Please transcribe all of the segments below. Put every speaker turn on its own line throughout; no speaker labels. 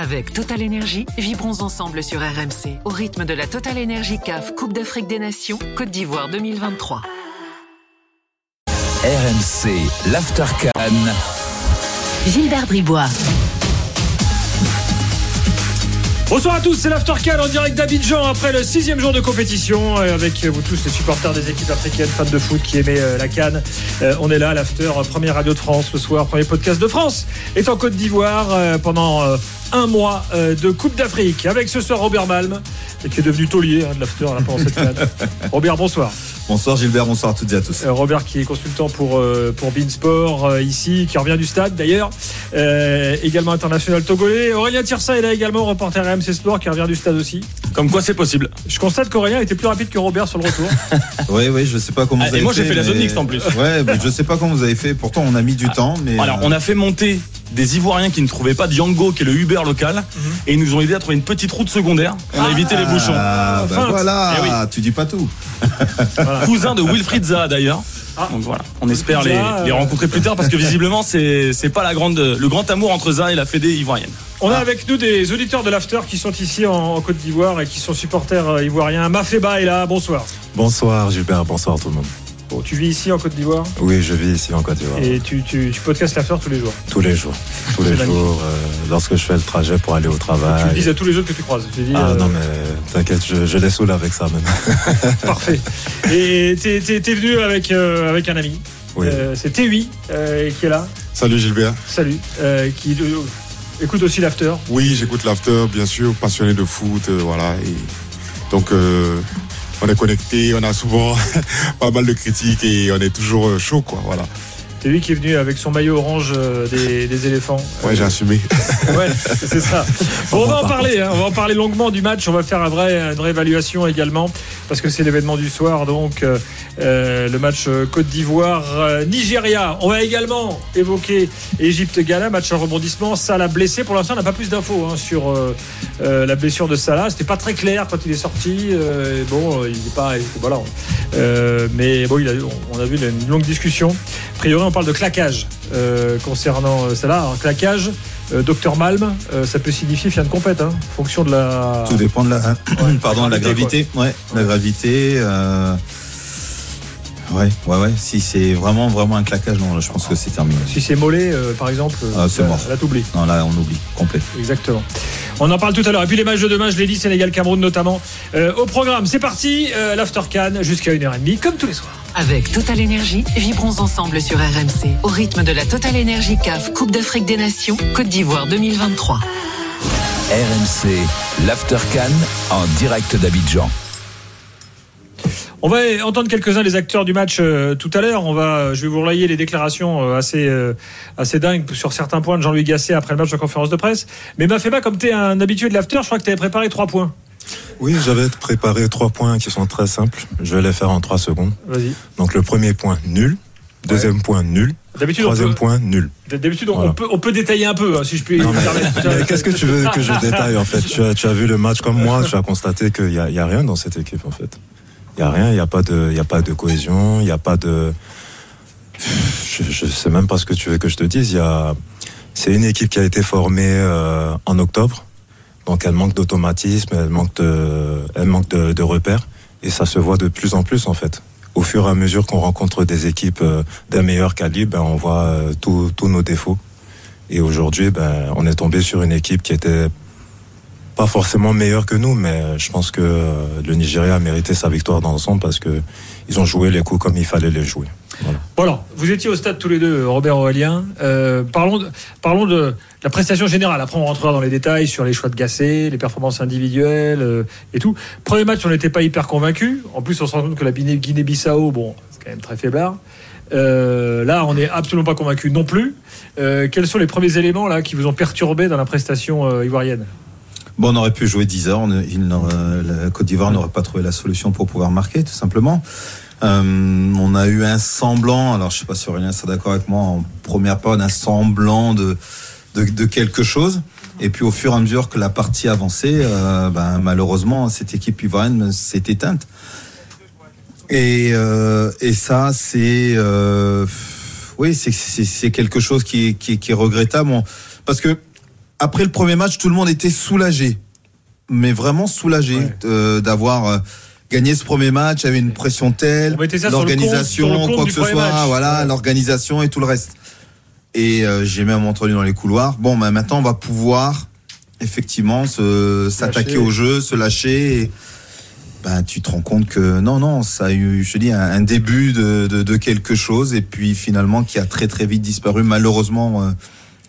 Avec Total Énergie, vibrons ensemble sur RMC au rythme de la Total Énergie CAF Coupe d'Afrique des Nations Côte d'Ivoire 2023.
RMC, l'Aftercan.
Gilbert Bribois.
Bonsoir à tous, c'est l'Aftercan en direct d'Abidjan après le sixième jour de compétition euh, avec vous tous les supporters des équipes africaines, fans de foot qui aimaient euh, la Cannes. Euh, on est là, l'After, première radio de France ce soir, premier podcast de France, est en Côte d'Ivoire pendant un mois de Coupe d'Afrique avec ce soir Robert Malm qui est devenu taulier hein, de l'After pendant cette Cannes. Robert, bonsoir.
Bonsoir Gilbert, bonsoir à toutes et à tous.
Robert qui est consultant pour, pour Beansport ici, qui revient du stade d'ailleurs, également international togolais. Aurélien Tirsa est là également, reporter RMC Sport qui revient du stade aussi.
Comme quoi c'est possible.
Je constate qu'Aurélien était plus rapide que Robert sur le retour.
oui, oui, je sais pas comment
ah,
vous avez
Et moi j'ai
fait,
fait la zone mixte en plus.
Ouais, mais je sais pas comment vous avez fait. Pourtant, on a mis du temps, mais.
Alors
euh,
on a fait monter des Ivoiriens qui ne trouvaient pas Django qui est le Uber local
Mhm.
et ils nous ont aidé à trouver une petite route secondaire. On a évité les bouchons.
Ah, bah voilà, tu dis pas tout.
Cousin de Wilfried Zaha d'ailleurs.
Ah.
Donc voilà, on espère les,
Zaha,
les
euh,
rencontrer plus tard parce que visiblement c'est c'est pas la grande le grand amour entre Zaha et la Fédé ivoirienne.
On a avec nous des auditeurs de l'After qui sont ici en, en Côte d'Ivoire et qui sont supporters euh, ivoiriens. Mafeba est là, bonsoir.
Bonsoir Gilbert, bonsoir tout le monde.
Bon, tu vis ici en Côte d'Ivoire
Oui, je vis ici en Côte d'Ivoire.
et tu, tu, tu podcastes l'After tous les jours.
Tous les jours. Tous les jours, euh, lorsque je fais le trajet pour aller au
Tu le
travail.
dis à tous les autres que tu croises. Dis,
Ah
euh,
non mais t'inquiète, je, je les saoule avec ça même.
Parfait. Et t'es, t'es- t'es venu avec, euh, avec un ami.
Oui.
Euh, c'est T8 euh, qui est là.
Salut Gilbert.
Salut. Euh, qui euh, écoute aussi l'After.
Oui, j'écoute l'after, bien sûr, passionné de foot, euh, voilà. Et donc, euh, on est connecté, on a souvent pas mal de critiques et on est toujours chaud, quoi, voilà.
T8 qui est venu avec son maillot orange euh, des, des éléphants.
Ouais, j'ai assumé.
Ouais, c'est ça. Bon, on va en parler, hein, on va en parler longuement du match. On va faire un vrai, une vraie évaluation également, parce que c'est l'événement du soir, donc euh, euh, le match Côte d'Ivoire-Nigeria. on va également évoquer Égypte-Ghana, match en rebondissement. Salah blessé. Pour l'instant, on n'a pas plus d'infos hein, sur euh, la blessure de Salah. C'était pas très clair quand il est sorti. Euh, bon, il est pas. Voilà. Mais bon, il a, on a vu une longue discussion. A priori, on parle de claquage euh, concernant euh, Salah. Alors, claquage. Euh, Docteur Malm, euh, ça peut signifier fin de compète, hein, en fonction de la.
Tout dépend de la, pardon, la
gravité,
gravité. Ouais, la gravité. Ouais, ouais, ouais. Si c'est vraiment, vraiment un claquage, non, je pense que c'est terminé.
Si c'est mollet, euh, par exemple,
Ah, c'est
là,
mort.
là, t'oublies.
Non, là, on oublie, complet.
Exactement. On en parle tout à l'heure. Et puis les matchs de demain, je l'ai dit, Sénégal, Cameroun notamment. Euh, au programme, c'est parti, euh, l'After Can jusqu'à 1h30, comme tous les soirs.
Avec Total Énergie, vibrons ensemble sur RMC au rythme de la Total Énergie CAF Coupe d'Afrique des Nations Côte d'Ivoire 2023.
RMC, l'Aftercan en direct d'Abidjan.
On va entendre quelques-uns des acteurs du match euh, tout à l'heure. On va, je vais vous relayer les déclarations euh, assez, euh, assez dingues sur certains points de Jean-Louis Gasset après le match en conférence de presse. Mais Mafema, comme tu es un habitué de l'After, je crois que tu avais préparé trois points.
Oui, j'avais préparé trois points qui sont très simples. Je vais les faire en trois secondes.
Vas-y.
Donc le premier point, nul. Deuxième point, nul.
D'habitude,
Troisième
peut,
point, nul.
d'habitude, on, peut, on peut détailler un peu, hein, si je puis
Non, mais- Qu'est-ce que tu veux que je détaille en fait? Tu as, tu as vu le match comme moi, tu as constaté qu'il n'y a rien dans cette équipe en fait. Il n'y a rien, il n'y a, pas de- a pas de cohésion, il n'y a pas de... Je ne sais même pas ce que tu veux que je te dise. A... C'est une équipe qui a été formée euh, en octobre, donc elle manque d'automatisme, elle manque, de, elle manque de, repères, et ça se voit de plus en plus en fait. Au fur et à mesure qu'on rencontre des équipes euh, d'un meilleur calibre, ben, on voit euh, tous tous nos défauts. Et aujourd'hui, ben, on est tombé sur une équipe qui était pas forcément meilleure que nous, mais euh, je pense que euh, le Nigeria a mérité sa victoire dans l'ensemble parce que ils ont joué les coups comme il fallait les jouer. Voilà.
Vous étiez au stade tous les deux, Robert Aurélien. Euh, parlons, de, la prestation générale. Après, on rentrera dans les détails sur les choix de Gasset, les performances individuelles euh, et tout. Premier match, on n'était pas hyper convaincus. En plus, on se rend compte que la Guinée- Guinée-Bissau, bon, c'est quand même très faiblard. Euh, là, on n'est absolument pas convaincus non plus. Euh, quels sont les premiers éléments là qui vous ont perturbé dans la prestation euh, ivoirienne?
Bon, on aurait pu jouer 10 heures. il la Côte d'Ivoire n'aurait pas trouvé la solution pour pouvoir marquer, tout simplement. Euh, on a eu un semblant, alors je sais pas si Aurélien sera d'accord avec moi, en première période, un semblant de, de, de quelque chose. Et puis au fur et à mesure que la partie avançait, euh, ben, malheureusement, cette équipe ivoirienne s'est éteinte. Et, euh, et ça, c'est euh, oui, c'est- quelque chose qui qui qui est regrettable. Parce que après le premier match, tout le monde était soulagé, mais vraiment soulagé
Ouais.
euh, d'avoir euh, gagné ce premier match. Il y avait une pression telle, l'organisation, quoi que ce soit,
match.
voilà,
Ouais.
l'organisation et tout le reste. Et euh, j'ai même entendu dans les couloirs. Bon, bah, maintenant on va pouvoir effectivement se s'attaquer au jeu, se lâcher. Et, ben, tu te rends compte que non, non, ça a eu, je te dis, un, un début de, de, de quelque chose et puis finalement qui a très très vite disparu malheureusement euh,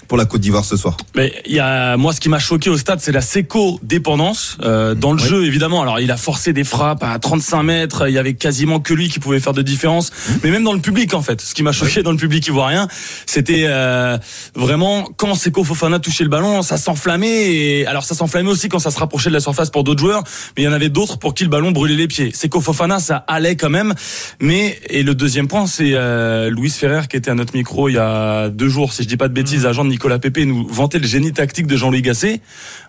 pour la Côte d'Ivoire ce soir.
Mais il y a moi ce qui m'a choqué au stade, c'est la séco dépendance euh, dans le
Oui.
jeu évidemment. Alors il a forcé des frappes à 35 mètres, il y avait quasiment que lui qui pouvait faire de différence. Mais même dans le public en fait, ce qui m'a choqué dans le public ivoirien, c'était euh, vraiment quand Seko Fofana touchait le ballon, ça s'enflammait. Et alors ça s'enflammait aussi quand ça se rapprochait de la surface pour d'autres joueurs, mais il y en avait d'autres pour qui le ballon brûlait les pieds. Seko Fofana, ça allait quand même. Mais et le deuxième point, c'est euh, Louis Ferrer qui était à notre micro il y a deux jours, si je dis pas de bêtises, agent de Nicolas Pépé, nous vantait le génie tactique de Jean-Louis Gasset.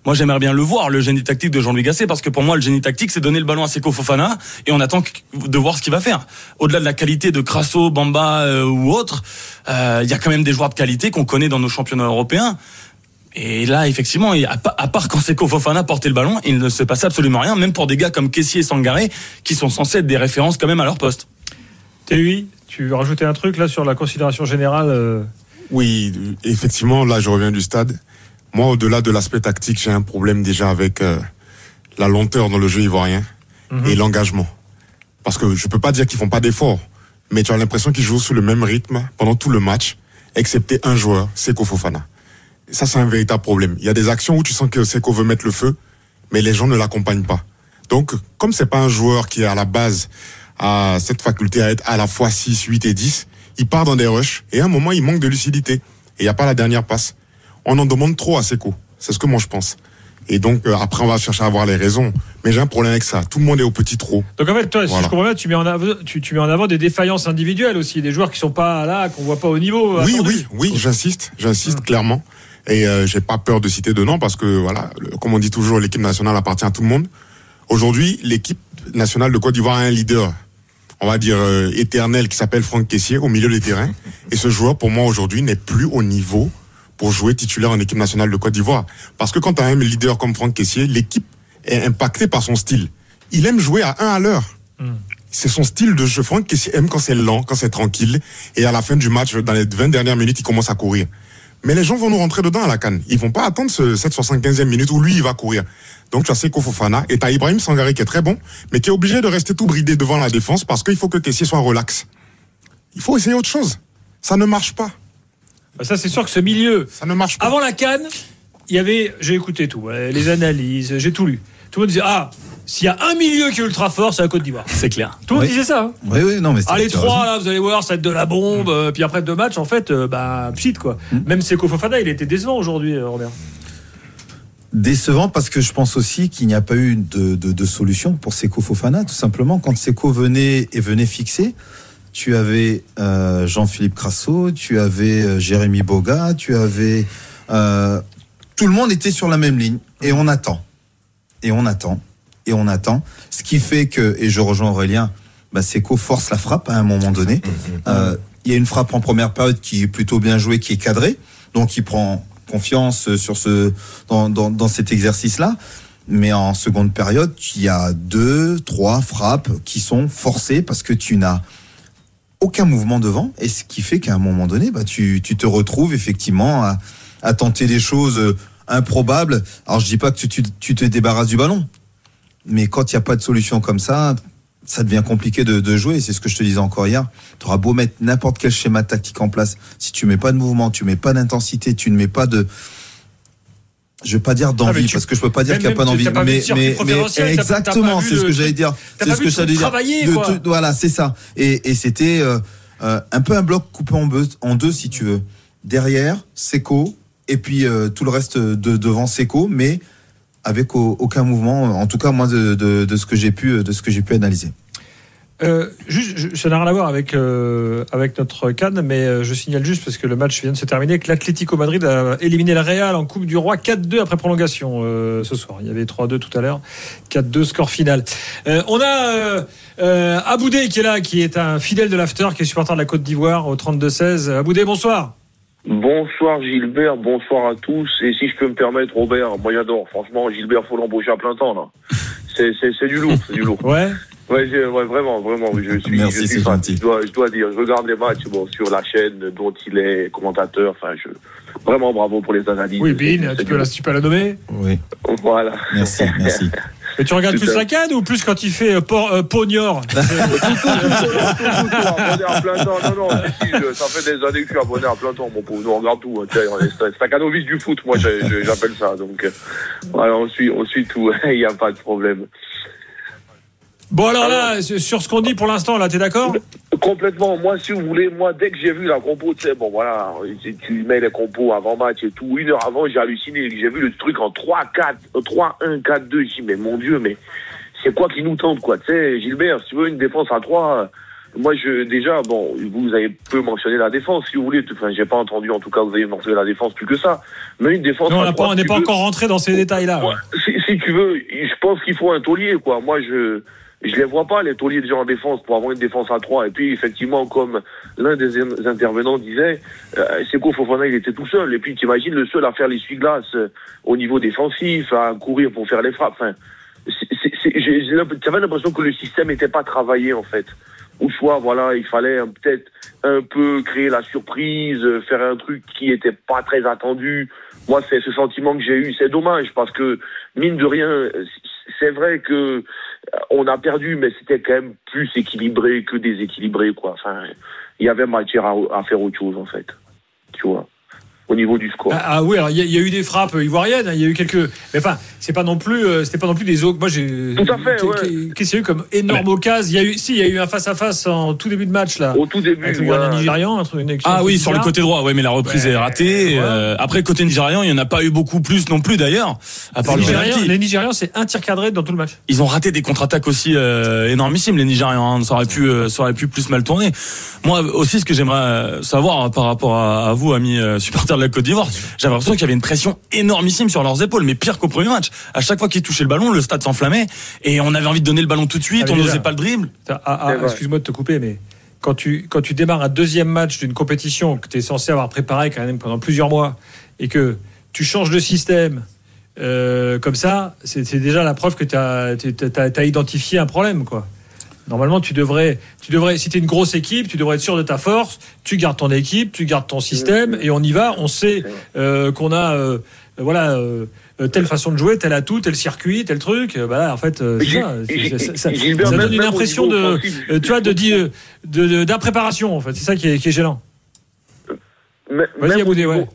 Moi, j'aimerais bien le voir, le génie tactique de Jean-Louis Gasset, parce que pour moi, le génie tactique, c'est donner le ballon à Seko Fofana et on attend de voir ce qu'il va faire. Au-delà de la qualité de Crasso, Bamba euh, ou autre, euh, il y a quand même des joueurs de qualité qu'on connaît dans nos championnats européens. Et là, effectivement, à, pa- à part quand Seko Fofana portait le ballon, il ne se passait absolument rien, même pour des gars comme Kessier et Sangaré, qui sont censés être des références quand même à leur poste.
TUI, tu veux rajouter un truc là sur la considération générale euh,
Oui, effectivement, là, je reviens du stade. Moi, au-delà de l'aspect tactique, j'ai un problème déjà avec euh, la lenteur dans le jeu ivoirien et l'engagement. Parce que je peux pas dire qu'ils font pas d'efforts, mais tu as l'impression qu'ils jouent sous le même rythme pendant tout le match, excepté un joueur, Seko Fofana. Ça, c'est un véritable problème. Il y a des actions où tu sens que Seko veut mettre le feu, mais les gens ne l'accompagnent pas. Donc, comme c'est pas un joueur qui à la base a cette faculté à être à la fois 6, 8 et 10, il part dans des rushs et à un moment il manque de lucidité et il n'y a pas la dernière passe. On en demande trop à Seko. C'est ce que moi je pense. Et donc euh, après on va chercher à avoir les raisons. Mais j'ai un problème avec ça. Tout le monde est au petit trot.
Donc en fait, toi, si
Voilà.
je comprends bien, tu mets, en avant, tu, tu mets en avant des défaillances individuelles aussi, des joueurs qui sont pas là, qu'on voit pas au niveau.
Oui,
attendu.
oui, oui, j'insiste, j'insiste clairement. Et euh, j'ai pas peur de citer de noms parce que voilà, le- comme on dit toujours, l'équipe nationale appartient à tout le monde. Aujourd'hui, l'équipe nationale de Côte d'Ivoire a un leader, on va dire euh, éternel, qui s'appelle Franck Kessier au milieu des terrains. Et ce joueur, pour moi aujourd'hui, n'est plus au niveau pour jouer titulaire en équipe nationale de Côte d'Ivoire. Parce que quand tu as un leader comme Franck Kessier, l'équipe est impactée par son style. Il aime jouer à un à l'heure. C'est son style de jeu. Franck Kessier aime quand c'est lent, quand c'est tranquille. Et à la fin du match, dans les 20 dernières minutes, il commence à courir. Mais les gens vont nous rentrer dedans à la canne. Ils vont pas attendre ce, cette 75e minute où lui, il va courir. Donc tu as Seko Fofana et tu as Ibrahim Sangaré qui est très bon, mais qui est obligé de rester tout bridé devant la défense parce qu'il faut que Kessier soit relax. Il faut essayer autre chose. Ça ne marche pas.
Bah, Ça, c'est sûr que ce milieu,
Ça ne marche pas.
avant la canne, il y avait, j'ai écouté tout, les analyses, j'ai tout lu. Tout le monde disait, ah, s'il y a un milieu qui est ultra fort, c'est la Côte d'Ivoire.
C'est clair.
Tout le monde disait ça. hein.
Oui, oui, non, mais
Ah, les trois, là, vous allez voir, ça va être de la bombe. euh, Puis après deux matchs, en fait, euh, bah, pchit, quoi. Même Seko Fofana, il était décevant aujourd'hui, euh, Robert.
Décevant parce que je pense aussi qu'il n'y a pas eu de, de, de solution pour Seko Fofana, tout simplement. Quand Seko venait et venait fixer, tu avais euh, Jean-Philippe Crasso, tu avais euh, Jérémy Boga, tu avais... euh, tout le monde était sur la même ligne et on attend. Et on attend. Et on attend. Ce qui fait que, et je rejoins Aurélien, bah, Seko force la frappe à un moment donné. Euh, Il y a une frappe en première période qui est plutôt bien jouée, qui est cadrée. Donc il prend confiance sur ce, dans, dans, dans cet exercice-là. Mais en seconde période, il y a deux, trois frappes qui sont forcées parce que tu n'as aucun mouvement devant. Et ce qui fait qu'à un moment donné, bah, tu, tu te retrouves effectivement à, à tenter des choses euh, improbables. Alors je dis pas que tu, tu, tu te débarrasses du ballon. Mais quand il n'y a pas de solution comme ça, ça devient compliqué de, de jouer. C'est ce que je te disais encore hier. Tu auras beau mettre n'importe quel schéma tactique en place. Si tu mets pas de mouvement, tu mets pas d'intensité, tu ne mets pas de. Je vais pas dire
Ah,
d'envie,
tu-
parce que je peux pas dire qu'il n'y a pas d'envie. Mais, mais, mais exactement, c'est ce que j'allais dire. C'est ce que j'allais dire. De voilà, c'est ça. Et, et c'était euh, euh, un peu un bloc coupé en, deux- en deux, si tu veux. Derrière, Seco, et puis euh, tout le reste de devant Seco, mais avec au- aucun mouvement. En tout cas, moi, de, ce que j'ai pu, de ce que j'ai pu analyser.
Euh, juste, ça n'a rien à voir avec, euh, avec notre canne, mais euh, je signale juste parce que le match vient de se terminer que l'Atlético Madrid a éliminé la Real en Coupe du Roi 4-2 après prolongation ce soir. Il y avait 3-2 tout à l'heure, 4-2 score final. On a Aboudé qui est là, qui est un fidèle de l'after, qui est supporter de la Côte d'Ivoire au 32-16. Aboudé, bonsoir.
Bonsoir Gilbert, bonsoir à tous. Et si je peux me permettre, Robert, moi j'adore. Franchement, Gilbert, faut l'embaucher à plein temps là. C'est, c'est, c'est du lourd, c'est du lourd.
Ouais.
Ouais, ouais, vraiment, vraiment, je suis,
Merci,
je suis
c'est
fan.
gentil.
Je dois, je dois dire, je regarde les matchs bon, sur la chaîne dont il est commentateur. Enfin, je, vraiment bravo pour les analyses.
Oui,
c'est
tu peux, la, tu peux la nommer.
Oui.
Voilà.
merci, merci.
Et tu regardes
Tout
plus la canne ou plus quand il fait euh, por- euh, Pognor
abonné à plein temps. Non, non, si, si, je- ça fait des années que je suis abonné à plein temps, mon pauvre. Nous, on regarde tout. hein. C'est un canovis du foot, moi, j'appelle ça. Donc, euh, voilà, on suit, on suit tout. Il n'y a pas de problème.
Bon, alors là, sur ce qu'on dit pour l'instant, là, t'es d'accord
Complètement. Moi, si vous voulez, moi, dès que j'ai vu la compo, tu sais, bon, voilà, tu- mets les compos avant match et tout. Une heure avant, j'ai halluciné. J'ai vu le truc en 3-4, euh, 3-1, 4-2. J'ai dit, mais mon Dieu, mais c'est quoi qui nous tente, quoi? Tu sais, Gilbert, si tu veux une défense à 3, moi, je, déjà, bon, vous avez peu mentionné la défense, si vous voulez. Enfin, j'ai pas entendu, en tout cas, vous avez mentionné la défense plus que ça. Mais une défense
Non,
à
n'a
trois,
pas- on
si
n'est pas
veux-
encore rentré dans ces détails-là. Ouais,
si, si tu veux, je pense qu'il faut un taulier, quoi. Moi, je je les vois pas, les tauliers déjà en défense, pour avoir une défense à trois. Et puis, effectivement, comme l'un des in- intervenants disait, euh, Seko Fofana, il était tout seul. Et puis, t'imagines le seul à faire l'essuie-glace euh, au niveau défensif, à courir pour faire les frappes. Enfin, j'avais l'impression que le système n'était pas travaillé, en fait. Ou soit, voilà, il fallait euh, peut-être un peu créer la surprise, euh, faire un truc qui était pas très attendu. Moi, c'est ce sentiment que j'ai eu. C'est dommage parce que, mine de rien, c'est vrai que on a perdu, mais c'était quand même plus équilibré que déséquilibré, quoi. Enfin, il y avait matière à, à faire autre chose, en fait. Tu vois, au niveau du score.
Ah, ah oui, alors il y, a- y eu des frappes ivoiriennes, hein, il y a eu quelques. Mais enfin, c'est pas non plus, euh, c'était pas non plus des autres. Moi, j'ai.
Tout à fait,
qu'est-
ouais.
qu'est- Qu'est-ce qu'il y a eu comme énorme occasion? Il y a eu, si, il y a eu un face à face en tout début de match là,
Au tout début,
avec nigérian, un truc- une action
Ah oui, sur le côté droit, ouais, mais la reprise
Ouais,
est ratée.
ouais.
Euh, après, côté nigérian, il n'y en a pas eu beaucoup plus non plus d'ailleurs, à part
Les
le
Nigérians,
penalty.
les Nigérians, c'est un tir cadré dans tout le match.
Ils ont raté des contre-attaques aussi euh, énormissimes, les Nigérians. hein. Ça aurait pu, euh, ça aurait pu plus mal tourner. Moi aussi, ce que j'aimerais savoir par rapport à, à vous, amis euh, supporters de la Côte d'Ivoire, j'avais l'impression qu'il y avait une pression énormissime sur leurs épaules, mais pire qu'au premier match. À chaque fois qu'ils touchaient le ballon, le stade s'enflammait et on avait envie de donner le ballon tout de suite.
Ah,
on n'osait pas le dribble.
Ah, ah, excuse-moi de te couper, mais quand tu, quand tu démarres un deuxième match d'une compétition que tu es censé avoir préparé quand même pendant plusieurs mois et que tu changes de système euh, comme ça, c'est c'est déjà la preuve que tu as, identifié un problème. quoi. Normalement, tu devrais, tu devrais, si tu es une grosse équipe, tu devrais être sûr de ta force, tu gardes ton équipe, tu gardes ton système et on y va. On sait euh, qu'on a euh, voilà, euh, telle façon de jouer, tel atout, tel circuit, tel truc. Bah là, en fait, ça. Ça- ça- donne une impression de, tu vois, de, de, en fait. C'est ça qui est, qui est gênant. Vas-y, Aboudé,
niveau,
ouais.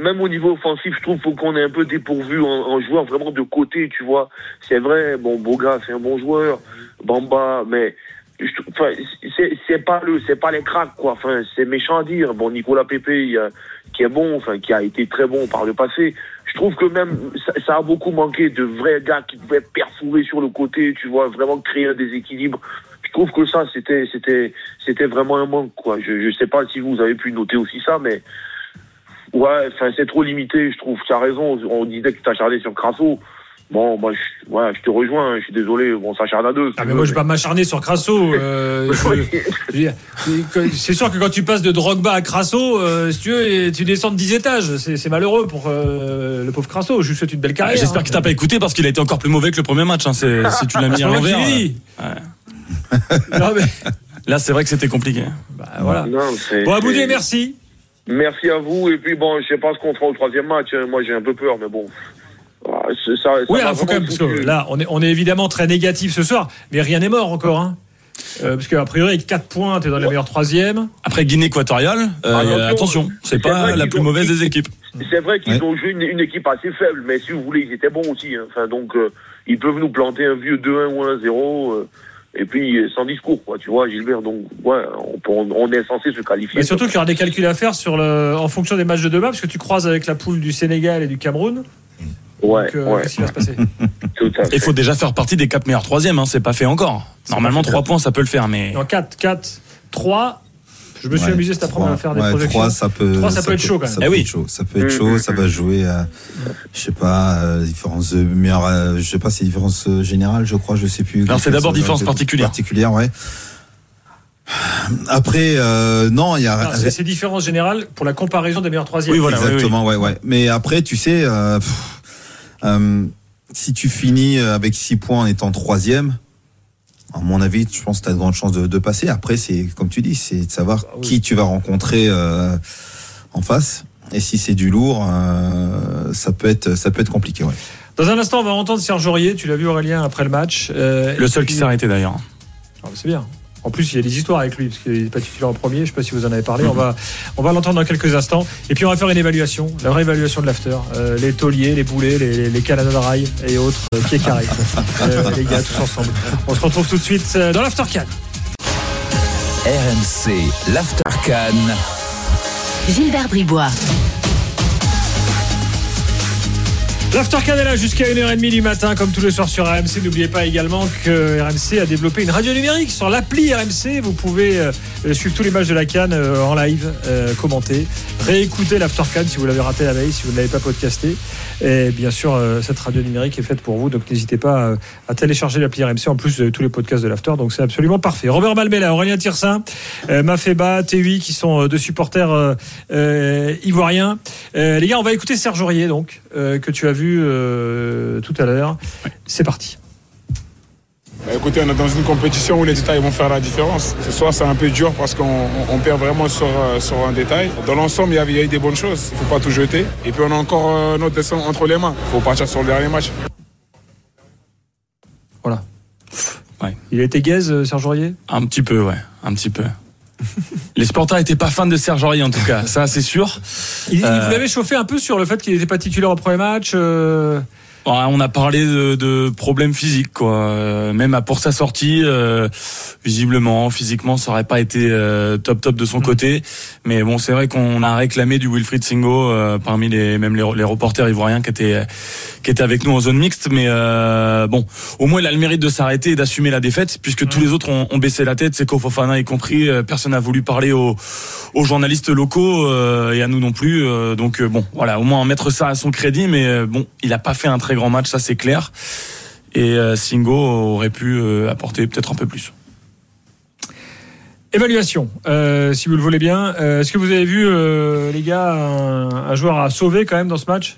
Même au niveau offensif, je trouve qu'on est un peu dépourvu en, en joueur vraiment de côté, tu vois. C'est vrai, bon, Boga, c'est un bon joueur, Bamba, mais enfin, c'est pas le, c'est pas les cracks, quoi. Enfin, c'est méchant à dire. Bon, Nicolas Pépé, qui est bon, enfin, qui a été très bon par le passé. Je trouve que même ça, ça a beaucoup manqué de vrais gars qui pouvaient perforer sur le côté, tu vois, vraiment créer un déséquilibre. Je trouve que ça, c'était, c'était, c'était vraiment un manque, quoi. Je, je sais pas si vous avez pu noter aussi ça, mais ouais, c'est trop limité, je trouve. Tu as raison. On disait que tu t'acharnais sur Crasso. Bon, moi, je, ouais, je te rejoins. Je suis désolé. Bon, on s'acharne à deux.
Ah, mais moi, je vais pas m'acharner sur Crasso. euh, c'est- sûr que quand tu passes de Drogba à Crasso, euh, si tu veux, tu descends de 10 étages. C'est c'est malheureux pour euh, le pauvre Crasso. Je lui souhaite une belle carrière.
J'espère
hein.
qu'il t'a pas écouté parce qu'il a été encore plus mauvais que le premier match. Hein. C'est- Si tu l'as mis à l'envers. euh,
dit. Non, mais,
Là, c'est vrai que c'était compliqué.
bah, voilà.
Non,
Bon, Aboudé, merci.
Merci à vous. Et puis, bon, je sais pas ce qu'on fera au troisième match. hein. Moi, j'ai un peu peur, mais bon. C'est- Ça, ça
Oui, alors, faut quand même, parce que
foutu.
là, on est, on est évidemment très négatif ce soir, mais rien n'est mort encore. Hein. Euh, parce qu'a priori, avec 4 points, tu es dans les meilleurs troisième.
Après Guinée équatoriale, euh,
Attention,
attention, c'est pas la plus
ont-
mauvaise des équipes.
C'est vrai qu'ils
Ouais.
ont joué une, une équipe assez faible, mais si vous voulez, ils étaient bons aussi. hein. Enfin, donc, euh, ils peuvent nous planter un vieux 2-1 ou 1-0. Et puis, euh, sans discours, quoi. Tu vois, Gilbert. Donc, ouais, on, peut- on- est censé se qualifier.
Mais surtout qu'il y aura des calculs à faire sur le, en fonction des matchs de demain, parce que tu croises avec la poule du Sénégal et du Cameroun.
Ouais,
Donc, euh,
ouais,
qu'est-ce qui va se passer.
Il faut déjà faire partie des quatre meilleurs troisièmes, hein, c'est pas fait encore. Normalement, trois points, ça peut le faire, mais
En 4, 4, 3. Je me suis
Ouais,
amusé cet après-midi à faire des
ouais,
projections.
trois, ça peut,
Trois, ça peut être chaud, quand même.
Ça
Eh
peut
oui.
être chaud. Ça peut être
Mm,
chaud.
mm,
Ça va jouer, à, je sais pas, euh, différence de meilleure, euh, je sais pas, c'est différence euh, générale, je crois, je sais plus.
Alors, c'est d'abord
Ça,
différence
euh,
particulière.
Particulière, ouais. Après, euh, non, il y a.
C'est ces différences générales pour la comparaison des meilleurs troisièmes.
Oui, voilà.
Exactement, ouais, ouais. Mais après, tu sais, euh, pff, euh, si tu finis avec 6 points en étant troisième, à mon avis, je pense que tu as de grandes chances de, de passer. Après, c'est comme tu dis, c'est de savoir
Ah oui.
qui tu vas rencontrer euh, en face. Et si c'est du lourd, euh, ça peut être ça peut être compliqué. Ouais.
Dans un instant, on va entendre Serge Aurier. Tu l'as vu Aurélien après le match. Euh,
Le seul
puis-
qui s'est arrêté d'ailleurs.
Ah, C'est bien. En plus, il y a des histoires avec lui, parce qu'il n'est pas titulaire en premier. Je ne sais pas si vous en avez parlé. On va, on va l'entendre dans quelques instants. Et puis, on va faire une évaluation, la vraie évaluation de l'after. Euh, les tauliers, les boulets, les, les, les Canada Dry et autres, euh, pieds carrés. Euh, les gars, tous ensemble. On se retrouve tout de suite euh, dans l'after 4.
RMC, l'Aftercan.
Gilbert Bribois.
L'After est là jusqu'à 1h30 du matin, comme tous les soirs sur RMC. N'oubliez pas également que RMC a développé une radio numérique sur l'appli RMC. Vous pouvez euh, suivre tous les matchs de la Cannes euh, en live, euh, commenter, réécouter l'After Cannes si vous l'avez raté la veille, si vous ne l'avez pas podcasté. Et bien sûr, euh, cette radio numérique est faite pour vous, donc n'hésitez pas euh, à télécharger l'appli RMC en plus de tous les podcasts de l'After. Donc c'est absolument parfait. Robert Malmela, Aurélien Tirsin, euh, Mafeba, T8 qui sont euh, deux supporters euh, euh, ivoiriens. Euh, les gars, on va écouter Serge Aurier, donc, euh, que tu as vu euh, tout à l'heure. C'est parti.
Bah, Écoutez, on est dans une compétition où les détails vont faire la différence. Ce soir, c'est un peu dur parce qu'on on- on perd vraiment sur, sur un détail. Dans l'ensemble, il y a- il y a eu des bonnes choses. Il ne faut pas tout jeter. Et puis, on a encore euh, notre dessin entre les mains. Il faut partir sur le dernier match.
Voilà.
Ouais.
Il a été gaze, Serge Aurier?
Un petit peu, ouais, un petit peu. Les supporters n'étaient pas fans de Serge Aurier en tout cas, ça c'est sûr.
Il, il
Euh,
vous l'avait chauffé un peu sur le fait qu'il n'était pas titulaire au premier match. euh,
On a parlé de, de problèmes physiques, quoi. Euh, même à- pour sa sortie, euh, visiblement, physiquement, ça aurait pas été euh, top top de son côté. Mais bon, c'est vrai qu'on a réclamé du Wilfried Singo euh, parmi les même les, les reporters ivoiriens qui étaient qui étaient avec nous en zone mixte. Mais euh, bon, au moins il a le mérite de s'arrêter et d'assumer la défaite, puisque tous les autres ont, ont baissé la tête, Seko Fofana y compris. Euh, Personne n'a voulu parler aux, aux journalistes locaux euh, et à nous non plus. Euh, donc bon, voilà, au moins mettre ça à son crédit. Mais bon, il a pas fait un très grand match, ça c'est clair. Et euh, Singo aurait pu euh, apporter peut-être un peu plus.
Évaluation, euh, si vous le voulez bien. Euh, Est-ce que vous avez vu, euh, les gars, un, un joueur à sauver quand même dans ce match?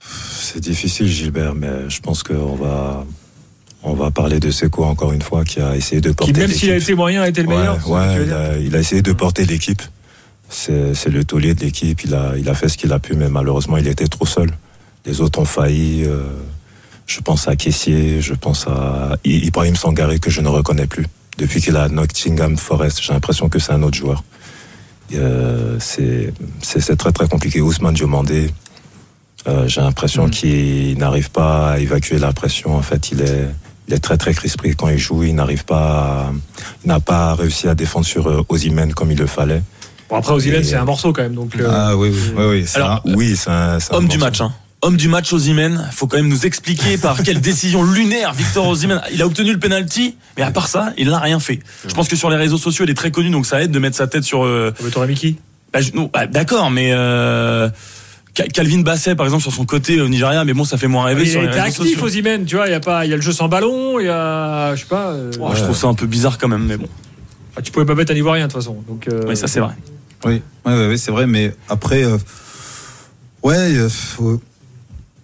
C'est difficile, Gilbert, mais je pense qu'on va, on va parler de Seco encore une fois, qui a essayé de porter
Qui, même s'il a
l'équipe.
été moyen, a été le
Ouais,
meilleur
ouais, il, a, il a essayé de porter l'équipe. C'est c'est le taulier de l'équipe. Il a, il a fait ce qu'il a pu, mais malheureusement, il était trop seul. Les autres ont failli. euh, je pense à Caissier, je pense à I- Ibrahim Sangaré, que je ne reconnais plus. Depuis qu'il a Nottingham Forest, j'ai l'impression que c'est un autre joueur. Euh, c'est très très compliqué. Ousmane Diomandé, euh, j'ai l'impression
Mm.
qu'il n'arrive pas à évacuer la pression. En fait, il est, il est très très crispé quand il joue. Il n'arrive pas, à- il n'a pas réussi à défendre sur Osimhen comme il le fallait.
Bon, après, Ozilek,
Et-
c'est un morceau quand même. Donc, euh,
Ah oui, oui, oui, oui. c'est
Alors,
un-
Oui, c'est un, c'est un
Homme du match, hein. Homme du match Osimhen, faut quand même nous expliquer par quelle décision lunaire Victor Osimhen. Il a obtenu le penalty, mais à part ça, il n'a rien fait. Je pense que sur les réseaux sociaux, il est très connu, donc ça aide de mettre sa tête sur. euh,
mais t'aurais mis qui
bah, bah, D'accord, mais euh, Ca- Calvin Basset, par exemple, sur son côté au Nigeria, mais bon, ça fait moins rêver
Ah, Il
sur les réseaux
actif,
sociaux.
Osimhen, tu vois. Il y a pas, il y a le jeu sans ballon, il y a, je sais pas. euh,
Oh, Je trouve ça un peu bizarre quand même, mais bon.
ah, tu pouvais pas mettre un Ivoirien de toute façon. Donc, euh,
Oui, ça c'est vrai.
Oui, ouais, ouais, ouais, c'est vrai, mais après, euh, ouais, euh, faut-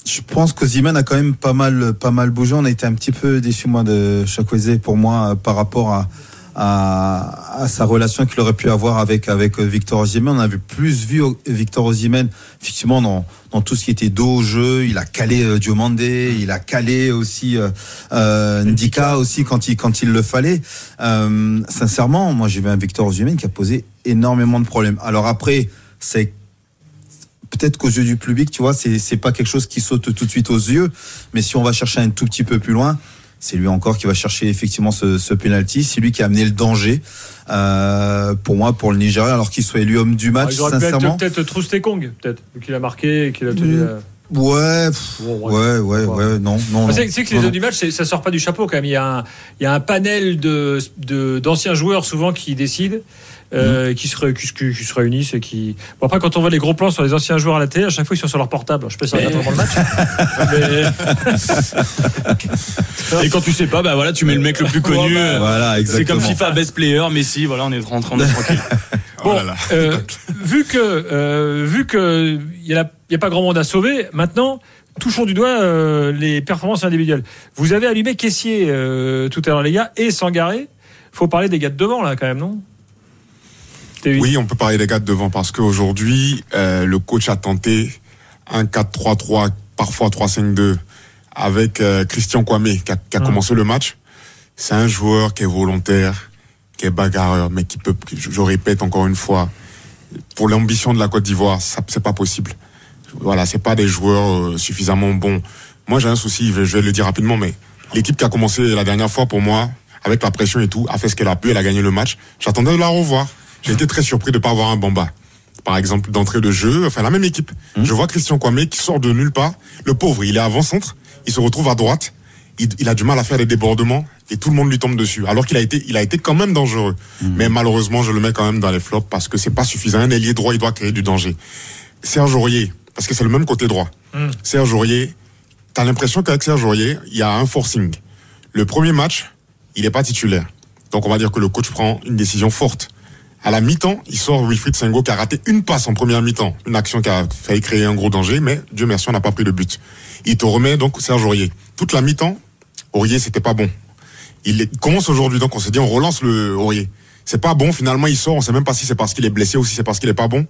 je pense qu'Ozyman a quand même pas mal, pas mal bougé. On a été un petit peu déçus, moi, de Chakweze, pour moi, euh, par rapport à, à, à sa relation qu'il aurait pu avoir avec, avec euh, Victor Osimhen. On a vu plus vu euh, Victor Osimhen, effectivement, dans, dans tout ce qui était dos au jeu. Il a calé euh, Diomandé, il a calé aussi euh, euh, Ndika aussi quand il, quand il le fallait. Euh, sincèrement, moi, j'ai vu un Victor Osimhen qui a posé énormément de problèmes. Alors après, c'est peut-être qu'aux yeux du public, tu vois, c'est pas quelque chose qui saute tout de suite aux yeux, mais si on va chercher un tout petit peu plus loin, c'est lui encore qui va chercher effectivement ce, ce penalty. C'est lui qui a amené le danger euh, pour moi, pour le Nigeria, alors qu'il soit élu homme du
ah,
match.
il être
sincèrement,
peut-être Troustekong, peut-être, vu qu'il a marqué et qu'il a tenu.
Mm.
euh,
ouais, pff,
Bon,
ouais, ouais, ouais, non, non.
Ah,
non.
C'est que les
Non,
hommes
non.
du match, ça sort pas du chapeau quand même. Il y a un, il y a un panel de- d'anciens joueurs souvent qui décident. Euh, qui, se, qui, qui se réunissent et qui. Bon, après, quand on voit les gros plans sur les anciens joueurs à la télé, à chaque fois ils sont sur leur portable. Je si ça regarde vraiment le match.
Et quand tu sais pas, bah voilà, tu mets le mec le plus connu.
Bah,
Voilà,
C'est comme. FIFA best player, Messi, voilà, on est rentré, on est tranquille.
Bon,
Oh là là.
euh, vu que euh, vu que il y, a pas grand monde à sauver, maintenant touchons du doigt euh, les performances individuelles. Vous avez allumé Caissier euh, tout à l'heure les gars et Sangaré. Faut parler des gars de devant là quand même non?
Oui, on peut parler des gars de devant parce qu'aujourd'hui, euh, le coach a tenté un 4-3-3, parfois 3-5-2 avec euh, Christian Kwame qui a, qui a
Mm.
commencé le match. C'est un joueur qui est volontaire, qui est bagarreur, mais qui peut, je, je répète encore une fois, pour l'ambition de la Côte d'Ivoire, ça c'est pas possible. Voilà, c'est pas des joueurs euh, suffisamment bons. Moi, j'ai un souci, je vais, je vais le dire rapidement, mais l'équipe qui a commencé la dernière fois pour moi, avec la pression et tout, a fait ce qu'elle a pu, elle a gagné le match. J'attendais de la revoir. J'ai été très surpris de pas avoir un Bamba. Par exemple, d'entrée de jeu, enfin la même équipe. Je vois Christian Kwame qui sort de nulle part. Le pauvre, il est avant-centre, il se retrouve à droite, il, il a du mal à faire des débordements et tout le monde lui tombe dessus. Alors qu'il a été, il a été quand même dangereux. Mais malheureusement, je le mets quand même dans les flops parce que c'est pas suffisant. Un ailier droit, il doit créer du danger. Serge Aurier, parce que c'est le même côté droit.
Mm.
Serge Aurier, t'as l'impression qu'avec Serge Aurier, il y a un forcing. Le premier match, il n'est pas titulaire. Donc on va dire que le coach prend une décision forte. À la mi-temps, il sort Wilfried Sengo qui a raté une passe en première mi-temps. Une action qui a failli créer un gros danger, mais Dieu merci, on n'a pas pris de but. Il te remet donc Serge Aurier. Toute la mi-temps, Aurier, c'était pas bon. Il commence aujourd'hui, donc on s'est dit, on relance le Aurier. C'est pas bon, finalement, il sort, on sait même pas si c'est parce qu'il est blessé ou si c'est parce qu'il est pas bon.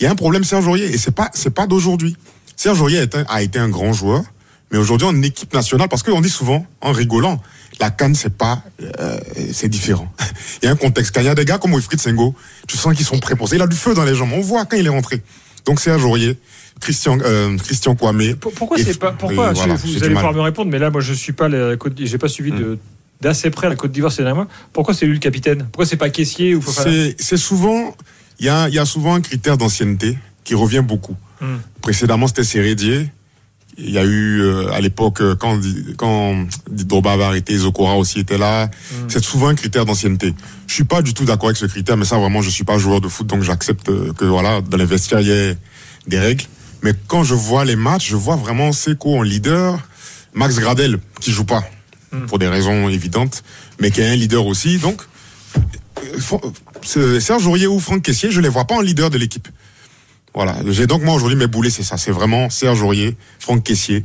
Il y a un problème, Serge Aurier, et c'est pas, c'est pas d'aujourd'hui. Serge Aurier a été un grand joueur, mais aujourd'hui en équipe nationale, parce qu'on dit souvent, en rigolant, la canne, c'est pas, euh, c'est différent. Il y a un contexte. Quand il y a des gars comme Wilfried Sengo, tu sens qu'ils sont prêts pour ça. Il a du feu dans les jambes. On voit quand il est rentré. Donc Serge Aurier, Christian, euh, Christian Kwame.
Pour- Pourquoi
Et-
c'est pas pourquoi
et voilà,
vous allez pouvoir me répondre mais là moi je suis pas la Côte j'ai pas suivi de d'assez près la Côte d'Ivoire ces derniers mois. Pourquoi c'est lui le capitaine? Pourquoi c'est pas Caissier ou
C'est c'est souvent, il y a, il y a souvent un critère d'ancienneté qui revient beaucoup.
Hmm.
Précédemment, c'était Sérédier. Il y a eu, euh, à l'époque, euh, quand, quand Drogba avait arrêté, Zokora aussi était là. C'est souvent un critère d'ancienneté. Je suis pas du tout d'accord avec ce critère, mais ça, vraiment, je suis pas joueur de foot, donc j'accepte euh, que, voilà, dans les vestiaires, il y ait des règles. Mais quand je vois les matchs, je vois vraiment Seco en leader, Max Gradel, qui joue pas, pour des raisons évidentes, mais qui est un leader aussi, donc, Serge Aurier ou Franck Caissier, je les vois pas en leader de l'équipe. Voilà. J'ai donc moi aujourd'hui mes boulets, c'est ça. C'est vraiment Serge Aurier, Franck Caissier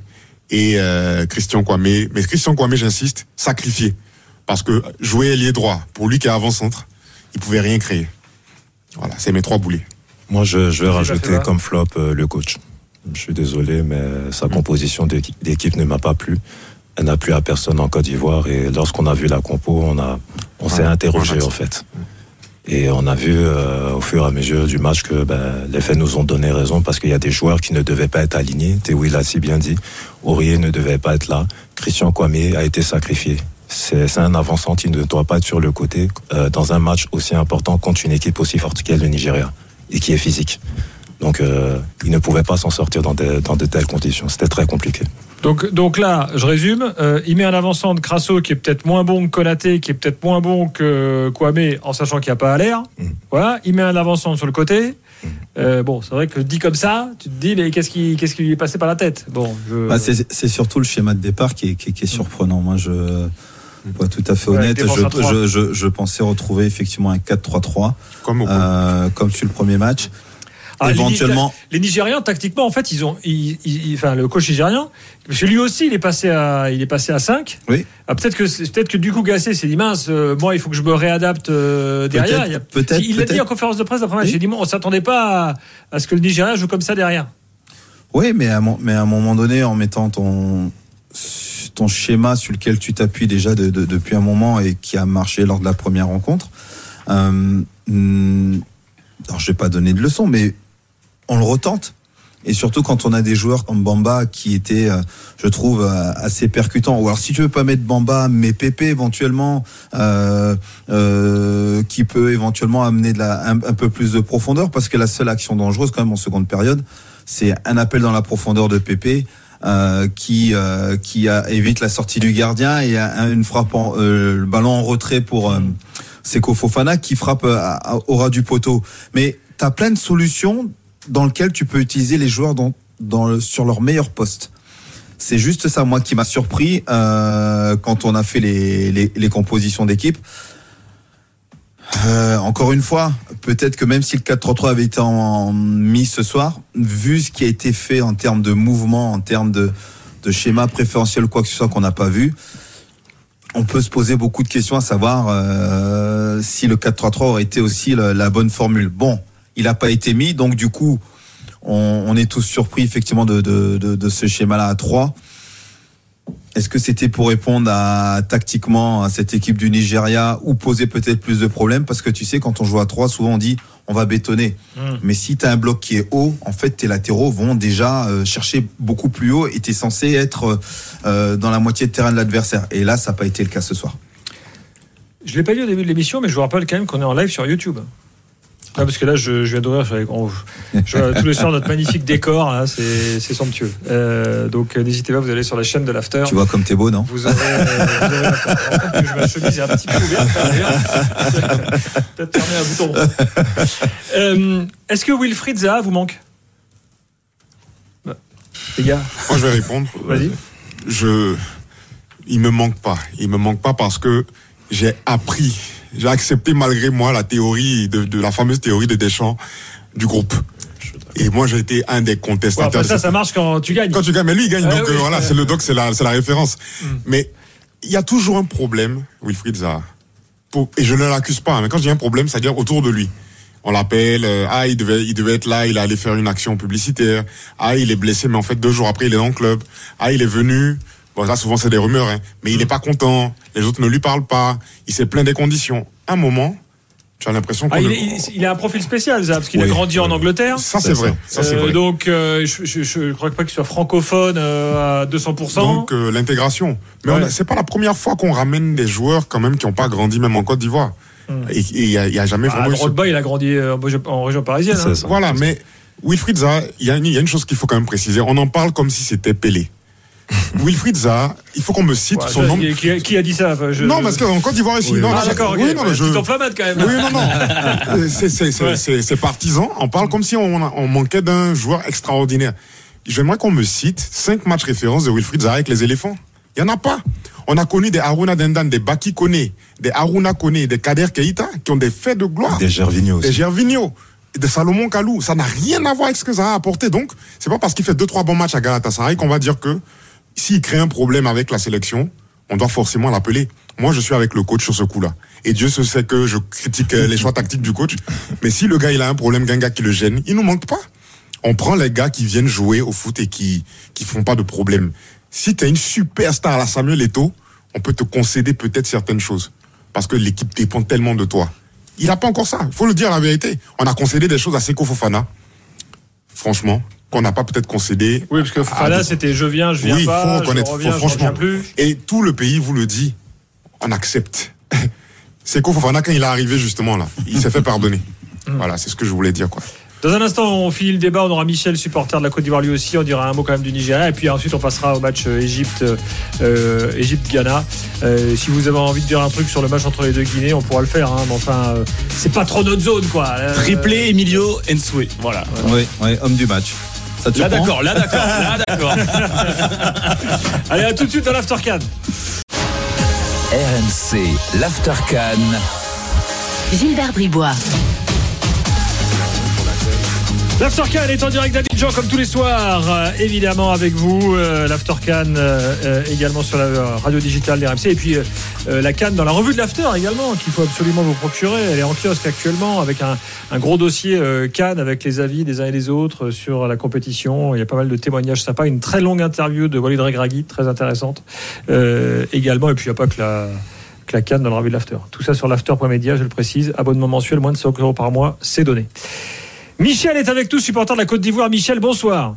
et euh, Christian Kwame. Mais Christian Kwame, j'insiste, sacrifié. Parce que jouer ailier droit, pour lui qui est avant-centre, il pouvait rien créer. Voilà, c'est mes trois boulets.
Moi, je, je vais rajouter comme flop euh, le coach. Je suis désolé, mais sa composition d'équi- d'équipe ne m'a pas plu. Elle n'a plu à personne en Côte d'Ivoire. Et lorsqu'on a vu la compo, on, a, on s'est
Ouais,
interrogé en fait. Et on a vu euh, au fur et à mesure du match que ben, les faits nous ont donné raison parce qu'il y a des joueurs qui ne devaient pas être alignés. Théoui l'a si bien dit. Aurier ne devait pas être là. Christian Kwame a été sacrifié. C'est un avançant qui ne doit pas être sur le côté euh, dans un match aussi important contre une équipe aussi forte qu'est le Nigeria et qui est physique. Donc euh, il ne pouvait pas s'en sortir dans de telles conditions. C'était très compliqué.
Donc, donc là, je résume. euh, il met un avançant de Crasso qui est peut-être moins bon que Konaté, qui est peut-être moins bon que Kwame, en sachant qu'il n'y a pas à l'air.
Mm.
Voilà. Il met un avançant sur le côté. Euh, bon, c'est vrai que dit comme ça, tu te dis, mais qu'est-ce qui, qu'est-ce qui lui est passé par la tête? Bon, je-
Bah, c'est surtout le schéma de départ qui est, qui est- qui est surprenant. Moi, je, tout à fait
Ouais,
honnête, je,
à trois.
je, je, je pensais retrouver effectivement un 4-3-3,
Comme au
euh, comme sur le premier match.
Ah,
Éventuellement,
Les Nigérians, tactiquement, en fait, ils ont, ils- ils- enfin, le coach nigérien, parce que lui aussi, il est passé à, il est passé à 5.
Oui.
Ah, peut-être que, peut-être que du coup, Gassé s'est dit mince, euh, moi, il faut que je me réadapte euh, derrière.
Peut-être,
Il l'a dit en conférence de presse après match.
Oui.
A dit, bon, on s'attendait pas à, à ce que le Nigeria joue comme ça derrière.
Oui, mais à, mon- mais à un moment donné, en mettant ton, ton schéma sur lequel tu t'appuies déjà de- de- depuis un moment et qui a marché lors de la première rencontre, euh, hmm, alors je vais pas donner de leçon, mais on le retente. Et surtout quand on a des joueurs comme Bamba qui étaient, euh, je trouve, euh, assez percutants. Ou alors si tu veux pas mettre Bamba, mais Pépé éventuellement, euh, euh, qui peut éventuellement amener de la, un, peu plus de profondeur, parce que la seule action dangereuse quand même en seconde période, c'est un appel dans la profondeur de Pépé. euh, qui euh, qui a, évite la sortie du gardien et un- une frappe en, le ballon en retrait pour c'est Fofana qui frappe au ras du poteau. Mais tu as plein de solutions dans lesquelles tu peux utiliser les joueurs dans, sur leur meilleur poste. C'est juste ça, moi, qui m'a surpris euh, quand on a fait les, les, compositions d'équipe. Euh, encore une fois, peut-être que même si le 4-3-3 avait été en, mis ce soir, vu ce qui a été fait en termes de mouvement, en termes de, de schéma préférentiel quoi que ce soit qu'on n'a pas vu, on peut se poser beaucoup de questions à savoir euh, si le 4-3-3 aurait été aussi la, la bonne formule. Bon, il n'a pas été mis, donc du coup, on, on est tous surpris effectivement de, de, de, de ce schéma-là à 3. Est-ce que c'était pour répondre à, tactiquement à cette équipe du Nigeria ou poser peut-être plus de problèmes? Parce que tu sais, quand on joue à 3, souvent on dit on va bétonner.
Mm.
Mais si tu as un bloc qui est haut, en fait, tes latéraux vont déjà euh, chercher beaucoup plus haut et tu es censé être euh, dans la moitié de terrain de l'adversaire. Et là, ça n'a pas été le cas ce soir.
Je l'ai pas dit au début de l'émission, mais je vous rappelle quand même qu'on est en live sur YouTube. Ah, parce que là, je, je viens d'ouvrir, je, vois tous les soirs notre magnifique décor, là, c'est c'est somptueux. Euh, donc euh, n'hésitez pas, vous allez sur la chaîne de l'After.
Tu vois comme t'es beau, non?
Vous aurez, euh, vous aurez la- Je me rends compte que je- ma chemise est un petit peu ouverte. Peut-être fermer un bouton. Euh, Est-ce que Wilfried Zaha vous manque? Bah, Les gars,
Moi, je vais répondre.
vas-y.
Je, il me manque pas. Il me manque pas parce que j'ai appris, j'ai accepté malgré moi la théorie de, de la fameuse théorie de Deschamps du groupe. Et moi, j'ai été un des contestateurs.
après
de
ça, ça marche quand tu gagnes.
Quand tu gagnes, mais lui, il gagne.
Ah
donc
oui,
euh, voilà,
ouais.
c'est le doc, c'est la, la référence.
Mm.
Mais il y a toujours un problème, Wilfried Zaha. Pour- et je ne l'accuse pas, mais quand dis un problème, c'est-à-dire autour de lui. On l'appelle, euh, ah, il devait, il devait être là, il allait faire une action publicitaire. Ah, il est blessé, mais en fait, deux jours après, il est dans le club. Ah, il est venu. Bon, ça, souvent, c'est des rumeurs, hein. Mais il n'est pas content. Les autres ne lui parlent pas. Il s'est plaint des conditions. Un moment, tu as l'impression
Ah, il,
ne-
est- il- il a un profil spécial, Zaha, parce qu'il a
Oui,
grandi en. Angleterre.
Ça, c'est vrai. Ça,
Euh,
vrai.
donc, euh, je, je crois pas qu'il soit francophone euh, à 200%.
Donc euh, l'intégration. Mais
Ouais.
c'est pas la première fois qu'on ramène des joueurs quand même qui n'ont pas grandi même en Côte d'Ivoire.
Hmm.
Et il y, a- a jamais
ah,
vraiment
il a grandi en région- en région parisienne. Hein.
ça.
Voilà, mais Wilfried Zaha, il y, a une- il y a une chose qu'il faut quand même préciser. On en parle comme si c'était Pelé. Wilfried Zaha, il faut qu'on me cite
Ouais,
son nom.
qui, qui a dit ça Enfin, je-
Non, parce qu'en Côte d'Ivoire aussi.
Oui,
non,
Ah,
non,
d'accord,
oui, non,
Ouais,
je-
quand même.
Oui, non, non. C'est- c'est- c'est-
Ouais.
C'est c'est partisan. On parle comme si on, on manquait d'un joueur extraordinaire. J'aimerais qu'on me cite cinq matchs références de Wilfried Zaha avec les éléphants. Il n'y en a pas. On a connu des Aruna Dendan, des Baki Kone, des Aruna Kone, des Kader Keita qui ont des faits de gloire.
Des Gervinho
Des
aussi.
Gervinho, des Salomon Kalou. Ça n'a rien à voir avec ce que Zaha a apporté. Donc, c'est pas parce qu'il fait deux, trois bons matchs à Galatasaray qu'on va dire que s'il crée un problème avec la sélection, on doit forcément l'appeler. Moi, je suis avec le coach sur ce coup-là. Et Dieu se sait que je critique euh, les choix tactiques du coach. Mais si le gars, il a un problème, qu'un gars qui le gêne, il nous manque pas. On prend les gars qui viennent jouer au foot et qui, qui font pas de problème. Si tu es une superstar à la Samuel Eto'o, on peut te concéder peut-être certaines choses. Parce que l'équipe dépend tellement de toi. Il n'a pas encore ça. Il faut le dire la vérité. On a concédé des choses à Seko Fofana. Franchement, qu'on n'a pas peut-être concédé.
Oui, parce que Fofana,
d'autres.
c'était je viens, je viens
Oui,
pas,
faut
je
reconnaître,
reviens,
faut
je reviens
franchement.
plus.
Et tout le pays vous le dit, on accepte. Seko Fofana, quand il est arrivé justement là, il s'est fait pardonner.
Mm.
Voilà, c'est ce que je voulais dire quoi.
Dans un instant, on finit le débat. On aura Michel, supporter de la Côte d'Ivoire lui aussi. On dira un mot quand même du Nigeria. Et puis ensuite, on passera au match euh, Égypte, euh, Égypte-Ghana. Euh, si vous avez envie de dire un truc sur le match entre les deux Guinées, on pourra le faire. hein. mais enfin, euh, c'est pas trop notre zone, quoi. Euh,
Triplé Emilio Ensue. Voilà.
Oui, oui, homme du match. Ça te
Là d'accord, là d'accord, là d'accord.
Allez, à tout de suite dans l'Aftercan.
RMC, l'Aftercan.
Gilbert Bribois.
L'Aftercan est en direct d'Abidjan comme tous les soirs, euh, évidemment avec vous. Euh, L'Aftercan euh, euh, également sur la euh, radio digitale des RMC. Et puis la canne dans la revue de l'After également, qu'il faut absolument vous procurer. Elle est en kiosque actuellement avec un, un gros dossier euh, canne avec les avis des uns et des autres sur la compétition. Il y a pas mal de témoignages sympas. Une très longue interview de Walid Regragui, très intéressante également. Et puis il n'y a pas que la la canne dans la revue de l'After. Tout ça sur l'After.media, je le précise. Abonnement mensuel, moins de 5 euros par mois, c'est donné. Michel est avec nous, supporter de la Côte d'Ivoire. Michel, bonsoir.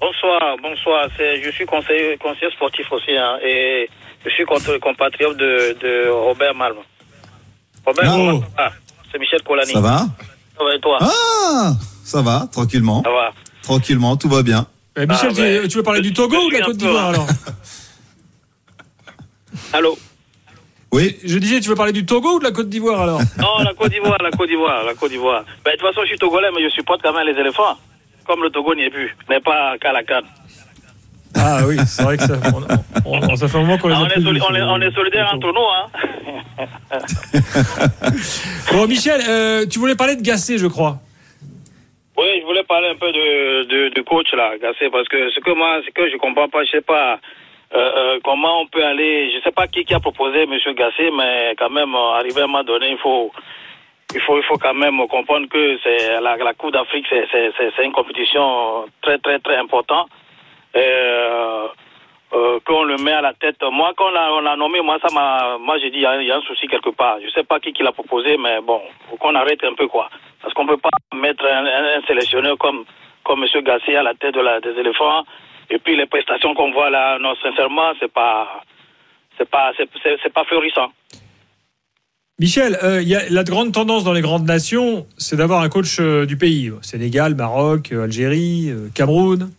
Bonsoir, bonsoir. Je suis conseiller, conseiller sportif aussi hein, et je suis contre, compatriote de, de Robert Malm. Robert,
Ah.
ça va c'est Michel Colani.
Ça va
Ça va et toi?
Ah Ça va, tranquillement.
Ça va.
Tranquillement, tout va bien.
Eh, Michel,
Ah,
tu- veux parler du Togo ou de la Côte d'Ivoire alors?
Allô?
Oui.
Je disais, tu veux parler du Togo ou de la Côte d'Ivoire alors
Non, la Côte d'Ivoire, la Côte d'Ivoire, la Côte d'Ivoire. Ben, de toute façon, je suis togolais, mais je supporte quand même les éléphants. Comme le Togo n'y est plus, n'est pas qu'à la canne.
Ah oui, c'est vrai que ça, on, on- ça fait un moment qu'on les
Ah,
a
on, est
plus
on, est, on est solidaires entre nous, hein.
Bon, Michel, euh, tu voulais parler de Gassé, je crois.
Oui, je voulais parler un peu de, de, de coach là, Gassé, parce que ce que moi, ce que je comprends pas, je sais pas euh, euh, comment on peut aller, je sais pas qui, qui a proposé Monsieur Gassé, mais quand même euh, arrivé à un moment donné, il faut, il faut, il faut quand même comprendre que c'est la, Coupe d'Afrique, c'est, c'est, c'est, une compétition très, très, très importante. Qu'on le met à la tête. Moi, quand on l'a, nommé, moi, ça m'a, moi, j'ai dit, il y, a- un souci quelque part. Je sais pas qui, qui l'a proposé, mais bon, faut qu'on arrête un peu, quoi. Parce qu'on peut pas mettre un, sélectionneur comme, comme Monsieur Gassé à la tête de la, des éléphants. Et puis, les prestations qu'on voit là, non, sincèrement, c'est pas, c'est pas, c'est, pas florissant.
Michel, euh, la grande tendance dans les grandes nations, c'est d'avoir un coach euh, du pays. Sénégal, Maroc, euh, Algérie, euh, Cameroun.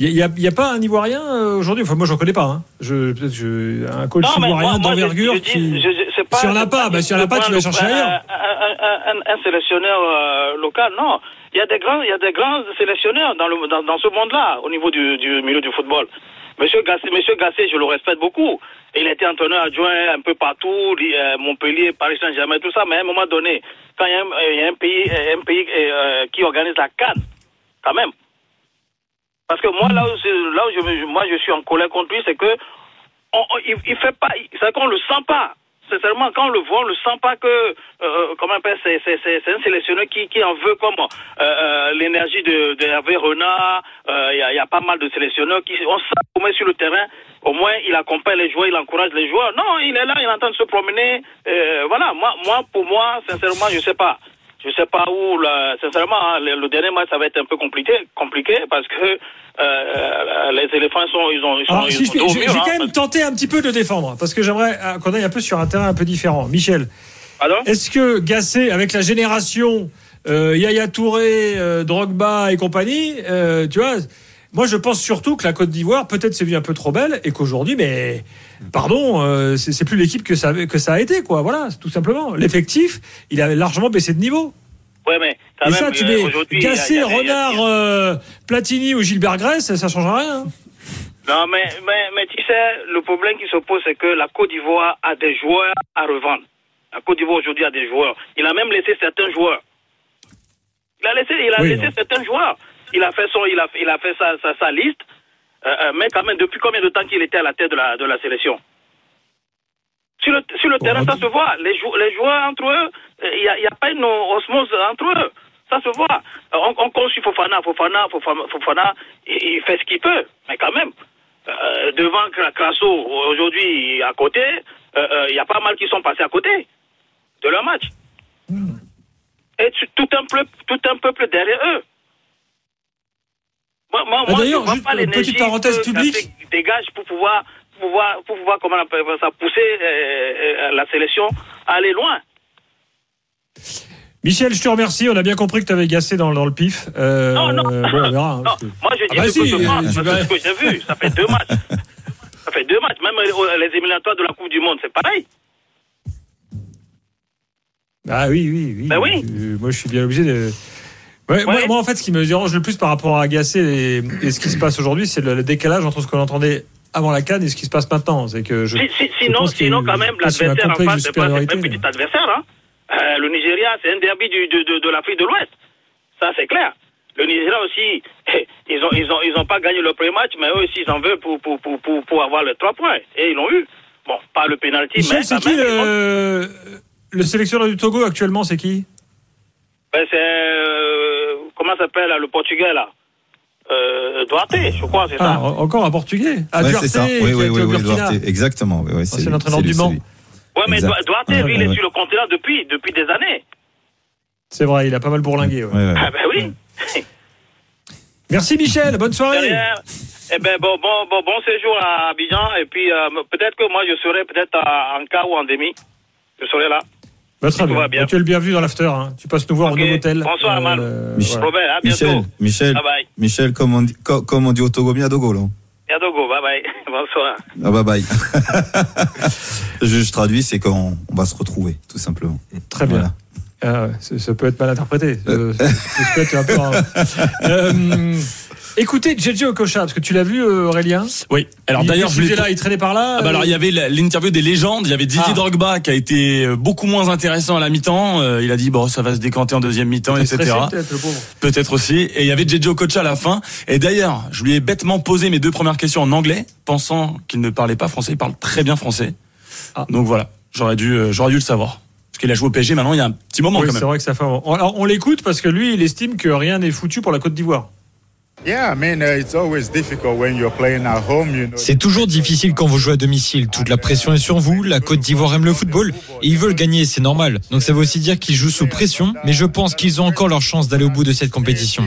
Euh, Il n'y a, y a pas un Ivoirien euh, aujourd'hui? Enfin, moi, j'en connais pas. Hein. Je, je- un coach
Non,
ivoirien d'envergure qui. si on n'a
c'est
pas, bah, si on pas, tu vas chercher
un,
ailleurs.
un, un, un- un sélectionneur euh, local, non. Il y a des grands, il y a des grands sélectionneurs dans, le, dans, dans ce monde-là, au niveau du, du milieu du football. Monsieur Gassé, Monsieur Gassé, je le respecte beaucoup. Il était entraîneur adjoint un peu partout, euh, Montpellier, Paris Saint-Germain, tout ça. Mais à un moment donné, quand il y a un, il y a un pays, un pays euh, qui organise la Cannes, quand même. Parce que moi, là où, c'est- là où je, moi, je suis en colère contre lui, c'est que on, il, fait pas, c'est qu'on le sent pas. Sincèrement, quand on le voit, on le sent pas que, euh, comment c'est, c'est, c'est, c'est un sélectionneur qui, qui en veut comme euh, euh, l'énergie de, de Hervé Renard. Euh, Il y, y a pas mal de sélectionneurs qui, on sent moins sur le terrain, au moins il accompagne les joueurs, il encourage les joueurs. Non, il est là, il est en train de se promener. Euh, voilà, moi, moi, pour moi, sincèrement, je sais pas. Je sais pas où, là, sincèrement, hein, le, le dernier match, ça va être un peu compliqué, compliqué parce que euh, les éléphants sont, ils ont, ils sont,
si je,
sont
vais
hein,
quand même tenter un petit peu de défendre, parce que j'aimerais euh, qu'on aille un peu sur un terrain un peu différent. Michel, est-ce que Gassé, avec la génération euh, Yaya Touré, euh, Drogba et compagnie, tu vois, moi je pense surtout que la Côte d'Ivoire, peut-être c'est vu un peu trop belle, et qu'aujourd'hui, mais pardon, euh, c'est plus l'équipe que ça, que ça a été, quoi. Voilà, tout simplement. L'effectif, il a largement baissé de niveau.
Ouais, mais quand
et
même,
ça, tu
euh,
mets
a-
Renard, euh, Platini ou Gilbert Grèce, ça, ça change rien. hein.
Non, mais, mais, mais tu sais, le problème qui se pose, c'est que la Côte d'Ivoire a des joueurs à revendre. La Côte d'Ivoire aujourd'hui a des joueurs. Il a même laissé certains joueurs. Il a laissé, il a
Oui,
laissé
non.
certains joueurs. Il a fait son, il a, il a fait sa, sa, sa liste. Euh, euh, mais quand même, depuis combien de temps qu'il était à la tête de la, de la sélection Sur le, sur le terrain, ça se voit. Les, jou- les joueurs entre eux, euh, il n'y a, y a pas une osmose entre eux. Ça se voit. On, on compte sur Fofana, Fofana, Fofana, Fofana, il, il fait ce qu'il peut. Mais quand même, euh, devant Cra- Crasso, aujourd'hui, à côté, euh, il y a pas mal qui sont passés à côté de leur match. Et tu- tout un, peuple, tout un peuple derrière eux. Moi, moi,
Ah,
moi, je
d'ailleurs, juste
pas
petite parenthèse
que
publique.
Dégage pour pouvoir, pour pouvoir, pour pouvoir comment on appelle ça, pousser euh, euh, la sélection à aller loin.
Michel, je te remercie. On a bien compris que tu avais gassé dans, dans le pif. Euh,
Non, non.
bon, on verra. hein, que-
Moi, je dis
Ah bah si,
que je pense, parce
tu
que
vas-
ce que j'ai vu. Ça fait deux matchs. Ça fait deux matchs. Même les éliminatoires de la Coupe du Monde, c'est pareil.
Ah oui, oui, oui.
Ben oui.
Euh, moi, je suis bien obligé de. Ouais, Moi, moi, en fait, ce qui me dérange le plus par rapport à Gassé et, et ce qui se passe aujourd'hui, c'est le, le décalage entre ce qu'on entendait avant la canne et ce qui se passe maintenant. C'est que je.
Si- si-
je
sinon,
pense
sinon, quand même, l'adversaire en face, c'est pas, un petit adversaire. Hein. Euh, le Nigeria, c'est un derby du- de, de, de l'Afrique de l'Ouest. Ça, c'est clair. Le Nigeria aussi, ils ont, ils ont, ils ont pas gagné le premier match, mais eux aussi, ils en veulent pour, pour, pour, pour, pour avoir les trois points. Et ils l'ont eu. Bon, pas le pénalty, mais
c'est qui
ont-
le, le sélectionneur du Togo actuellement C'est qui?
Ben, c'est. euh, comment s'appelle, le portugais, là? Euh, Duarte, je crois, c'est
Ah,
ça.
en- encore un portugais Ah,
Ouais,
Duarte,
ça. Oui, oui, oui, oui. Duarte. Exactement. Oui, oui,
c'est l'entraîneur du Mans.
Ouais, mais
Exact.
Duarte, lui, il
ouais,
est
ouais.
sur le continent depuis, depuis des années.
C'est vrai, il a pas mal bourlingué. ouais.
Ouais, ouais.
Ah, ben oui.
Merci Michel, bonne soirée.
Derrière, eh ben, bon, bon, bon, bon séjour à Abidjan. Et puis, euh, peut-être que moi, je serai peut-être à- en cas ou en demi. Je serai là.
Bah, très bien.
va bien.
Bah, tu es le bienvenu dans l'after. hein. Tu passes nous voir
Ok.
au nouveau hôtel.
Bonsoir, Amal.
Euh,
Michel,
voilà.
Robert, à bientôt.
Michel, Michel,
Bye bye.
Michel, comme on dit, co- comme on dit au Togo, bien Dogo, là.
Yadogo, bye bye. Bonsoir.
Ah bah bye. je, je traduis, c'est qu'on on va se retrouver, tout simplement.
Très bien.
Voilà.
Ah ça, peut être mal interprété. Euh, ça- ça peut être un peu un- Euh, écoutez, JJ Okocha, parce que tu l'as vu, euh, Aurélien
Oui. Alors
Il-
d'ailleurs,
il
je voulais
là, il traînait par là.
Ah bah alors
euh,
il y avait l'interview des légendes, il y avait Didier
Ah.
Drogba qui a été euh, beaucoup moins intéressant à la mi-temps. Il a dit bon ça va se décanter en deuxième mi-temps, etc.
peut-être.
Peut-être aussi. Et il y avait Jejo Okocha à la fin. Et d'ailleurs, je lui ai bêtement posé mes deux premières questions en anglais, pensant qu'il ne parlait pas français. Il parle très bien français.
Ah.
Donc voilà, j'aurais dû, j'aurais dû le savoir. Parce qu'il a joué au PSG maintenant il y a un petit moment
Oui,
quand
c'est
même.
vrai que ça fait. Alors, on l'écoute parce que lui, il estime que rien n'est foutu pour la Côte d'Ivoire.
C'est toujours difficile quand vous jouez à domicile. Toute la pression est sur vous. La Côte d'Ivoire aime le football et ils veulent gagner, c'est normal. Donc ça veut aussi dire qu'ils jouent sous pression, mais je pense qu'ils ont encore leur chance d'aller au bout de cette compétition.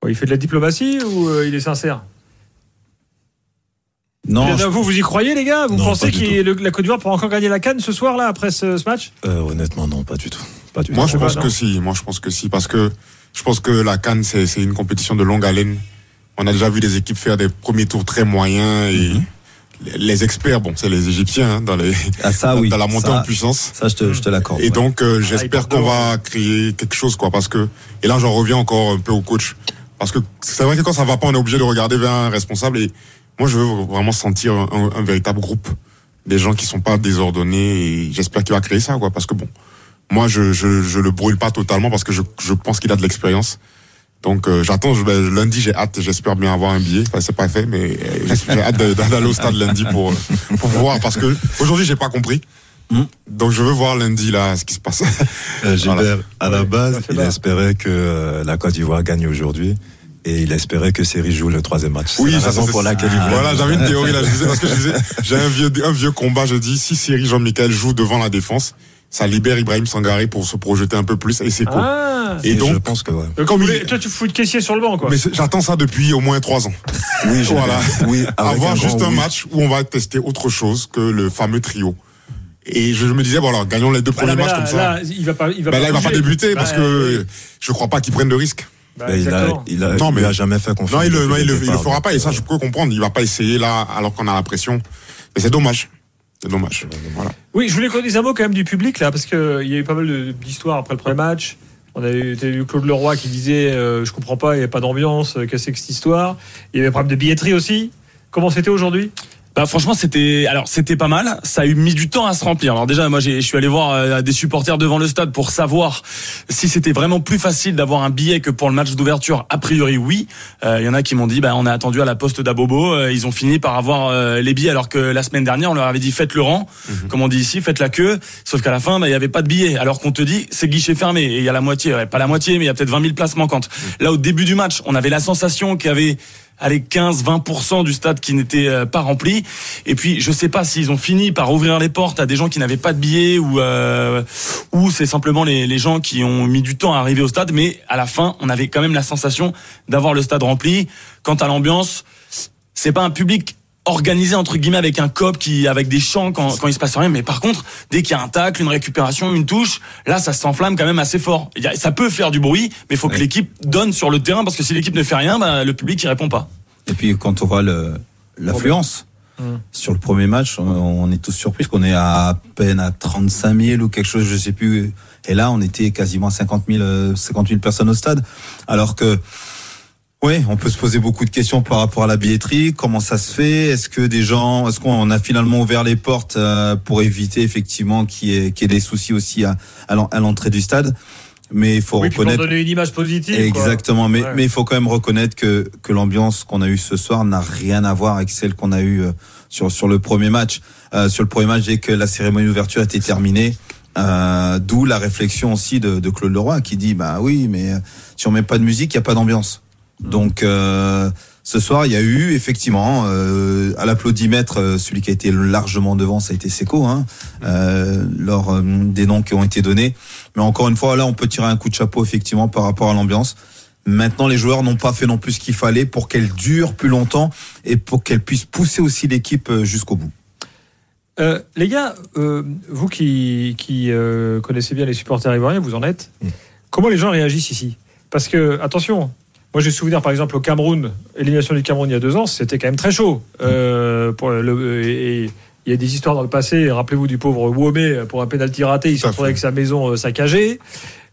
Bon, il fait de la diplomatie ou euh, il est sincère?
Non, je-
Vous, vous y croyez, les gars? Vous
Non,
pensez que la Côte d'Ivoire pourra encore gagner la canne ce soir, là, après ce, ce match?
Euh, honnêtement, non, pas du tout. Pas
Moi, je pense que si. Moi, je pense que si. Parce que je pense que la Cannes, c'est c'est une compétition de longue haleine. On a déjà vu des équipes faire des premiers tours très moyens et
Mhm.
les- les experts, bon, c'est les Égyptiens hein, dans les
Ah, ça, oui.
dans la montée
Ça-
en puissance.
Ça, je te, je te l'accorde.
Et
ouais.
donc, euh,
Ah,
j'espère qu'on va créer quelque chose, quoi, parce que et là, j'en reviens encore un peu au coach, parce que c'est vrai que quand ça va pas, on est obligé de regarder vers un responsable. Et moi, je veux vraiment sentir un, un- un véritable groupe, des gens qui sont pas désordonnés. Et j'espère qu'il va créer ça, quoi, parce que bon, moi, je je, je le brûle pas totalement parce que je je pense qu'il a de l'expérience. Donc euh, j'attends, je, ben, lundi j'ai hâte, j'espère bien avoir un billet. Enfin, c'est pas fait, mais euh, j'ai hâte d'aller au stade lundi pour euh, pour voir parce que aujourd'hui j'ai pas compris.
Hmm.
Donc je veux voir lundi là ce qui se passe.
Euh, Gilbert,
Voilà.
à la base, il espérait que euh, la Côte d'Ivoire gagne aujourd'hui. Et il espérait que Série joue le troisième match.
Oui,
C'est la
ça, c'est-
pour laquelle il voulait-
Voilà, j'avais une théorie là, je disais, parce que je disais, j'ai un vieux, un vieux combat, je dis, si Cyril Jean-Michel joue devant la défense, ça libère Ibrahim Sangaré pour se projeter un peu plus et c'est cool.
Ah
Et donc,
je pense que ouais.
Donc,
comme il-
voulez- Toi, tu fous de caissier sur le banc, quoi.
mais j'attends ça depuis au moins trois ans.
Oui,
Voilà.
oui,
Avoir
un
juste
grand
un
oui.
match où on va tester autre chose que le fameux trio. Et je me disais, bon alors, gagnons les deux
Bah,
premiers
là,
matchs
là,
comme ça.
là, il va pas, il va
Ben
pas
là, il va pas
bouger.
débuter parce
Bah,
que je crois pas qu'il prenne de risque.
bah,
Mais il a, il a,
Non,
il
mais-
lui a jamais fait confiance.
Non, il, le- il, le- il fera pas et ça,
euh,
je peux comprendre. Il va pas essayer là alors qu'on a la pression. Mais c'est dommage. C'est dommage.
Oui, je voulais qu'on dise un mot quand même du public là, parce qu'il y a eu pas mal d'histoires après le premier match. On a eu Claude Leroy qui disait euh, Je comprends pas, il n'y a pas d'ambiance, euh, qu'est-ce que c'est que cette histoire? Il y avait un problème de billetterie aussi. Comment c'était aujourd'hui?
Bah franchement c'était alors c'était pas mal. Ça a eu mis du temps à se remplir. Alors déjà moi j'ai- je suis allé voir euh, des supporters devant le stade pour savoir si c'était vraiment plus facile d'avoir un billet que pour le match d'ouverture. A priori oui. Euh, Il y en a qui m'ont dit bah on a attendu à la poste d'Abobo. Euh, ils ont fini par avoir euh, les billets alors que la semaine dernière on leur avait dit faites le rang, comme on dit ici faites la queue. Sauf qu'à la fin bah, il y avait pas de billets alors qu'on te dit c'est guichet fermé et il y a la moitié ouais, pas la moitié mais il y a peut-être 20 000 places manquantes. Là au début du match on avait la sensation qu'il y avait allez 15-20% du stade qui n'était euh, pas rempli. Et puis je sais pas s'ils ont fini par ouvrir les portes à des gens qui n'avaient pas de billets ou euh, ou c'est simplement les, les gens qui ont mis du temps à arriver au stade. Mais à la fin, on avait quand même la sensation d'avoir le stade rempli. Quant à l'ambiance, c'est pas un public organisé entre guillemets avec un cop qui avec des chants quand, quand il se passe rien mais par contre dès qu'il y a un tacle une récupération une touche là ça s'enflamme quand même assez fort Il y a- ça peut faire du bruit mais il faut que
Ouais.
l'équipe donne sur le terrain parce que si l'équipe ne fait rien bah, le public il répond pas
Et puis quand on voit le- l'affluence
Hum.
sur le premier match, on, est tous surpris qu'on est à peine à 35 000 ou quelque chose, je sais plus. Et là, on était quasiment à 50 000, euh, 50 000 personnes au stade. Alors que, oui, on peut se poser beaucoup de questions par rapport à la billetterie. Comment ça se fait? Est-ce que des gens, est-ce qu'on a finalement ouvert les portes euh, pour éviter effectivement qu'il y, ait- y ait des soucis aussi à, à l'en- à l'entrée du stade? Mais il faut
Oui,
reconnaître.
donner une image positive. quoi.
Exactement, mais
Ouais.
mais il faut quand même reconnaître que que l'ambiance qu'on a eue ce soir n'a rien à voir avec celle qu'on a eue euh, sur sur le premier match. Euh, sur le premier match, dès que la cérémonie d'ouverture a été terminée, euh, d'où la réflexion aussi de, de Claude Leroy qui dit bah oui, mais euh, si on met pas de musique, il y a pas d'ambiance. Donc euh, ce soir, il y a eu effectivement euh, à l'applaudimètre, euh, celui qui a été largement devant, ça a été Seco, hein, euh, lors des noms qui ont été donnés. Mais encore une fois, là, on peut tirer un coup de chapeau effectivement par rapport à l'ambiance. Maintenant, les joueurs n'ont pas fait non plus ce qu'il fallait pour qu'elle dure plus longtemps et pour qu'elle puisse pousser aussi l'équipe jusqu'au bout.
Euh, les gars, euh, vous qui, qui euh, connaissez bien les supporters ivoiriens, vous en êtes.
Mm.
Comment les gens réagissent ici? Parce que, attention, Moi, j'ai souvenir, par exemple, au Cameroun, élimination du Cameroun il y a deux ans, c'était quand même très chaud. Euh, pour le, et, et il y a des histoires dans le passé. Rappelez-vous du pauvre Womé pour un pénalty raté, il se retrouvait avec sa maison euh, saccagée.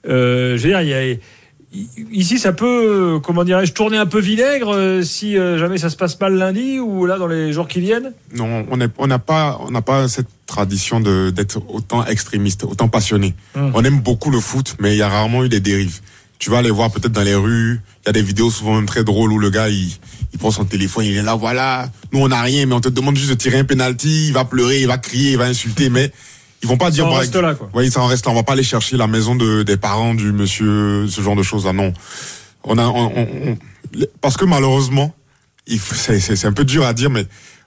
Euh, je veux dire, il y a- Ici, ça peut, euh, comment dirais-je, tourner un peu vinaigre euh, si euh, jamais ça se passe mal lundi ou là dans les jours qui viennent?
Non, on n'a pas, on n'a pas cette tradition d'être autant extrémiste, autant passionné.
Hum.
On aime beaucoup le foot, mais il y a rarement eu des dérives. Tu vas aller voir peut-être dans les rues. Il y a des vidéos souvent même très drôles où le gars il, il prend son téléphone, il est là, voilà. Nous on n'a rien, mais on te demande juste de tirer un penalty. Il va pleurer, il va crier, il va insulter, mais ils vont pas dire.
en
bah,
reste là, quoi.
Oui, ça en reste là. On va pas aller chercher la maison de, des parents du monsieur, ce genre de choses. là non. On a, on, on- on- parce que malheureusement, c'est un peu dur à dire, mais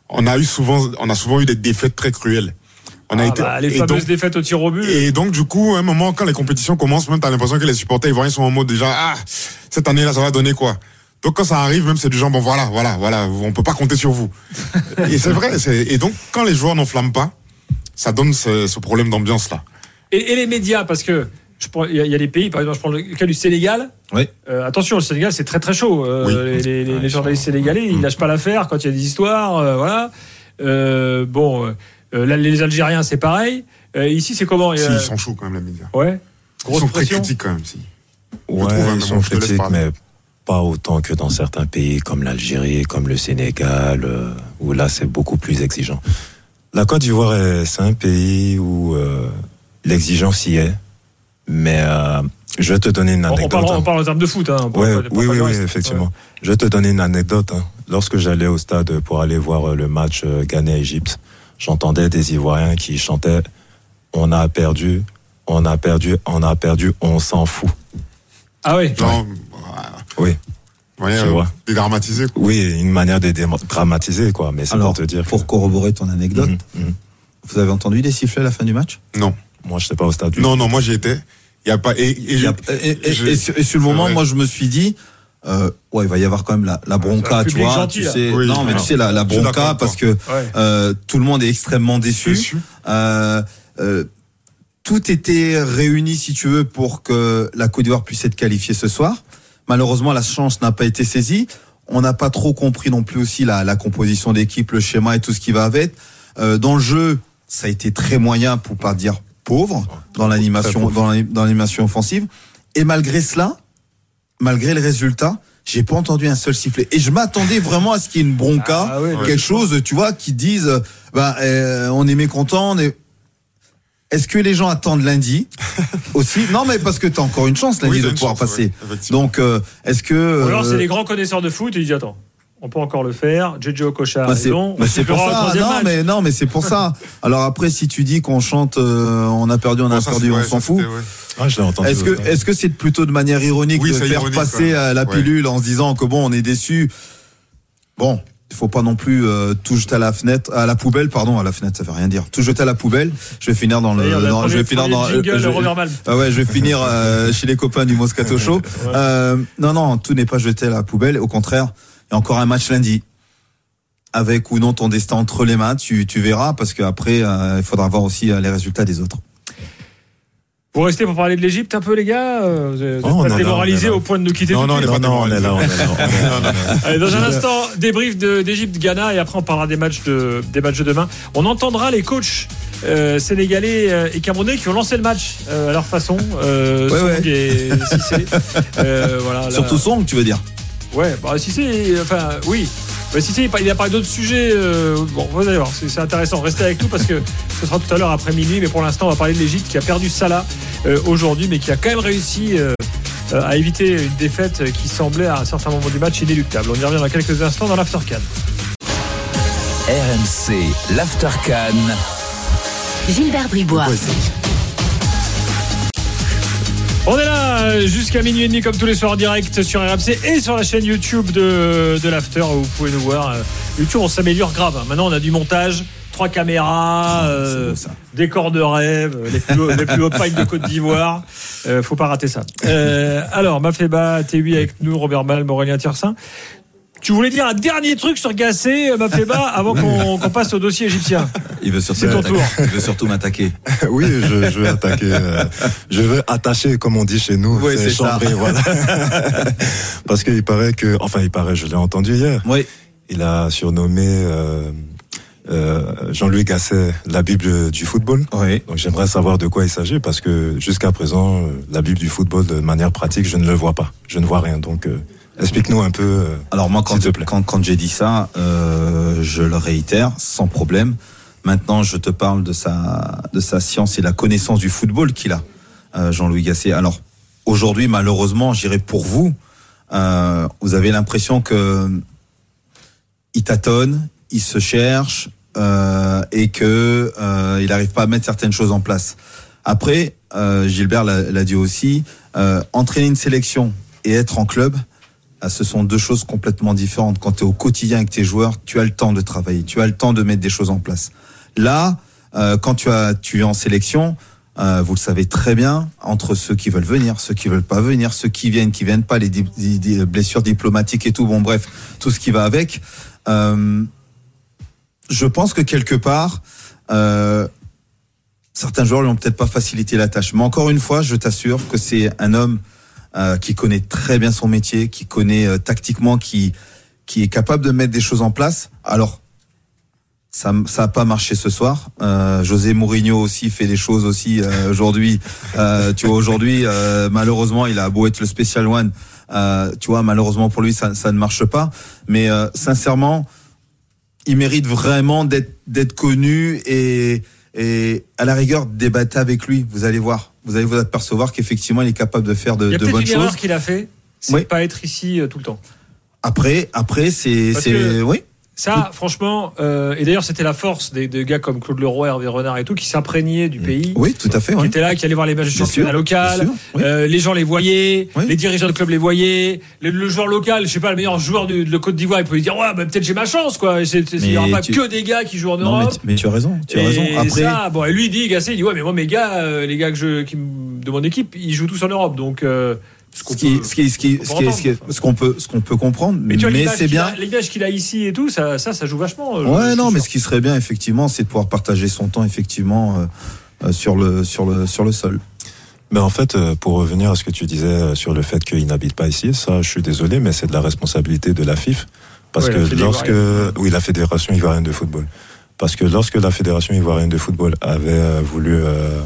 on a eu souvent, on a souvent eu des défaites très cruelles. On a
Ah,
été,
bah, les
et
fameuses
donc-
défaites au tir au but.
et donc, du coup, à un moment, quand les compétitions commencent, même, t'as l'impression que les supporters ivoiriens sont en mode déjà, ah, cette année-là, ça va donner quoi? Donc, quand ça arrive, même, c'est du genre, bon, voilà, voilà, voilà, on peut pas compter sur vous. et c'est vrai, et donc, quand les joueurs n'enflamment pas, ça donne ce, ce problème d'ambiance-là.
Et, et les médias, parce que il y, a- il y a des pays, par exemple, je prends le cas du Sénégal.
Oui.
Euh, attention, le Sénégal, c'est très très chaud. Euh,
Oui.
Les, les- les journalistes
ils
sénégalais, ils lâchent pas l'affaire quand il y a des histoires. euh, voilà. Euh, bon, euh, là, les Algériens, c'est pareil. Euh, ici, c'est comment
Si, ils sont chauds quand même, les médias.
Ouais.
Ils
Grosse
sont très
pression.
critiques quand même, si.
Ouais,
trouve, hein,
ils sont critiques, mais pas autant que dans certains pays comme l'Algérie, comme le Sénégal, euh, où là c'est beaucoup plus exigeant. La Côte d'Ivoire, est- c'est un pays où euh, l'exigence y est, mais euh, je vais te donner une
On, on
anecdote.
parle,
hein.
on parle en termes de foot. Hein,
Ouais,
pas-
oui, oui, oui, effectivement. Je vais te donner une anecdote. hein. Lorsque j'allais au stade pour aller voir euh, le match euh, Ghana-Égypte, j'entendais des Ivoiriens qui chantaient On a perdu, on a perdu, on a perdu, on s'en fout.
Ah oui.
Genre,
Oui,
ouais,
Je
euh,
vois.
dédramatisé, quoi.
oui, une manière de dramatiser, quoi. Mais c'est
Alors,
pour te dire.
pour
que-
corroborer ton anecdote,
Mhm, mhm.
vous avez entendu des sifflets à la fin du match?
Non.
Moi, je n'étais pas au stade. du
Non, non, moi j'y étais. Il y a pas, et, et
Il y
je-
a- et, et-
je-
et sur, le moment,
vrai.
moi, je me suis dit, euh, ouais, il va y avoir quand même la, la bronca, tu vois.
gentil,
tu
là.
sais,
Oui,
non, mais tu sais, la, la bronca, parce que
Ouais.
euh, tout le monde est extrêmement déçu.
Déçu.
Euh, euh, tout était réuni, si tu veux, pour que la Côte d'Ivoire puisse être qualifiée ce soir. Malheureusement, la chance n'a pas été saisie. On n'a pas trop compris non plus aussi la, la composition d'équipe, le schéma et tout ce qui va avec. Euh, dans le jeu, ça a été très moyen, pour pas dire pauvre, dans l'animation, dans l'ani- dans l'animation offensive. Et malgré cela, malgré le résultat, j'ai pas entendu un seul sifflet. Et je m'attendais vraiment à ce qu'il y ait une bronca,
Ah ouais,
quelque chose, tu vois, qui dise, bah, euh, on est mécontent, on est. Est-ce que les gens attendent lundi aussi? Non, mais parce que tu as encore une chance lundi
Oui,
de
t'as une
pouvoir
chance,
passer.
ouais.
Donc, euh, est-ce que
Ou alors, c'est
euh,
les grands connaisseurs de foot. Et ils disent Attends, on peut encore le faire. Jojo Okocha
bah, c'est bah, pour ça. Non,
match.
mais non, mais c'est pour ça. Alors après, si tu dis qu'on chante, euh, on a perdu, on a perdu, on s'en fout.
Ah, je l'ai entendu.
Est-ce que est-ce que c'est plutôt de manière ironique
Oui,
de faire
ironique,
passer euh, la
Ouais.
pilule en se disant que bon, on est déçu? Bon, il faut pas non plus euh, tout jeter à la fenêtre, à la poubelle, pardon, à la fenêtre, ça veut rien dire. Tout jeter à la poubelle. Je vais finir dans le, dans- je vais finir dans,
jingle,
euh, je- ah ouais, je vais finir euh, chez les copains du Moscato Show. Euh, non, non, tout n'est pas jeté à la poubelle. Au contraire, encore un match lundi. Avec ou non ton destin entre les mains, tu, tu verras, parce qu'après, euh, il faudra voir aussi euh, les résultats des autres.
Vous restez pour parler de l'Égypte un peu, les gars Euh, Vous êtes
Oh,
pas démoralisés au point de nous quitter
Non, non,
suite
on est
Non, non, on est là, on est là. on est là.
Allez, dans un instant, débrief de- d'Égypte-Ghana et après on parlera des matchs de, des matchs de demain. On entendra les coachs euh, sénégalais et camerounais qui ont lancé le match euh, à leur façon. Euh,
Ouais,
Song
ouais.
et Cissé. Euh, voilà, là-
Surtout Song, tu veux dire
Ouais, bah Cissé, enfin oui. Bah, Cissé, il par- il a parlé d'autres sujets. euh, bon, vous allez voir, c'est c'est intéressant. Restez avec nous parce que ce sera tout à l'heure après minuit. Mais pour l'instant, on va parler de l'Égypte qui a perdu Salah euh, aujourd'hui, mais qui a quand même réussi euh, euh, à éviter une défaite qui semblait à un certain moment du match inéluctable. On y revient dans quelques instants dans l'Aftercan.
RMC, l'Aftercan.
Gilbert Bribois.
On est là euh, jusqu'à minuit et demi comme tous les soirs en direct sur RMC et sur la chaîne YouTube de, de l'After où vous pouvez nous voir. Euh, YouTube, on s'améliore grave. hein. Maintenant, on a du montage, trois caméras, euh,
beau, ça.
décor de rêve, les plus, hauts- les plus de Côte d'Ivoire. Euh, faut pas rater ça. Euh, alors, Mafeba, T8 avec nous, Robert Malm, Aurélien Tiersin. Tu voulais dire un dernier truc sur Gassé, euh, Mafeba, avant qu'on passe au dossier égyptien.
Il veut surtout
C'est ton
m'attaquer.
tour.
Il veut surtout m'attaquer.
oui, je, je vais attaquer. euh, je veux attacher, comme on dit chez nous.
Oui, c'est ça.
chambrer, voilà. Parce qu'il paraît que, enfin, il paraît, je l'ai entendu hier.
Oui.
Il a surnommé euh, euh, Jean-Louis Gasset la Bible du football.
Oui.
Donc j'aimerais savoir de quoi il s'agit parce que jusqu'à présent, la Bible du football, de manière pratique, je ne le vois pas. Je ne vois rien. Donc euh, explique-nous un peu. euh,
Alors moi, quand,
S'il te plaît.
quand, quand j'ai dit ça, euh, je le réitère sans problème. Maintenant, je te parle de sa, de sa science et la connaissance du football qu'il a, euh, Jean-Louis Gasset. Alors aujourd'hui, malheureusement, j'irai pour vous. Vous avez l'impression que il tâtonne, il se cherche et que il n'arrive pas à mettre certaines choses en place. Après, Gilbert l'a dit aussi, entraîner une sélection et être en club, ce sont deux choses complètement différentes. Quand tu es au quotidien avec tes joueurs, tu as le temps de travailler, tu as le temps de mettre des choses en place. Là, euh, quand tu, as, tu es en sélection, euh, vous le savez très bien, entre ceux qui veulent venir, ceux qui veulent pas venir, ceux qui viennent, qui viennent pas, les blessures diplomatiques et tout, bon bref, tout ce qui va avec. Euh, je pense que quelque part, euh, certains joueurs lui ont peut-être pas facilité la tâche. Mais encore une fois, je t'assure que c'est un homme euh, qui connaît très bien son métier, qui connaît euh, tactiquement, qui qui est capable de mettre des choses en place. Alors ça ça a pas marché ce soir. Euh, José Mourinho aussi fait des choses aussi euh, aujourd'hui. Euh, tu vois aujourd'hui malheureusement il a beau être le special one. Tu vois malheureusement pour lui ça, ça ne marche pas. Mais sincèrement il mérite vraiment d'être d'être connu et et à la rigueur débattre avec lui. Vous allez voir, vous allez vous apercevoir qu'effectivement il est capable de faire de,
Il y a
de bonnes
une
choses.
qu'il a fait, c'est
Oui.
pas être ici euh, tout le temps.
Après, après c'est oui.
Ça, franchement, euh, et d'ailleurs, c'était la force des, des gars comme Claude Leroy, Hervé Renard et tout, qui s'imprégnaient du pays.
Oui, tout à fait.
Qui
oui.
étaient là, qui allaient voir les matchs de
Bien
championnat local.
bien sûr, oui.
Euh, les gens les voyaient,
Oui.
les dirigeants de club les voyaient. Le, le joueur local, je sais pas, le meilleur joueur de, Côte d'Ivoire, il pouvait dire ouais, bah, peut-être j'ai ma chance quoi. Il n'y aura pas
tu-
que des gars qui jouent en
Non, mais,
Europe.
tu- mais tu as raison. Tu as raison. Après,
ça, bon, et lui il dit, Gassé, il dit ouais, mais moi mes gars, euh, les gars que je, qui de mon équipe, ils jouent tous en Europe, donc. Ce qu'on
ce qui,
peut-
ce qui, qui, qu'on peut, ce qu'on peut comprendre,
Mais
c'est bien.
a- l'image qu'il a ici et tout, ça, ça, ça joue vachement. euh,
Ouais, non, mais ce qui serait bien effectivement, c'est de pouvoir partager son temps effectivement euh, euh, sur le sur le sur le sol.
Mais en fait, euh, pour revenir à ce que tu disais sur le fait qu'il n'habite pas ici, ça, je suis désolé, mais c'est de la responsabilité de la FIF. Parce
Ouais,
que lorsque, oui, la Fédération ivoirienne de football. Parce que lorsque la Fédération ivoirienne de football avait voulu euh,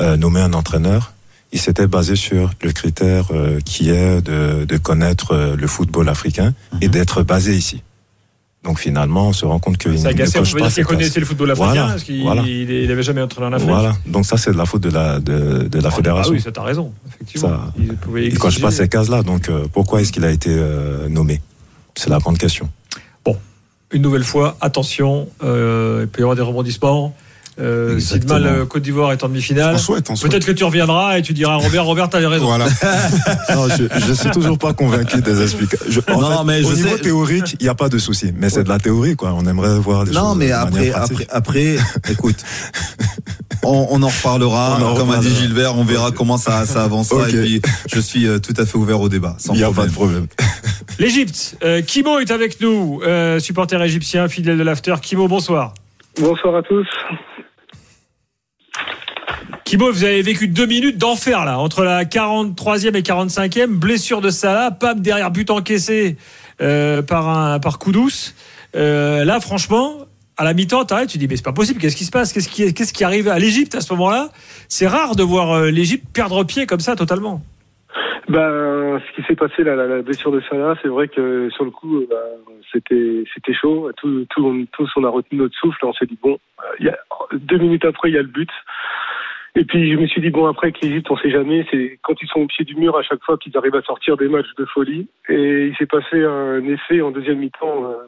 euh, nommer un entraîneur, il s'était basé sur le critère euh, qui est de, de connaître euh, le football africain
Mhm.
et d'être basé ici. Donc finalement, on se rend compte qu'il ne coche pas
qu'il connaissait le football africain,
Voilà,
parce qu'il
voilà.
il, il avait jamais entraîné en Afrique.
Voilà. Donc ça, c'est de la faute de la, de, de la
Ah,
fédération.
Ah oui, ça t'as raison, effectivement.
Ça-
il
Il coche pas ces cases-là, donc euh, pourquoi est-ce qu'il a été euh, nommé? C'est la grande question.
Une nouvelle fois, attention, euh, il peut y avoir des rebondissements. Euh, si demain le Côte d'Ivoire est en demi-finale, peut-être que tu reviendras et tu diras Robert, Robert, t'avais raison.
Voilà.
Non, je, je suis toujours pas convaincu des explications.
Non,
fait,
mais
au
je
niveau
sais-
théorique, il n'y a pas de souci, mais c'est de la théorie, quoi. On aimerait voir des choses.
Non, mais
de
après, après, écoute, on, on en reparlera.
On en
Comme a dit. Gilbert, on verra comment ça, ça avancera.
Ok.
Et puis, je suis euh, tout à fait ouvert au débat. Sans
Il n'y a pas
problème.
de problème.
L'Égypte, euh, Kimo est avec nous, euh, supporter égyptien, fidèle de l'After. Kimo, bonsoir.
Bonsoir à tous.
Kimo, vous avez vécu deux minutes d'enfer là, entre la 43e et 45e, blessure de Salah, Pape derrière but encaissé euh, par un par Koudous. Euh, là, franchement, à la mi-temps, t'arrêtes, tu dis mais c'est pas possible. Qu'est-ce qui se passe? Qu'est-ce qui qu'est-ce qui arrive à l'Égypte à ce moment-là? C'est rare de voir euh, l'Égypte perdre pied comme ça totalement.
Ben, ce qui s'est passé là, la, la blessure de Salah, c'est vrai que sur le coup, euh, ben, c'était c'était chaud. Tout, tout, on- tous, on a retenu notre souffle. On s'est dit bon, euh, y a, deux minutes après, il y a le but. Et puis je me suis dit bon après que l'Égypte, on sait jamais. C'est quand ils sont au pied du mur à chaque fois qu'ils arrivent à sortir des matchs de folie. Et il s'est passé un effet en deuxième mi-temps. euh,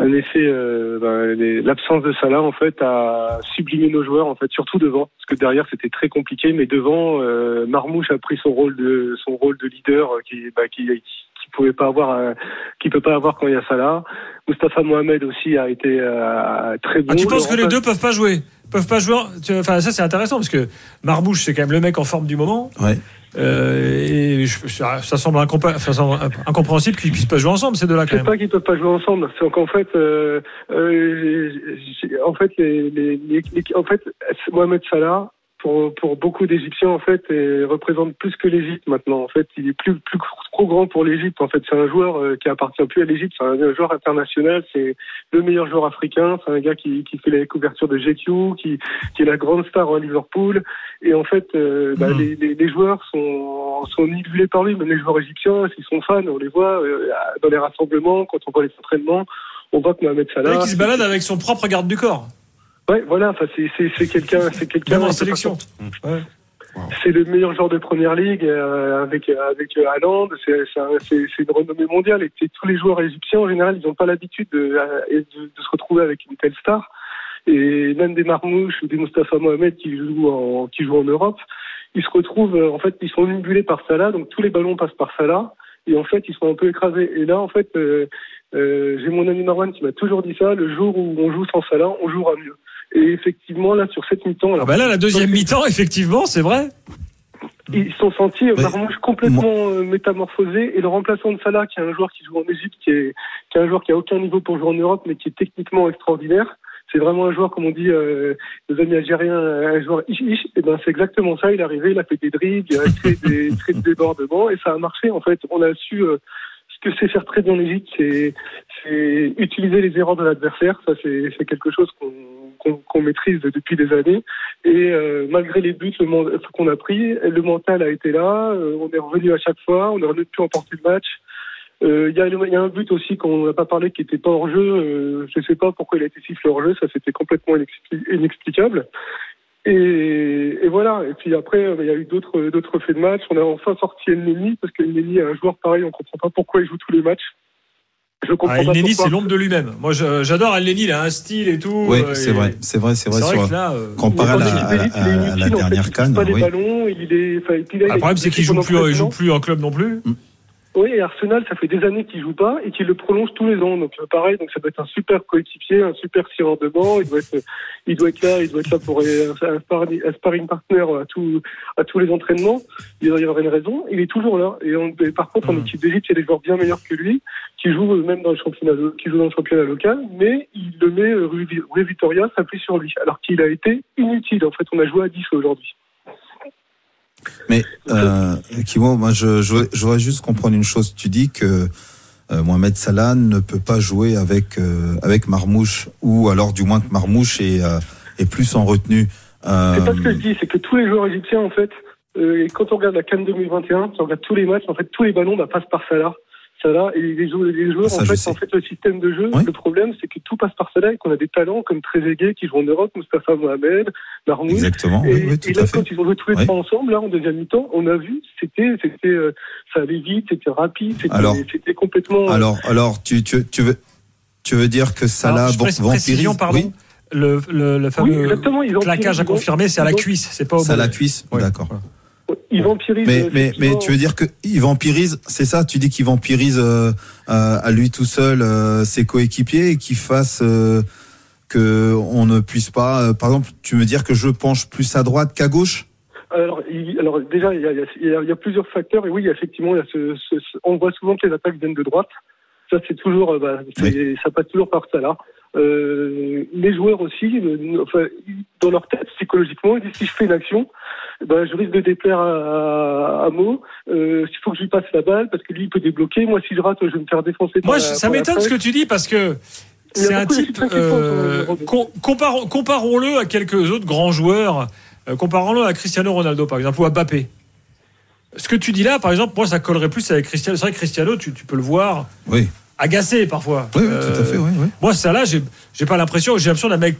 un effet, euh, ben, l'absence de Salah en fait a sublimé nos joueurs en fait, surtout devant, parce que derrière c'était très compliqué, mais devant euh, Marmouche a pris son rôle de son rôle de leader qui bah, qui, qui pouvait pas avoir, euh, qui peut pas avoir quand il y a Salah. Mustafa Mohamed aussi a été euh, très bon.
Ah, tu penses que les deux peuvent pas jouer? Peuvent pas jouer. Enfin, ça c'est intéressant parce que Marbouche c'est quand même le mec en forme du moment.
Ouais.
Euh, et je- ça, ça semble, incompa- ça semble incompréhensible qu'ils puissent pas jouer ensemble ces deux-là
C'est pas qu'ils peuvent pas jouer ensemble. C'est qu'en fait, euh, euh, j'ai- j'ai- en fait, les, les, les- les- en fait, Mohamed Salah, pour, pour beaucoup d'Égyptiens, en fait, et représente plus que l'Égypte maintenant. En fait, il est plus, plus trop grand pour l'Égypte. En fait, c'est un joueur euh, qui appartient plus à l'Égypte. C'est un, joueur international. C'est le meilleur joueur africain. C'est un gars qui, qui fait la couverture de GQ, qui, qui est la grande star à Liverpool. Et en fait, euh, bah,
Mhm.
les, les, les joueurs sont, sont nivellés par lui. Même les joueurs égyptiens, s'ils sont fans, on les voit euh, dans les rassemblements, quand on voit les entraînements, on voit que Mohamed Salah.
mec qui se balade avec son propre garde du corps.
Ouais, voilà. Enfin, c'est c'est c'est quelqu'un, c'est quelqu'un.
Même en sélection. Ouais.
C'est le meilleur joueur de première ligue euh, avec avec euh, Haaland. C'est c'est un- c'est- c'est une renommée mondiale et tous les joueurs égyptiens en général, ils n'ont pas l'habitude de, euh, de, de se retrouver avec une telle star. Et même des Marmouches ou des Mustafa Mohamed qui jouent en qui jouent en Europe, ils se retrouvent euh, en fait, ils sont umulés par Salah, donc tous les ballons passent par Salah. Et en fait, ils sont un peu écrasés. Et là, en fait, euh, euh, j'ai mon ami Marwan qui m'a toujours dit ça. Le jour où on joue sans Salah, on jouera mieux. Et effectivement, là, sur cette mi-temps,
Ah
alors,
bah là, la deuxième mi-temps, effectivement, c'est vrai.
ils sont sentis euh, Marmouche complètement euh, métamorphosés et le remplaçant de Salah, qui est un joueur qui joue en Égypte, qui est, qui est un joueur qui a aucun niveau pour jouer en Europe, mais qui est techniquement extraordinaire. C'est vraiment un joueur, comme on dit, euh, nos amis algériens, un joueur ish ish. Et ben c'est exactement ça. Il est arrivé, il a fait des dribbles, il a créé des, créé des débordements et ça a marché. En fait, on a su euh, ce que c'est faire très bien l'Égypte, c'est c'est utiliser les erreurs de l'adversaire. Ça, c'est quelque chose qu'on qu'on maîtrise depuis des années. Et euh, malgré les buts qu'on a pris, le mental a été là. euh, on est revenu à chaque fois. On aurait pu emporter le match. Euh, Il y, y a un but aussi qu'on n'a pas parlé qui n'était pas hors jeu. Euh, je ne sais pas pourquoi il a été sifflé hors jeu. Ça, c'était complètement inexpli- inexplicable. Et, et voilà. Et puis après, euh, il y a eu d'autres d'autres faits de match. On a enfin sorti Elneny parce que Elneny est un joueur pareil. On comprend pas pourquoi il joue tous les matchs. Je comprends
Ah,
pas
Elneny, c'est l'ombre de lui-même. Moi, j'adore Elneny, il a un style et tout.
Oui,
euh,
c'est vrai, c'est vrai, c'est vrai.
Vrai
sur-
que là, euh,
comparé à
Il
la,
est
à la- à la
en fait,
dernière
il
canne,
pas les
oui.
ballons, il est, enfin,
Ah,
il a
Le problème, c'est qu'il joue plus, il joue plus en club non plus.
Oui, et Arsenal, ça fait des années qu'il joue pas et qu'il le prolonge tous les ans. Donc euh, pareil, donc ça doit être un super coéquipier, un super tireur de banc. Il doit être, il doit être là, il doit être là pour un sparring, partner à tous, à tous les entraînements. Il doit y avoir une raison. Il est toujours là. Et, on- et par contre, en équipe d'Égypte, il y a des joueurs bien meilleurs que lui qui jouent euh, même dans le championnat, lo- qui jouent dans le championnat local, mais il le met euh, Rui Vitoria s'appuie sur lui, alors qu'il a été inutile. En fait, on a joué à 10 aujourd'hui.
Mais euh, Kimo, moi, je, voudrais juste comprendre une chose. Tu dis que euh, Mohamed Salah ne peut pas jouer avec euh, avec Marmouche, ou alors du moins que Marmouche est, euh, est plus en retenue.
C'est pas ce que je dis, c'est que tous les joueurs égyptiens, en fait, quand on regarde la Cannes 2021, si on regarde tous les matchs, en fait, tous les ballons bah, passent par Salah. Salah et les joueurs, les joueurs
Ça,
en, fait, en fait, le système de jeu, le problème, c'est que tout passe par Salah et qu'on a des talents comme Trezeguet qui joue en Europe, Mustafa Mohamed, Marmouche.
Exactement,
Et,
oui, oui, tout
et là,
à fait.
quand ils ont joué tous les
Oui.
trois ensemble, là, en deuxième mi-temps, on a vu, c'était, c'était, euh, ça allait vite, c'était rapide, c'était, complètement. euh,
Alors, alors, tu, tu, tu veux tu veux dire que Salah vampirise
pardon.
Oui,
Le, le, le fameux
exactement, ils ont
claquage à confirmer, c'est à la cuisse, c'est pas au
c'est à la cuisse, d'accord.
Ils vampirisent.
Mais,
euh,
mais, tu veux dire qu'il vampirise, c'est ça Tu dis qu'il vampirise euh, euh, à lui tout seul euh, ses coéquipiers et qu'il fasse euh, que on ne puisse pas. par exemple, tu veux dire que je penche plus à droite qu'à gauche?
Alors, il- alors déjà, il y, a, il y a- il y a plusieurs facteurs. Et oui, effectivement, il y a ce, ce- ce- on voit souvent que les attaques viennent de droite. Ça, c'est toujours, bah, ça passe toujours par ça là. Euh, les joueurs aussi, euh, enfin, dans leur tête, psychologiquement, ils disent si je fais une action, bah, je risque de déplaire à, à Mo. Euh, il faut que je lui passe la balle parce que lui, il peut débloquer. Moi, si je rate, je vais me faire défoncer.
Moi,
la-
ça m'étonne ce que tu dis parce que c'est un type. euh, comparons- Comparons-le à quelques autres grands joueurs. Euh, Comparons-le à Cristiano Ronaldo, par exemple, ou à Mbappé. Ce que tu dis là, par exemple, moi, ça collerait plus avec Cristiano. C'est vrai que Cristiano, tu, tu peux le voir
Oui.
Agacé parfois.
Oui, oui,
Euh,
tout à fait. Oui, oui.
Moi, ça là, j'ai j'ai pas l'impression. J'ai l'impression d'un mec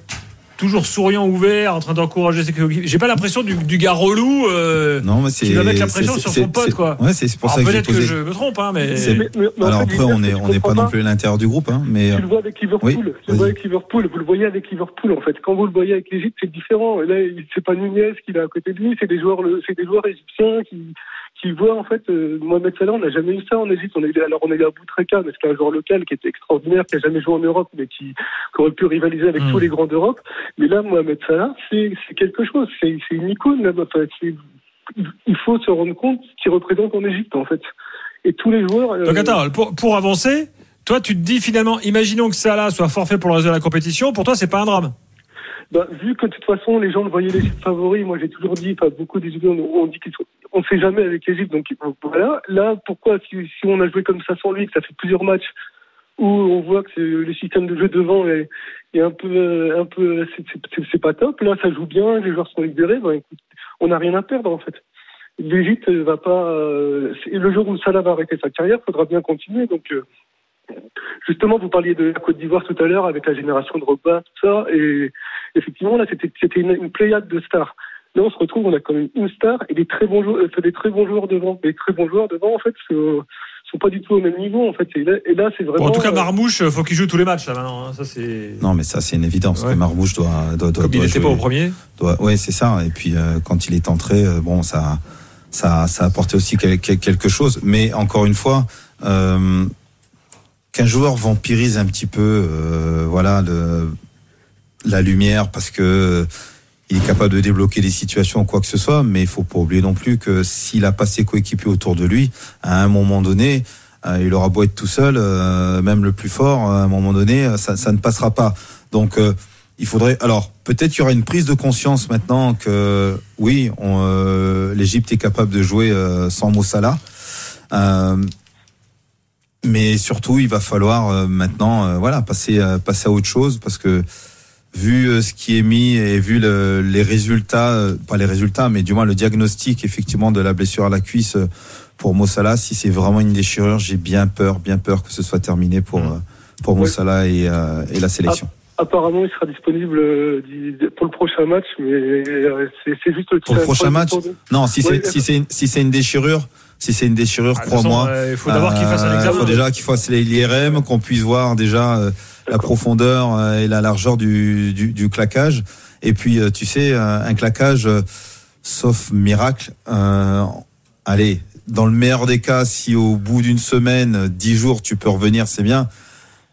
toujours souriant, ouvert, en train d'encourager ses coéquipiers. J'ai pas l'impression du, du gars relou. euh,
Non, mais c'est.
qui va mettre la pression sur son pote, quoi.
Ouais, c'est pour
Alors,
ça que
peut-être que
posé.
je me trompe, hein, mais.
C'est-
Mais- mais- mais en
Alors
fait,
après, on est
je
on n'est pas non plus à l'intérieur du groupe, hein, mais.
Tu le vois avec Liverpool.
Oui,
tu le vois avec Liverpool. Vous le voyez avec Liverpool, en fait. Quand vous le voyez avec l'Égypte, c'est différent. Là, il- c'est pas Nunez qui est à côté de lui, c'est des joueurs, des joueurs égyptiens qui, qui voient, en fait, euh, Mohamed Salah, on n'a jamais eu ça en Égypte. On a eu, alors, on a eu Aboutreka, mais c'était un joueur local qui était extraordinaire, qui a jamais joué en Europe, mais qui, qui aurait pu rivaliser avec
Mm.
tous les grands d'Europe. Mais là, Mohamed Salah, c'est, c'est quelque chose. C'est, c'est une icône, là. Enfin, c'est, il faut se rendre compte qu'il représente en Égypte, en fait. Et tous les joueurs. euh,
Donc attends, pour, pour avancer, toi tu te dis finalement, imaginons que Salah soit forfait pour le reste de la compétition, pour toi c'est pas un drame.
Bah, vu que de toute façon, les gens le voyaient l'Égypte favori, moi j'ai toujours dit, enfin, beaucoup d'Égyptiens ont dit qu'ils sont, on ne sait jamais avec l'Égypte, donc voilà. Là, pourquoi, si, si on a joué comme ça sans lui, que ça fait plusieurs matchs où on voit que le système de jeu devant est, est un peu, euh, un peu, c'est- pas top. Là, ça joue bien, les joueurs sont libérés. Bah, écoute, on n'a rien à perdre en fait. L'Égypte va pas. euh, le jour où Salah va arrêter sa carrière, faudra bien continuer. Donc, euh, justement, vous parliez de la Côte d'Ivoire tout à l'heure avec la génération de Robin, tout ça, et effectivement là, c'était c'était une, une pléiade de stars. Là, on se retrouve, on a quand même une star et des très bons joueurs, euh, des très bons joueurs devant. Les très bons joueurs devant, en fait, sont, sont pas du tout au même niveau, en fait. Et là, et là, c'est vraiment.
Bon, en tout cas,
euh,
Marmouche, faut qu'il joue tous les matchs là maintenant. hein. Ça c'est.
Non, mais ça, c'est une évidence
Ouais.
que Marmouche doit, doit, doit,
Comme il
doit
n'était pas au premier.
Doit- ouais, c'est ça. Et puis, euh, quand il est entré, euh, bon, ça, ça, ça a apporté aussi quel- quel- quelque chose. Mais encore une fois, euh, joueur vampirise un petit peu, euh, voilà, la lumière parce que euh, il est capable de débloquer des situations quoi que ce soit, mais il faut pas oublier non plus que s'il a pas ses coéquipiers autour de lui, à un moment donné, euh, il aura beau être tout seul, même le plus fort, à un moment donné, ça, ne passera pas. Donc, il faudrait. Alors, peut-être qu'il y aura une prise de conscience maintenant que oui, l'Égypte est capable de jouer sans Mossala. Mais surtout, il va falloir euh, maintenant, euh, voilà, passer, euh, passer à autre chose parce que vu ce qui est mis et vu le- les résultats, pas les résultats, mais du moins le diagnostic effectivement de la blessure à la cuisse pour Mossala, si c'est vraiment une déchirure, j'ai bien peur, bien peur que ce soit terminé pour euh, pour Mossala et, euh, et la sélection.
Apparemment, il sera disponible pour le prochain match, mais c'est juste le
Pour le prochain match
de-
Non, si
Ouais,
c'est si c'est une- si c'est une déchirure, si c'est une déchirure,
Ah,
crois-moi,
euh, il faut d'abord qu'il fasse un examen.
Il faut déjà qu'il fasse les- l'IRM, qu'on puisse voir déjà euh, la profondeur euh, et la largeur du, du, du claquage. Et puis, euh, tu sais, euh, un claquage, euh, sauf miracle, euh, allez, dans le meilleur des cas, si au bout d'une semaine, euh, dix jours, tu peux revenir, c'est bien.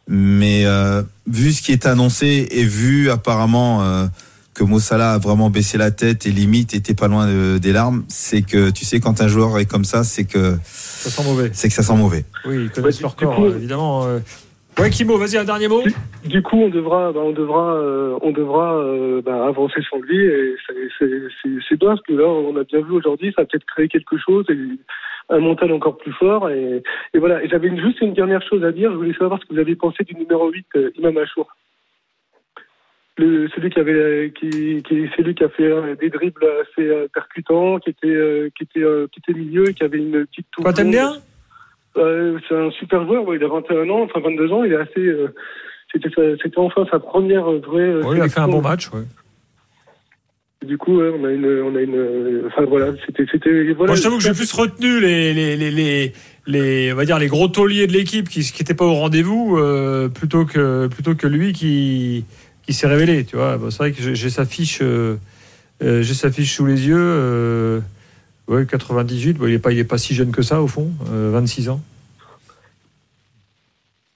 Mais euh, vu ce qui est annoncé et vu apparemment euh, que Mossala a vraiment baissé la tête et limite était pas loin de- des larmes, c'est que tu sais quand un joueur est comme ça, c'est que
Ça sent mauvais.
c'est que ça sent mauvais.
Oui, ils connaissent leur
du
corps,
coup-
euh, évidemment. euh. Ouais, Kimo, vas-y, un dernier mot.
Du coup, on devra, bah, on devra, euh, on devra euh, bah, avancer sans lui. Et c'est- bien parce que là, on a bien vu aujourd'hui, ça a peut-être créé quelque chose, et un mental encore plus fort. Et, et voilà. Et j'avais une- juste une dernière chose à dire. Je voulais savoir ce que vous avez pensé du numéro 8, euh, Imam Achour. Le, celui qui avait, qui, qui, c'est lui qui a fait euh, des dribbles assez euh, percutants, qui était, euh, qui était, euh, qui était milieu, et qui avait une petite touche.
Quoi, t'aimes bien?
Euh, c'est un super joueur, ouais, il a 21 ans, enfin 22 ans, il est assez. euh, c'était, c'était enfin sa première vraie. euh,
Oui, il a fait un bon match. ouais.
Du coup, ouais, on a une, on a une. Enfin voilà, c'était, c'était. Voilà,
Moi, je t'avoue que j'ai plus retenu les, les, les, les, les- on va dire les gros tauliers de l'équipe qui qui n'étaient pas au rendez-vous euh, plutôt que plutôt que lui qui qui s'est révélé. Tu vois, Bon, c'est vrai que j'ai sa fiche, euh, euh, j'ai sa fiche sous les yeux. euh, ouais, 98. Bon, il est pas il est pas si jeune que ça au fond, euh, 26 ans.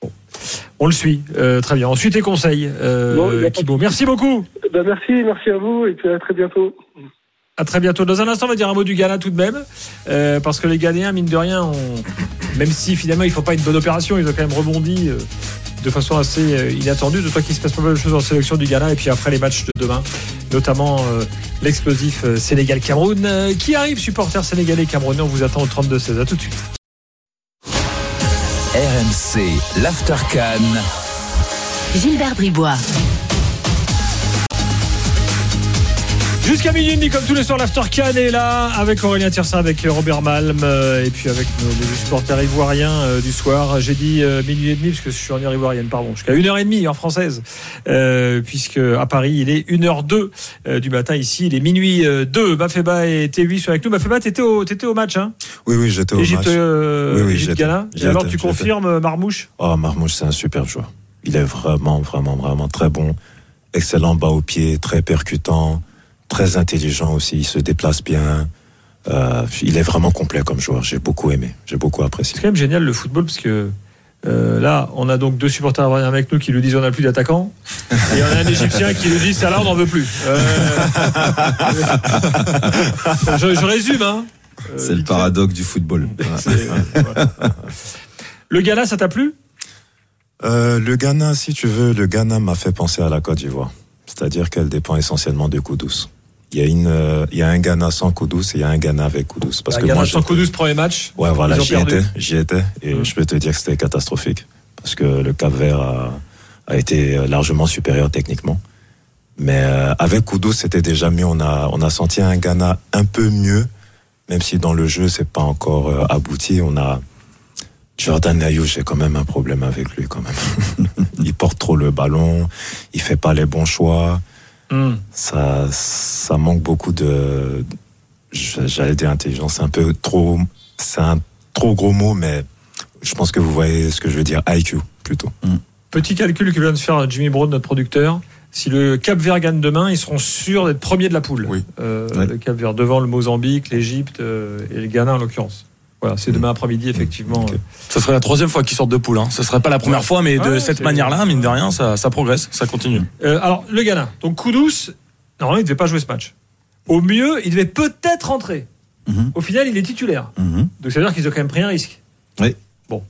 Bon. On le suit, très bien. Ensuite, tes conseils,
Bon, il de.
Merci beaucoup.
Ben, merci, merci à vous, et puis à très bientôt.
À très bientôt. Dans un instant, on va dire un mot du Ghana tout de même, euh, parce que les Ghanéens, mine de rien, ont, même si finalement ils font pas une bonne opération, ils ont quand même rebondi euh, de façon assez euh, inattendue. De toi qu'il se passe pas mal de choses en sélection du Ghana, et puis après les matchs de demain, notamment euh, l'explosif euh, Sénégal-Cameroun, euh, qui arrive, supporter sénégalais camerounais? On vous attend au 32-16. À tout de suite.
RMC, l'Aftercan.
Gilbert Bribois.
Jusqu'à minuit et demi, comme tous les soirs, l'After Can est là avec Aurélien Tiersin, avec Robert Malm euh, et puis avec nos, les supporters ivoiriens euh, du soir. J'ai dit euh, minuit et demi parce que je suis en heure ivoirienne, pardon. Jusqu'à une heure et demie en française, euh, puisque à Paris il est 1h02 euh, du matin. Ici il est minuit euh, 2. Mafeba et T8 sont avec nous. Mafeba, t'étais au, au match, hein?
Oui, oui, j'étais au
Égypte,
match.
euh,
Oui, oui,
Égypte. Ghana. Et alors tu confirmes euh, Marmouche?
Oh, Marmouche, c'est un super joueur. Il est vraiment, vraiment, vraiment très bon. Excellent bas au pied, très percutant, très intelligent aussi. Il se déplace bien. Euh, il est vraiment complet comme joueur. J'ai beaucoup aimé. J'ai beaucoup
C'est
apprécié.
quand même génial le football parce que Euh, là, on a donc deux supporters avec nous qui nous disent on n'a plus d'attaquants. Et on a un Égyptien qui nous dit ça là, on n'en veut plus. Euh, je, je résume. Hein. Euh,
C'est le paradoxe du football. Voilà.
C'est-. Le Ghana, ça t'a plu?
Euh, le Ghana, si tu veux, le Ghana m'a fait penser à la Côte d'Ivoire. C'est-à-dire qu'elle dépend essentiellement de Koudous. Il y a une, euh, il y a un Ghana sans Koudous et il y a un Ghana avec Koudous. Parce
La
que
Ghana
moi,
sans 12 premier match.
Ouais, voilà, j'y étais, j'y étais, et
Mhm.
je peux te dire que c'était catastrophique. Parce que le Cap Vert a, a été largement supérieur techniquement. Mais euh, avec Koudous, c'était déjà mieux. On a, on a senti un Ghana un peu mieux, même si dans le jeu, c'est pas encore euh, abouti. On a Jordan Ayou, j'ai quand même un problème avec lui, quand même. il porte trop le ballon, il fait pas les bons choix.
Hmm.
Ça, ça manque beaucoup de, j'allais dire intelligence, c'est un peu trop, c'est un trop gros mot, mais je pense que vous voyez ce que je veux dire, IQ plutôt.
Petit calcul que vient de faire Jimmy Brown, notre producteur. Si le Cap Vert gagne demain, ils seront sûrs d'être premiers de la poule.
Oui.
Euh,
Ouais.
Le Cap Vert devant le Mozambique, l'Égypte euh, et le Ghana en l'occurrence. Voilà, c'est demain après-midi effectivement.
Ok.
Ça serait la troisième fois qu'ils sortent de poule. Hein. Ça serait pas la première
Ouais.
fois, mais de
Ouais,
cette manière-là, mine de rien, ça, ça progresse, ça continue.
Euh, alors le Ghana. Donc Koudous, normalement il devait pas jouer ce match. Au mieux, il devait peut-être rentrer.
Mhm.
Au final, il est titulaire.
Mhm.
Donc ça veut dire qu'ils ont quand même pris un risque.
Oui.
Bon.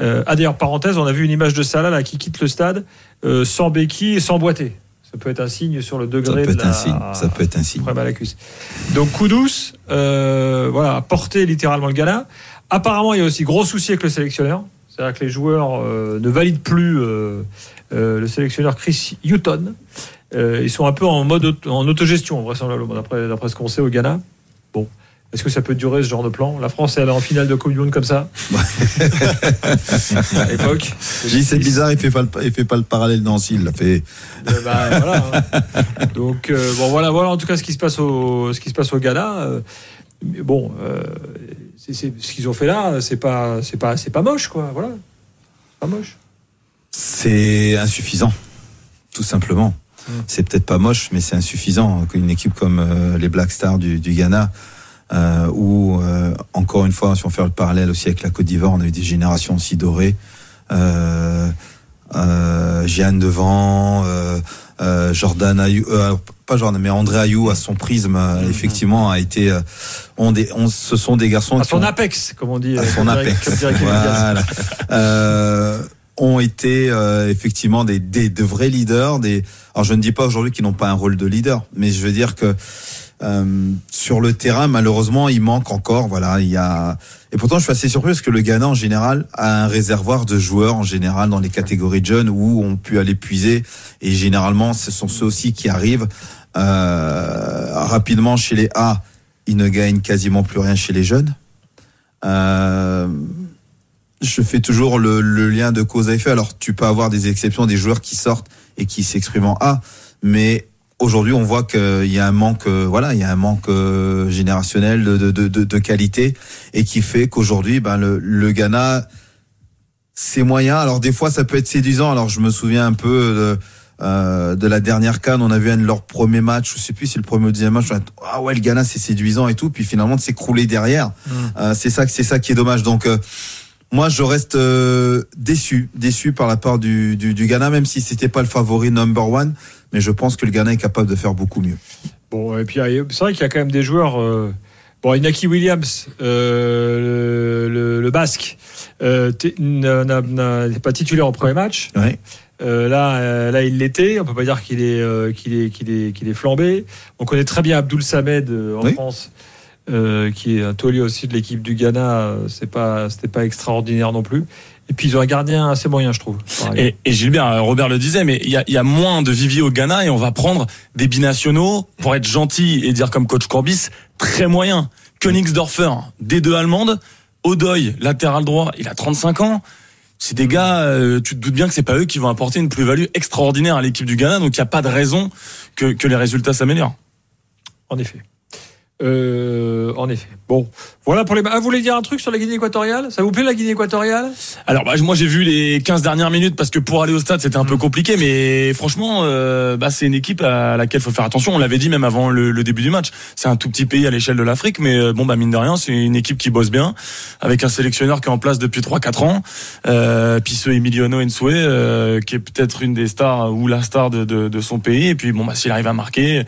Euh, ah d'ailleurs, parenthèse, on a vu une image de Salah là, qui quitte le stade euh, sans béquille et sans boiter. Ça peut être un signe sur le
Ça
degré
peut
de
être
la...
un signe. Ça peut être un signe.
problème à la cuisse. Donc Koudous, euh, voilà, a porté littéralement le Ghana. Apparemment, il y a aussi gros souci avec le sélectionneur. C'est-à-dire que les joueurs euh, ne valident plus euh, euh, le sélectionneur Chris Hutton. Ils sont un peu en mode auto- en autogestion, vraisemblablement, d'après ce qu'on sait au Ghana. Est-ce que ça peut durer ce genre de plan? La France, elle est en finale de Coupe du Monde comme ça? À l'époque.
Dis, c'est bizarre, il fait pas le, il fait pas le parallèle Nancy, il l'a fait.
Euh, bah, voilà, hein. Donc euh, bon voilà voilà en tout cas ce qui se passe au ce qui se passe au Ghana. euh, mais bon, c'est- c'est- ce qu'ils ont fait là, c'est pas c'est pas c'est pas moche quoi. Voilà, pas moche.
C'est insuffisant, tout simplement.
Mm.
C'est peut-être pas moche, mais c'est insuffisant. Une équipe comme les Black Stars du, du Ghana, euh, où euh, encore une fois, si on fait le parallèle aussi avec la Côte d'Ivoire, on a eu des générations aussi dorées. Euh, euh, Jeanne Devant, euh, Jordan Ayou, pas Jordan, mais André Ayou à son prisme, euh, effectivement, a été. on des, on, ce sont des garçons
À son
ont-
apex, comme on dit.
à son apex.
Diaz.
Voilà. Ont été effectivement des, des de vrais leaders. Des, alors je ne dis pas aujourd'hui qu'ils n'ont pas un rôle de leader, mais je veux dire que euh, sur le terrain, malheureusement, il manque encore. Voilà, il y a. Et pourtant, je suis assez surpris parce que le Ghana, en général, a un réservoir de joueurs en général dans les catégories de jeunes où on peut aller puiser. Et généralement, ce sont ceux aussi qui arrivent euh, rapidement chez les A. Ils ne gagnent quasiment plus rien chez les jeunes. Euh, je fais toujours le, le lien de cause à effet. Alors, tu peux avoir des exceptions, des joueurs qui sortent et qui s'expriment en A, mais aujourd'hui, on voit qu'il y a un manque, euh, voilà, il y a un manque euh, générationnel de, de, de, de qualité et qui fait qu'aujourd'hui, ben, le, le Ghana, c'est moyen. Alors, des fois, ça peut être séduisant. Alors, je me souviens un peu de, euh, de la dernière canne, on a vu un de leurs premiers matchs, je sais plus si c'est le premier ou le deuxième match, dit, ah ouais, le Ghana, c'est séduisant et tout, puis finalement, de s'écrouler derrière. Euh, c'est ça, c'est ça qui est dommage. Donc, euh, moi, je reste euh, déçu, déçu par la part du, du, du Ghana, même si c'était pas le favori number one. Mais je pense que le Ghana est capable de faire beaucoup mieux.
Bon, et puis c'est vrai qu'il y a quand même des joueurs. euh, bon, Inaki Williams, euh, le, le- le Basque, euh, n'est pas titulaire au premier match.
Ouais.
Euh, là, là, il l'était. On peut pas dire qu'il est, qu'il est, qu'il est, qu'il est flambé. On connaît très bien Abdoul Samed en
Oui.
France, qui est un taulier aussi de l'équipe du Ghana. C'est pas, c'était pas extraordinaire non plus. Et puis ils ont un gardien assez moyen, je trouve.
Et, et Gilbert, euh, Robert le disait, mais il y a, y a moins de viviers au Ghana et on va prendre des binationaux, pour être gentil et dire comme coach Corbis, très moyens. Königsdorfer, des deux allemandes. Odoy, latéral droit, il a 35 ans. C'est des gars, euh, tu te doutes bien que c'est pas eux qui vont apporter une plus-value extraordinaire à l'équipe du Ghana, donc il n'y a pas de raison que, que les résultats s'améliorent.
En effet. Euh, en effet. Bon, voilà pour les. Ah, vous voulez dire un truc sur la Guinée équatoriale? Ça vous plaît la Guinée équatoriale?
Alors bah, moi j'ai vu les 15 dernières minutes parce que pour aller au stade c'était un peu
Mm.
compliqué mais franchement euh, bah, c'est une équipe à laquelle faut faire attention. On l'avait dit même avant le, le début du match. C'est un tout petit pays à l'échelle de l'Afrique mais euh, bon bah mine de rien c'est une équipe qui bosse bien avec un sélectionneur qui est en place depuis 3-4 ans. Euh, puis ce Emiliano Ensue euh, qui est peut-être une des stars ou la star de, de, de son pays et puis bon bah s'il arrive à marquer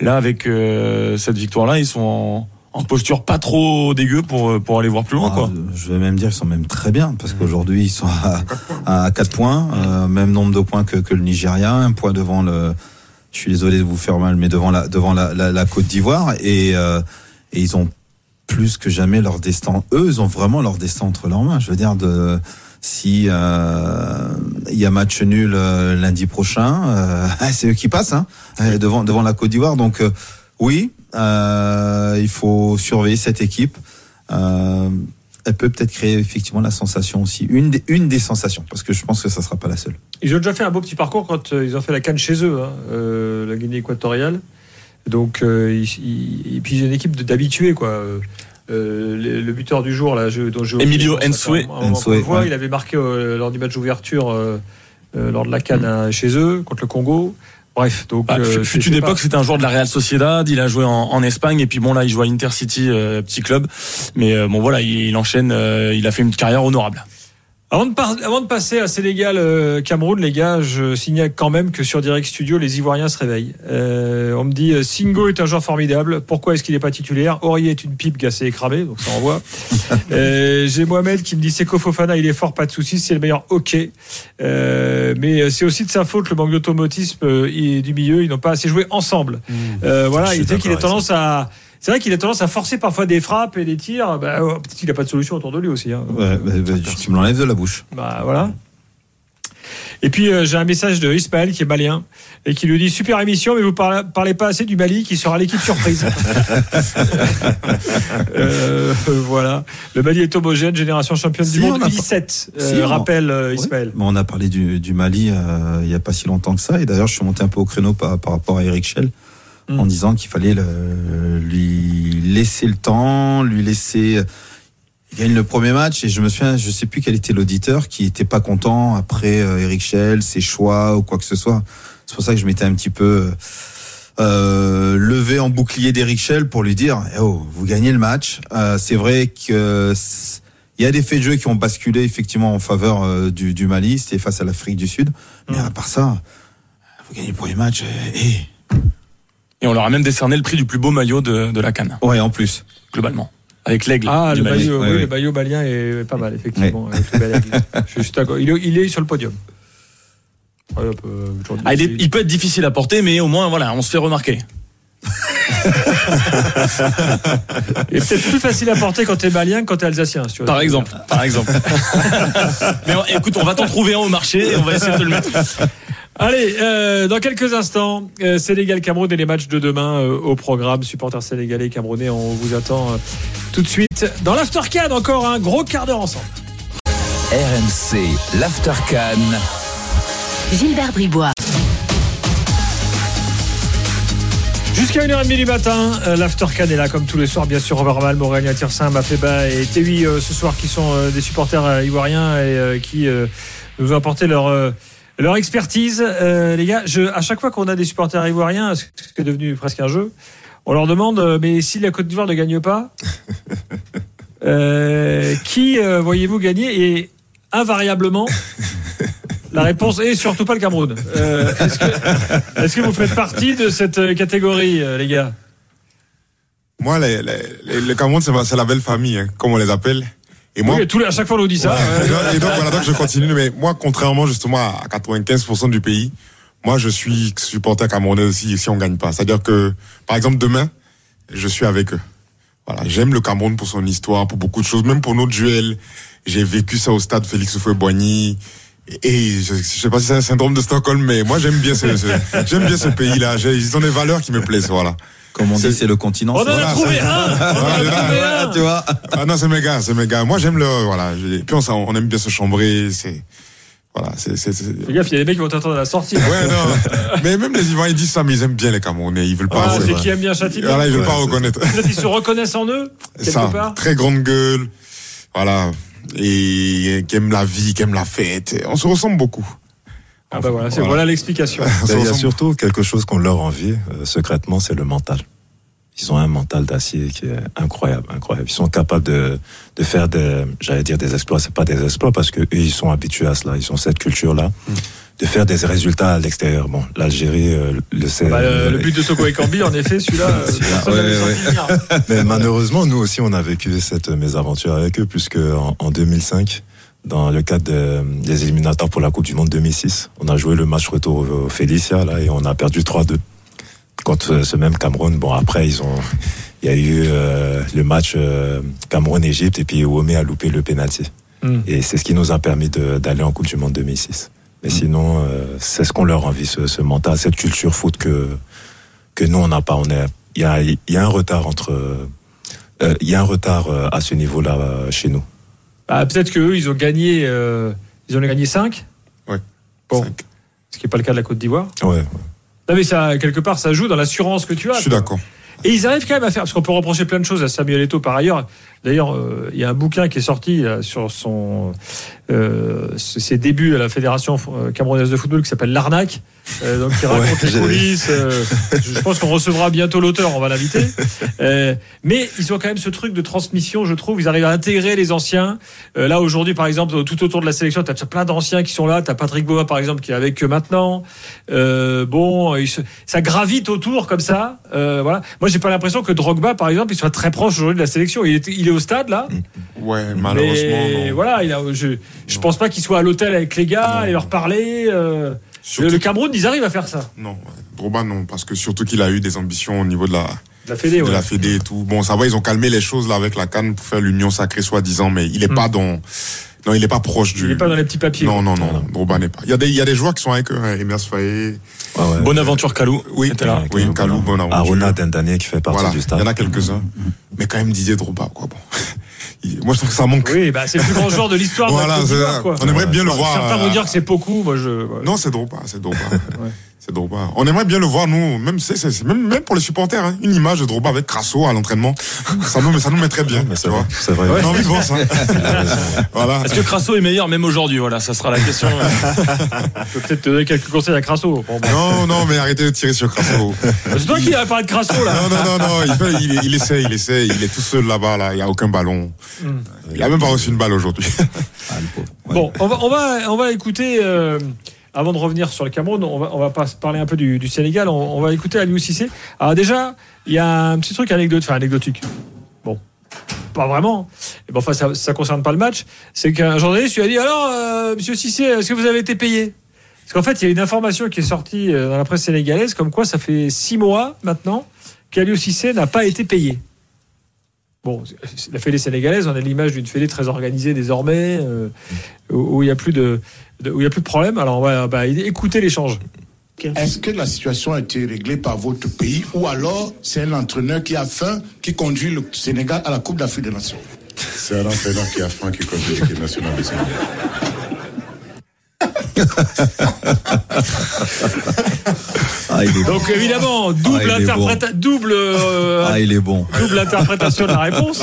là avec euh, cette victoire là ils sont en, en posture pas trop dégueu pour pour aller voir plus loin quoi.
Ah, je vais même dire qu'ils sont même très bien parce qu'aujourd'hui ils sont à, à 4 points, euh, même nombre de points que, que le Nigeria, un point devant le. Je suis désolé de vous faire mal, mais devant la devant la, la, la Côte d'Ivoire et, euh, et ils ont plus que jamais leur destin. Eux, ils ont vraiment leur destin entre leurs mains. Je veux dire de si euh, il y a match nul euh, lundi prochain, euh, c'est eux qui passent hein, euh, devant devant la Côte d'Ivoire. Donc euh, oui, euh, il faut surveiller cette équipe. Euh, elle peut peut-être créer effectivement la sensation aussi, une des, une des sensations, parce que je pense que ça sera pas la seule.
Ils ont déjà fait un beau petit parcours quand euh, ils ont fait la canne chez eux, hein, euh, la Guinée équatoriale. Donc, euh, ils- ils- et puis une équipe d'habitués, quoi. Euh, euh, le, le buteur du jour, là, je, dont je
Emilio
je-
Nsue.
on- on- on
Nsue,
le voit,
ouais.
il avait marqué euh, lors du match d'ouverture, euh, euh, lors de la canne euh, chez eux, contre le Congo. Bref, donc.
Bah,
euh,
fut- une époque, c'était un joueur de la Real Sociedad. Il a joué en, en Espagne et puis bon là, il joue à Intercity, euh, petit club. Mais euh, bon voilà, il, il enchaîne. euh, il a fait une carrière honorable.
Avant de, par- avant de passer à Sénégal, euh, Cameroun, les gars, je signale quand même que sur Direct Studio, les Ivoiriens se réveillent. Euh, on me dit euh, Singo est un joueur formidable. Pourquoi est-ce qu'il n'est pas titulaire? Aurier est une pipe gassée et cramée, donc ça envoie. euh, J'ai Mohamed qui me dit Seko Fofana, il est fort, pas de soucis, c'est le meilleur. Ok, Euh, mais c'est aussi de sa faute le manque d'automatisme euh, du milieu. Ils n'ont pas assez joué ensemble. Euh, voilà, il dit qu'il a tendance à c'est vrai qu'il a tendance à forcer parfois des frappes et des tirs. Bah, oh, Peut-être qu'il n'a pas de solution autour de lui aussi. hein.
Ouais, bah, bah, tu me l'enlèves de la bouche.
Bah voilà. Et puis euh, j'ai un message de Ismaël qui est malien et qui lui dit super émission mais vous parlez, parlez pas assez du Mali qui sera l'équipe surprise. Euh, voilà. Le Mali est homogène, génération championne
Si,
du
on
monde
a pas-
17.
Si,
euh, rappelle euh. Ismaël.
On a parlé du, du Mali euh, il y a pas si longtemps que ça. Et d'ailleurs, je suis monté un peu au créneau par, par rapport à Eric Schell
Mm.
en disant qu'il fallait le- lui laisser le temps, lui laisser. Il gagne le premier match et je me souviens, je sais plus quel était l'auditeur qui était pas content après euh, Eric Schell, ses choix ou quoi que ce soit. C'est pour ça que je m'étais un petit peu euh, levé en bouclier d'Eric Schell pour lui dire Eh oh, vous gagnez le match. Euh, c'est vrai que il y a des faits de jeu qui ont basculé effectivement en faveur euh, du, du Mali, c'était face à l'Afrique du Sud. Mais à part ça, vous gagnez le premier match. Et,
Et on leur a même décerné le prix du plus beau maillot de, de la Cannes,
ouais, en plus.
globalement, avec l'aigle
Ah,
du
le maillot, oui, le maillot malien est pas mal, effectivement. avec le bel aigle. Je suis il, est, il est sur le podium. Ouais, aujourd'hui,
Ah, il, est- il peut être difficile à porter, mais au moins voilà, on se fait remarquer.
peut-être plus facile à porter quand t'es malien que quand t'es alsacien. si tu.
Par exemple, par exemple. mais on- écoute, on va t'en trouver un au marché et on va essayer de te le mettre.
Allez, euh, dans quelques instants, euh, Sénégal-Cameroun et les matchs de demain euh, au programme. Supporters sénégalais et camerounais, on vous attend euh, tout de suite. Dans l'Aftercad, encore un gros quart d'heure ensemble.
RMC, l'Aftercan.
Gilbert Bribois.
Jusqu'à 1h30 du matin, euh, l'Aftercan est là comme tous les soirs, bien sûr. Robert Mal, Morenia Tirsin, Mafeba et Tewi euh, ce soir qui sont euh, des supporters euh, ivoiriens et euh, qui euh, nous ont apporté leur, euh, leur expertise. Euh, les gars, je, à chaque fois qu'on a des supporters ivoiriens, ce qui est devenu presque un jeu, on leur demande, euh, mais si la Côte d'Ivoire ne gagne pas, euh, qui euh, voyez-vous gagner? Et invariablement, la réponse est surtout pas le Cameroun. Euh, Est-ce que, est-ce que vous faites partie de cette euh, catégorie, euh, les gars?
Moi, les, les, les, les Cameroun, c'est la belle famille, hein, comme on les appelle. Et moi,
Oui, les- à chaque fois on nous dit ça.
Ouais, et donc, voilà, donc je continue. Mais moi, contrairement justement à 95% du pays, moi, je suis supporter camerounais aussi si on gagne pas. C'est-à-dire que, par exemple, demain, je suis avec eux. Voilà, j'aime le Cameroun pour son histoire, pour beaucoup de choses, même pour notre duel. J'ai vécu ça au stade Félix Houphouët-Boigny. Et je, je sais pas si c'est un syndrome de Stockholm, mais moi j'aime bien ce, ce- j'aime bien ce pays-là. Ils ont des valeurs qui me plaisent, voilà.
Comme on dit,
C'est-
le continent.
On en a trouvé un On en a
Voilà,
trouvé
voilà,
un
tu vois.
Ah non, c'est gars, c'est gars. Moi j'aime le, voilà. Puis on, on aime bien se chambrer, c'est, Voilà, c'est, c'est, c'est-
Fais gaffe, il y a des mecs qui vont t'attendre à la sortie.
Ouais, non. mais même les Ivoiriens, ils disent ça, mais ils aiment bien les Camerounais. Ils veulent pas.
Ah, c'est qui aime bien Châtillon.
Voilà, ils veulent
Ouais,
pas reconnaître.
Ils se reconnaissent en eux, quelque
ça,
part.
très grande gueule. Voilà. Et qui aime la vie, qui aime la fête. On se ressemble beaucoup.
Ah bah voilà, c'est
Voilà.
l'explication.
Il y a surtout quelque chose qu'on leur envie euh, secrètement, c'est le mental. Ils ont un mental d'acier qui est incroyable, incroyable. Ils sont capables de, de faire des, j'allais dire des exploits. C'est pas des exploits parce que eux, ils sont habitués à cela. Ils ont cette culture-là de faire des résultats à l'extérieur. Bon, l'Algérie euh, le sait.
Bah, le, le but de Toko Ekambi, en effet, celui-là, euh,
Ouais, ouais.
Mais malheureusement, nous aussi, on a vécu cette mésaventure avec eux, puisque en, en 2005, dans le cadre de- des éliminatoires pour la Coupe du Monde 2006, on a joué le match retour au, Félicia, là, et on a perdu 3-2 contre euh, ce même Cameroun. Bon, après, ils ont, il y a eu euh, le match euh, Cameroun-Égypte, et puis Womé a loupé le penalty.
Hmm.
Et c'est ce qui nous a permis d'aller en Coupe du Monde 2006. Mais sinon, euh, c'est ce qu'on leur envie, ce, ce mental, cette culture foot que, que nous, on n'a pas. On est, il y a, il y a un retard entre, euh, il y a un retard euh, à ce niveau-là euh, chez nous.
Ah, Peut-être qu'eux, ils ont gagné, euh, ils ont gagné 5.
Ouais.
Bon. Ce qui n'est pas le cas de la Côte d'Ivoire.
Ouais.
Non, mais ça, quelque part, ça joue dans l'assurance que tu as.
Je suis d'accord.
Et ils arrivent quand même à faire, parce qu'on peut reprocher plein de choses à Samuel Eto'o par ailleurs. D'ailleurs, euh, il y a un bouquin qui est sorti là, sur son, euh, ses débuts à la Fédération euh, camerounaise de football qui s'appelle L'Arnaque, euh, donc qui raconte les coulisses. euh, je pense qu'on recevra bientôt l'auteur, on va l'inviter. Euh, mais ils ont quand même ce truc de transmission, je trouve. Ils arrivent à intégrer les anciens. Euh, là, aujourd'hui, par exemple, tout autour de la sélection, tu as plein d'anciens qui sont là. Tu as Patrick Boa, par exemple, qui est avec eux maintenant. Euh, bon, se- ça gravite autour comme ça. Euh, voilà. Moi, j'ai pas l'impression que Drogba, par exemple, il soit très proche aujourd'hui de la sélection. Il est, il est au stade là.
Ouais, malheureusement,
Mais
non.
voilà, il a, je, je pense pas qu'il soit à l'hôtel avec les gars et leur parler. euh, le Cameroun, ils arrivent à faire ça.
Non. Drogba, non, parce que surtout qu'il a eu des ambitions au niveau de la,
La Fédé,
de
ouais.
la Fédé et tout. Bon, ça va, ils ont calmé les choses là avec la canne pour faire l'union sacrée soi-disant, mais il est
Mm.
pas dans, non, il est pas proche du.
Il est pas dans les petits papiers.
Non, non, non, Drogba n'est pas. Il y a des, il y a des joueurs qui sont avec eux, hein, Emers Faye.
Ouais, ouais.
Bonaventure Kalou.
Oui,
était là.
oui, Kalou, Bonaventure.
Aruna Dendanier qui fait partie
Voilà,
du
il
staff.
y en a quelques-uns. Mais quand même Didier Drogba, quoi, bon. Il- Moi, je trouve que ça manque.
Oui, bah, c'est le plus grand joueur de l'histoire. de la
Voilà,
Côte
c'est
d'Ivoire,
ça.
quoi.
On aimerait bien le voir.
Certains
euh,
vont dire que c'est beaucoup. Moi, je. voilà.
Non, c'est Drogba, c'est Drogba. C'est Drogba. On aimerait bien le voir, nous, même, pour les supporters, hein, une image de Drogba avec Crasso à l'entraînement. Ça nous, ça nous mettrait bien,
Mais
tu
c'est vrai. C'est vrai.
On a envie de voir ça. voilà.
Est-ce que Crasso est meilleur même aujourd'hui? Voilà, ça sera la question.
Je peux peut-être te donner quelques conseils à Crasso. Bah.
Non, non, mais arrêtez de tirer sur Crasso.
C'est toi qui as parlé de Crasso, là.
Non, non, non, non, il, fait- il, il essaie, il essaie, il est tout seul là-bas, là, il n'y a aucun ballon.
Hmm.
Il a même pas reçu une balle aujourd'hui.
Ah. Ouais.
Bon, on va, on va, on va écouter, euh, avant de revenir sur le Cameroun, on va, pas parler un peu du, Sénégal, on, va écouter Aliou Cissé. Alors déjà, il y a un petit truc anecdote, enfin anecdotique. Bon, pas vraiment. Bon, enfin, ça, ça concerne pas le match. C'est qu'un journaliste lui a dit, alors, euh, monsieur Cissé, est-ce que vous avez été payé? Parce qu'en fait, il y a une information qui est sortie euh, dans la presse sénégalaise, comme quoi ça fait six mois maintenant qu'Aliou Cissé n'a pas été payé. Bon, la fédé sénégalaise, on a l'image d'une fédé très organisée désormais, euh, où où il n'y a plus de, de- où il y a plus de problème. Alors on va bah, écouter l'échange.
Est-ce que la situation a été réglée par votre pays ou alors c'est un entraîneur qui a faim qui conduit le Sénégal à la Coupe d'Afrique des Nations?
C'est un entraîneur qui a faim qui conduit l'équipe nationale de Sénégal.
Ah, il est bon.
Donc évidemment, double,
Ah,
double, euh,
Ah, il est bon.
double interprétation de la réponse.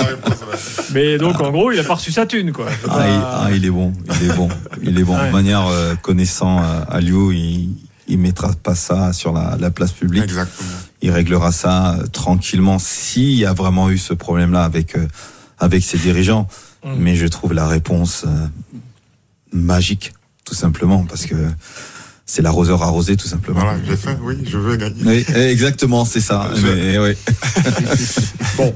Mais donc en gros, il a pas reçu sa thune quoi.
Ah, il, ah, il est bon. Il est bon. Il est bon.
Ouais.
De manière euh, connaissant euh, Aliou, il, il mettra pas ça sur la, la place publique.
Exactement.
Il réglera ça euh, tranquillement s'il y a vraiment eu ce problème-là avec euh, avec ses dirigeants.
Mm.
Mais je trouve la réponse euh, magique, tout simplement, parce que c'est l'arroseur arrosé, tout simplement.
Voilà, j'ai faim, oui, je veux gagner.
Oui, exactement, c'est ça.
Je-
Mais, oui.
Bon.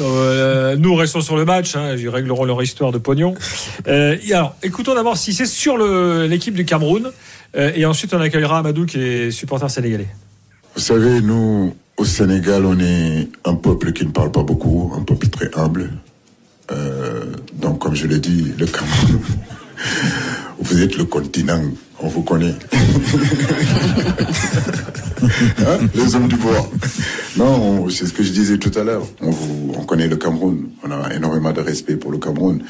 Euh, nous restons sur le match, hein, ils régleront leur histoire de pognon. Euh, alors, écoutons d'abord si c'est sur l'équipe du Cameroun, euh, et ensuite on accueillera Amadou qui est supporter sénégalais.
Vous savez, nous, au Sénégal, on est un peuple qui ne parle pas beaucoup, un peuple très humble. Euh, donc, comme je l'ai dit, le Cameroun, vous êtes le continent, on vous connaît. Hein, les hommes du bois. Non, on- c'est ce que je disais tout à l'heure. On, vous- on connaît le Cameroun. On a énormément de respect pour le Cameroun.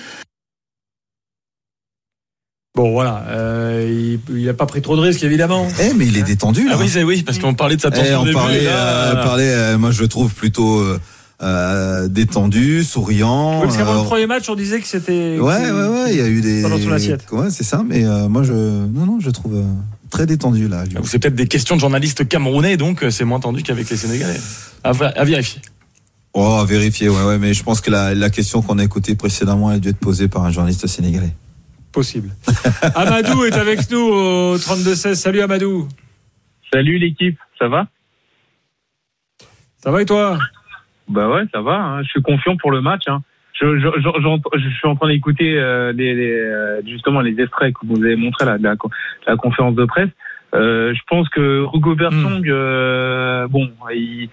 Bon, voilà. euh, il n'a pas pris trop de risques, évidemment.
Eh, mais il est détendu.
Ah
là.
oui, c'est- oui, parce qu'on parlait de sa
Eh,
tension
on
au début,
parlait,
là,
euh, parlait, euh, moi je le trouve plutôt euh, détendu, souriant.
Oui, parce qu'avant
euh,
le premier match, on disait que c'était.
Ouais, ouais, ouais, il y a eu des.
Dans son assiette.
Ouais, c'est ça, mais euh, moi je. Non, non, je trouve euh, très détendu là.
C'est peut-être des questions de journalistes camerounais, donc euh, c'est moins tendu qu'avec les Sénégalais. À, à vérifier.
Oh, à vérifier, ouais, ouais, mais je pense que la, la question qu'on a écoutée précédemment a dû être posée par un journaliste sénégalais.
Possible. Amadou est avec nous au 32-16. Salut Amadou.
Salut l'équipe, ça va?
Ça va et toi?
Bah ouais, ça va. hein. Je suis confiant pour le match. hein. Je, je, je, je suis en train d'écouter euh, les, les, euh, justement les extraits que vous avez montrés là, de la, co- la conférence de presse. Euh, je pense que Hugo Bersong, euh, bon, il,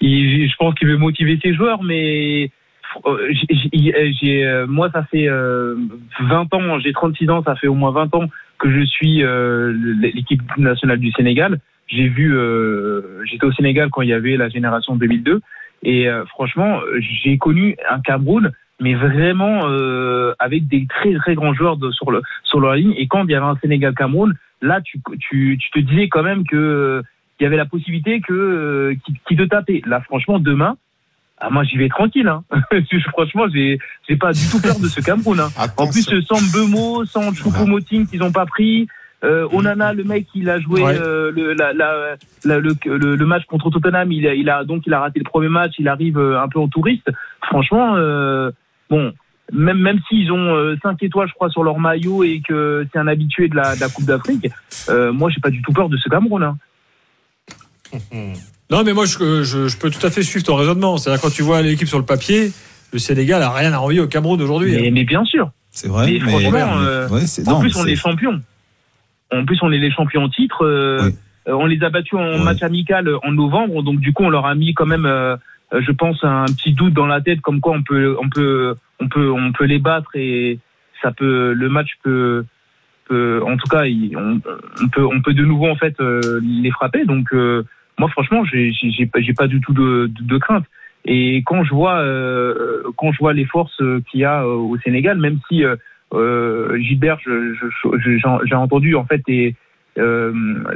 il, je pense qu'il veut motiver ses joueurs, mais euh, j'ai- euh, moi, ça fait euh, 20 ans, j'ai 36 ans, ça fait au moins 20 ans que je suis l'équipe nationale du Sénégal. J'ai vu, j'étais au Sénégal quand il y avait la génération 2002, et euh, franchement, j'ai connu un Cameroun, mais vraiment euh, avec des très très grands joueurs de, sur le sur leur ligne. Et quand il y avait un Sénégal Cameroun, là, tu tu, tu te disais quand même que euh, il y avait la possibilité que euh, qui, qui te tapait. Là, franchement, demain. Ah, moi, j'y vais tranquille. Hein. Franchement, j'ai, j'ai pas du tout peur de ce Cameroun. Hein. En plus, sans Bemo, sans Choupo-Moting qu'ils ont pas pris, euh, Onana, le mec, il a joué
Ouais.
euh, le, la, la, la- le, le, le match contre Tottenham. Il a, il a donc il a raté le premier match. Il arrive euh, un peu en touriste. Franchement, euh, bon. Même, même s'ils ont 5 étoiles, je crois, sur leur maillot et que c'est un habitué de la, de la Coupe d'Afrique, euh, moi, j'ai pas du tout peur de ce Cameroun. Hein.
Non, mais moi, je, je, je peux tout à fait suivre ton raisonnement. C'est-à-dire, quand tu vois l'équipe sur le papier, le Sénégal a rien à envier au Cameroun aujourd'hui.
Mais, mais bien sûr.
C'est vrai.
Mais euh,
ouais, c'est-
en
non,
plus, on est champions. En plus, on est les champions en titre. euh, euh, on les a battus en match amical en novembre, donc du coup, on leur a mis quand même, euh, je pense, un petit doute dans la tête, comme quoi on peut, on peut, on peut, on peut les battre et ça peut, le match peut, peut- en tout cas, on, on peut, on peut de nouveau en fait les frapper. Donc, euh, moi, franchement, j'ai, j'ai, pas- j'ai pas du tout de, de, de crainte. Et quand je vois, euh, quand je vois les forces qu'il y a au Sénégal, même si euh, Gilbert, je- je- je- j'ai j'ai entendu en fait tes, euh,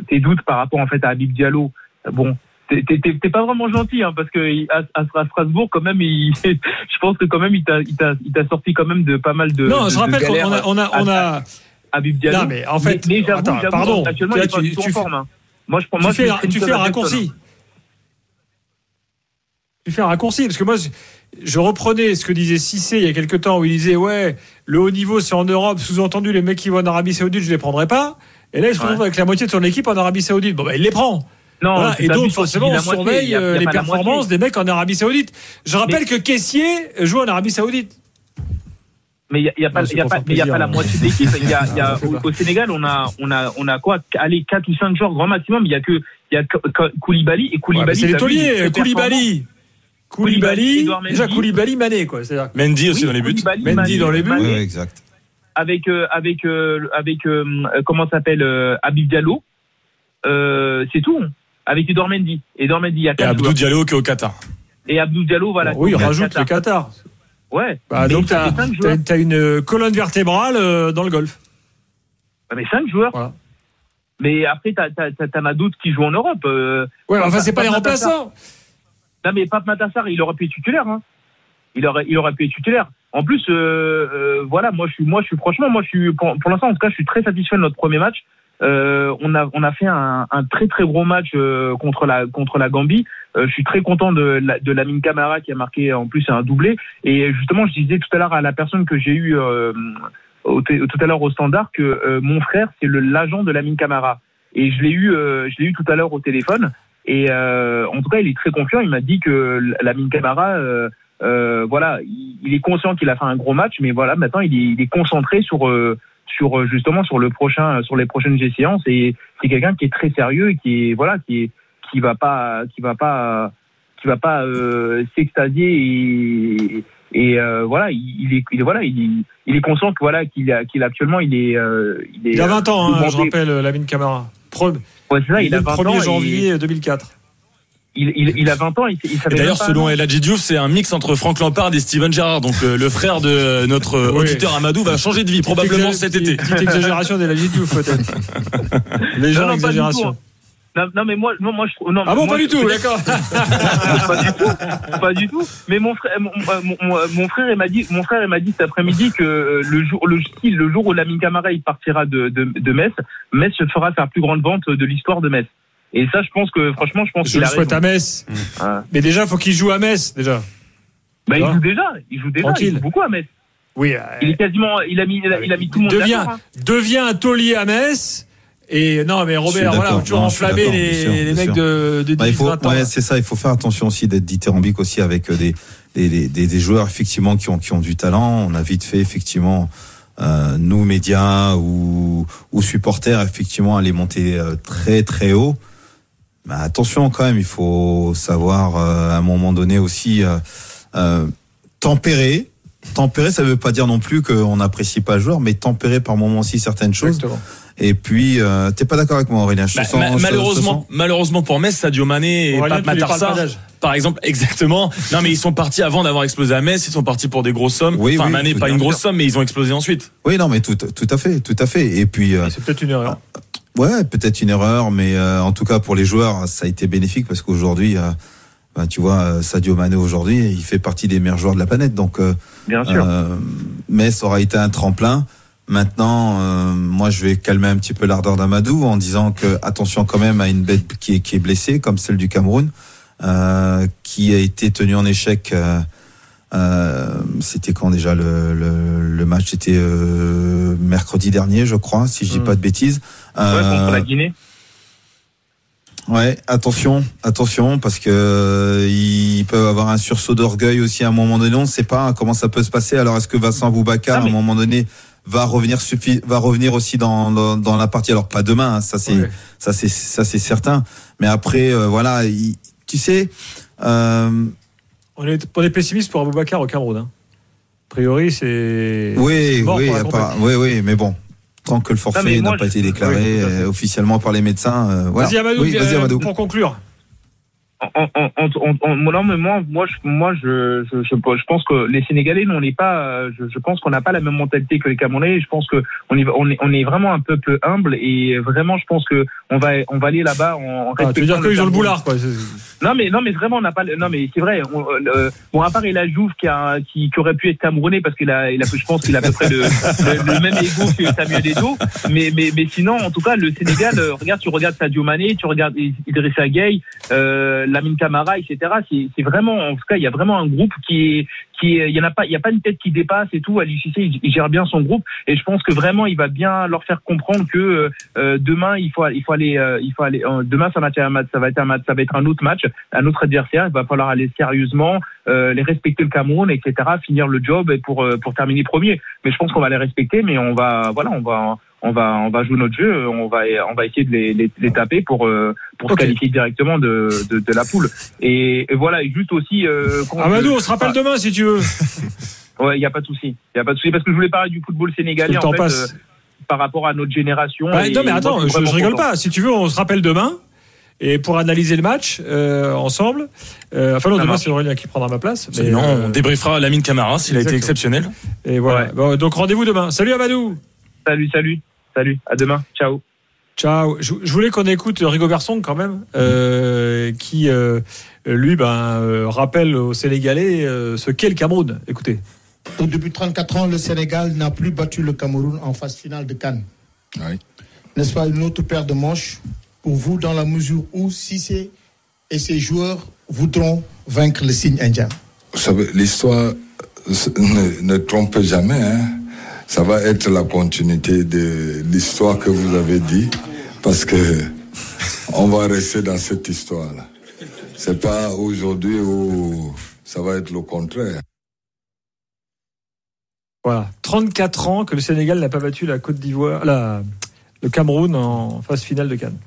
tes doutes par rapport en fait à Habib Diallo. Bon, t'es- pas vraiment gentil hein, parce que à, à Strasbourg quand même, il, je pense que quand même il t'a sorti quand même de pas mal de.
Non,
de-
je rappelle qu'on a, on a, on a-
Habib Diallo.
Non, mais en fait,
mais, j'avoue,
attends, pardon.
actuellement,
Tu
il est
vois,
pas
tu-
en
tu-
forme. hein. Moi, je
tu
moi, je
fais, tu fais un
Jackson,
raccourci.
hein.
Tu fais un raccourci parce que moi, je- je reprenais ce que disait Cissé il y a quelques temps où il disait ouais, le haut niveau c'est en Europe, sous-entendu les mecs qui vont en Arabie Saoudite, je les prendrai pas. Et là, il se retrouve avec la moitié de son équipe en Arabie Saoudite. Bon, bah, il les prend.
Non,
Voilà. Et donc, forcément, on surveille
a-
euh, les performances des mecs en Arabie Saoudite. Je rappelle que Caissier joue en Arabie Saoudite.
Mais il n'y a, y a a pas, la moitié de l'équipe. Il y a, il y a,
ça fait
au, Sénégal, on a, on a, on a quoi? Allez, 4 ou 5 joueurs grand maximum. Il y a que, il y a Koulibaly et
Ouais,
Koulibaly.
mais c'est
très
Koulibaly.
Koulibaly,
Déjà. Koulibaly, Mané, quoi. C'est-à-dire-
Mendy aussi
Oui,
dans les buts.
Mendy
Mané,
dans les buts.
Mané,
Ouais, exact.
avec euh, avec euh, avec euh, comment ça s'appelle euh, Habib Diallo. Euh, c'est tout. Avec Edouard Mendy. Edouard Mendy, il y a
Et Abdou. Diallo qui est au Qatar.
Et Abdou Diallo, voilà.
Oui,
est au
rajoute le Qatar.
Ouais.
Bah,
Mais
donc, t'as- t'as une colonne vertébrale euh, dans le golf.
Mais 5 joueurs.
Voilà.
Mais après, t'as- t'as- t'as- t'en as d'autres qui jouent en Europe. euh,
Ouais, enfin, c'est pas les
Pape Matar.
remplaçants.
Non, mais Pape Matassar, il aurait pu être titulaire. Hein. Il aurait, il aurait pu être titulaire. En plus, euh, euh, voilà, moi, je suis, moi, je suis, franchement, moi, je suis, pour, l'instant, en tout cas, je suis très satisfait de notre premier match. Euh, on a, on a fait un, très, très gros match contre la, contre la Gambie. Je suis très content de, la, de Lamine Camara qui a marqué en plus un doublé. Et justement, je disais tout à l'heure à la personne que j'ai eu euh, au, tout à l'heure au standard que mon frère, c'est l'agent de Lamine Camara. Et je l'ai eu, je l'ai eu tout à l'heure au téléphone. Et euh, en tout cas, il est très confiant. Il m'a dit que Lamine Camara, euh, euh, voilà, il, est conscient qu'il a fait un gros match, mais voilà, maintenant il est, il est concentré sur euh, sur euh, justement sur le prochain, sur les prochaines séances. Et c'est quelqu'un qui est très sérieux et qui est voilà, qui est qui va pas, qui va pas, qui va pas euh, s'extasier et et euh, voilà, il, est, il voilà, il, il est conscient que voilà qu'il a, qu'il actuellement il est, euh, il est.
Il a 20 ans, hein, je rappelle, Lamine Camara. Pre-
Ouais, ça, il, a
le
20
1er
ans et-
janvier 2004.
il, il, il a 20 ans, il, il
Et
savait
d'ailleurs, selon. El Diouf, c'est un mix entre Frank Lampard et Steven Gerrard. Donc, euh, le frère de notre euh,
Oui.
auditeur Amadou va changer de vie, probablement cet été.
Petite exagération de la vie Diouf, peut-être. Légère
non, pas du tout,
exagération.
Non, non, mais moi, non, moi, je trouve. Non,
Ah bon,
moi,
pas du
je-
tout, d'accord.
pas du tout, pas du tout. Mais mon frère, mon, mon, frère, il m'a dit, mon frère, il m'a dit cet après-midi que euh, le jour, le, jour où Lamine Camara il partira de, de, de Metz, Metz fera sa plus grande vente de l'histoire de Metz. Et ça, je pense que, franchement, je pense
Je
qu'il
le
a
souhaite
raison.
à Metz.
Ah.
Mais déjà, faut qu'il joue à Metz, déjà.
Bah, il joue déjà, il joue déjà,
Tranquille.
il joue beaucoup à Metz.
Oui.
Il est quasiment, il a mis, il a, il a mis tout le monde
devient,
hein.
devient un taulier à Metz. Et non, mais Robert, voilà, toujours
Non, d'accord,
les,
sûr,
les mecs
sûr.
de, de 10,
Bah, il faut,
20 ans.
ouais, c'est ça. Il faut faire attention aussi d'être dithyrambique aussi avec euh, des, des, des, des- des joueurs effectivement qui ont, qui ont du talent. On a vite fait effectivement euh, nous médias ou, ou supporters effectivement aller monter euh, très très haut. Mais attention quand même, il faut savoir euh, à un moment donné aussi euh, euh, tempérer. Tempérer, ça veut pas dire non plus qu'on n'apprécie pas le joueur, mais tempérer par moment aussi certaines choses.
Exactement.
Et puis, euh, t'es pas d'accord avec moi, Aurélien Je te
Bah,
sens-
ma-
je
malheureusement,
sens-
malheureusement pour Metz, Sadio Mané et Pape
tu lui parles pas
Matar
d'âge.
Sarr, par exemple, exactement. Non, mais ils sont partis avant d'avoir explosé à Metz. Ils sont partis pour des grosses sommes.
Oui,
enfin,
oui,
Mané, pas une grosse somme, mais ils ont explosé ensuite.
Oui, non, mais tout, tout à fait, tout à fait. Et puis, euh,
C'est peut-être une erreur.
ouais, peut-être une erreur, mais euh, en tout cas pour les joueurs, ça a été bénéfique parce qu'aujourd'hui, euh, bah, tu vois, euh, Sadio Mané aujourd'hui, il fait partie des meilleurs joueurs de la planète. Donc, euh,
Bien sûr.
euh, mais ça aura été un tremplin. Maintenant, euh, moi, je vais calmer un petit peu l'ardeur d'Amadou en disant que attention quand même à une bête qui est, qui est blessée, comme celle du Cameroun, euh, qui a été tenue en échec. euh, euh, c'était quand déjà le, le, le match C'était euh, mercredi dernier, je crois, si je dis
Mm.
pas de bêtises.
Ouais, contre la Guinée.
Ouais, attention, attention, parce que euh, ils peuvent avoir un sursaut d'orgueil aussi à un moment donné. On ne sait pas comment ça peut se passer. Alors, est-ce que Vincent Boubacar,
Ah, mais-
à un moment donné, va revenir suffi va revenir aussi dans, dans, dans la partie? Alors, pas demain, hein, ça c'est ça c'est ça c'est certain. Mais après, euh, voilà, il- tu sais. Euh,
On est, on est pessimiste pour Aboubacar au Cameroun. hein. A priori, c'est.
oui, oui,
pour
oui, oui, mais bon. Tant que le forfait n'a pas été déclaré
oui,
euh, officiellement par les médecins, euh, voilà.
Vas-y, Amadou,
oui, Amadou.
pour conclure.
En- en- non, mais moi, moi, je, moi, je, je, je, je pense que les Sénégalais, nous, on n'est pas, je, je pense qu'on n'a pas la même mentalité que les Camerounais. Je pense que on est, on est, on est vraiment un peuple humble et vraiment, je pense que on va, on va aller là-bas en,
Ah, tu veux dire qu'ils ont le boulard, quoi.
Non mais non mais vraiment on n'a pas non mais c'est vrai on, euh, bon à part El Hadjouf qui a qui, qui aurait pu être camerounais parce qu'il a il a je pense qu'il a à peu près le, le, le même ego que Samuel Eto'o mais mais mais sinon en tout cas le Sénégal euh, regarde tu regardes Sadio Mané tu regardes Idrissa Gueye euh, Lamine Camara etc c'est vraiment en tout cas il y a vraiment un groupe qui est qui il y en a pas il y a pas une tête qui dépasse et tout. Ali Cissé il, gère bien son groupe. Et je pense que vraiment il va bien leur faire comprendre que euh, euh, demain il faut il faut aller euh, il faut aller demain ça va être un match ça va être un match ça va être un autre match un autre adversaire. Il va falloir aller sérieusement les respecter le Cameroun etc finir le job pour pour terminer premier. Mais je pense qu'on va les respecter mais on va voilà on va on va on va jouer notre jeu on va on va essayer de les, les, les taper pour euh, pour se qualifier directement de, de, de la poule et, et voilà et juste aussi euh,
Amadou, on se rappelle
ah,
demain si tu veux.
Ouais, il y a pas de souci. Il y a pas de souci parce que je voulais parler du football sénégalais en fait
passe.
euh, par rapport à notre génération.
Bah,
et-
non, mais
moi,
attends, je, je rigole
content.
pas. Si tu veux, on se rappelle demain. Et pour analyser le match euh, ensemble, euh, enfin non, demain c'est Aurélien qui prendra ma place. mais,
non,
euh,
on débriefera Lamine Camara s'il a été exceptionnel.
Et voilà.
Ouais.
Bon, donc rendez-vous demain. Salut Amadou.
Salut, salut, salut. À demain. Ciao.
Ciao. Je, je voulais qu'on écoute Rigo Berson quand même, euh, qui euh, lui ben, euh, rappelle aux Sénégalais euh, ce qu'est le Cameroun. Écoutez.
Depuis 34 ans, le Sénégal n'a plus battu le Cameroun en phase finale de Cannes. N'est-ce pas une autre paire de manches pour vous dans la mesure où Cissé et ses joueurs voudront vaincre le signe indien?
Vous savez, l'histoire ne, ne trompe jamais. hein. Ça va être la continuité de l'histoire que vous avez dit, parce que on va rester dans cette histoire-là. C'est pas aujourd'hui où ça va être le contraire.
Voilà. 34 ans que le Sénégal n'a pas battu la Côte d'Ivoire, la, le Cameroun en phase finale de Cannes.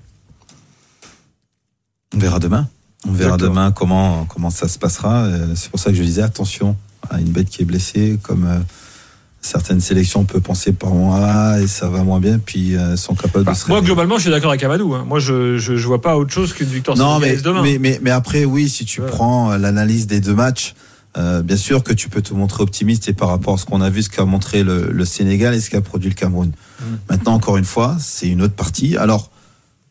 On verra demain. On verra demain comment comment ça se passera. Euh, C'est pour ça que je disais attention à une bête qui est blessée, comme euh, certaines sélections on peut penser par moi et ça va moins bien puis euh, sont capables de se
Moi, globalement, je suis d'accord avec Amadou. hein. Moi, je, je, je vois pas autre chose qu'une victoire
Non, mais,
demain.
mais, mais, mais après, oui, si tu prends euh, l'analyse des deux matchs, euh, bien sûr que tu peux te montrer optimiste et par rapport à ce qu'on a vu, ce qu'a montré le, le Sénégal et ce qu'a produit le Cameroun. Maintenant, encore une fois, c'est une autre partie. Alors,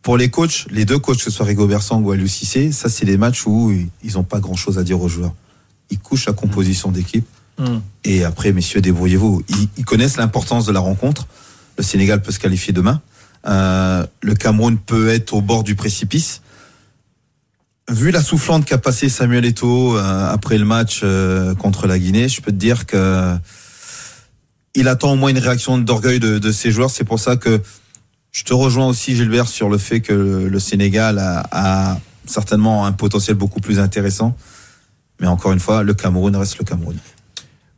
pour les coachs, les deux coachs, que ce soit Rigobert Sang ou Aliou Cissé, ça, c'est des matchs où ils n'ont pas grand-chose à dire aux joueurs. Ils couchent la composition d'équipe.
Hmm.
Et après, messieurs, débrouillez-vous. Ils, connaissent l'importance de la rencontre. Le Sénégal peut se qualifier demain. Euh, le Cameroun peut être au bord du précipice. Vu la soufflante qu'a passé Samuel Eto'o euh, après le match euh, contre la Guinée, je peux te dire que il attend au moins une réaction d'orgueil de, ses joueurs. C'est pour ça que je te rejoins aussi, Gilbert, sur le fait que le, Sénégal a certainement un potentiel beaucoup plus intéressant. Mais encore une fois, le Cameroun reste le Cameroun.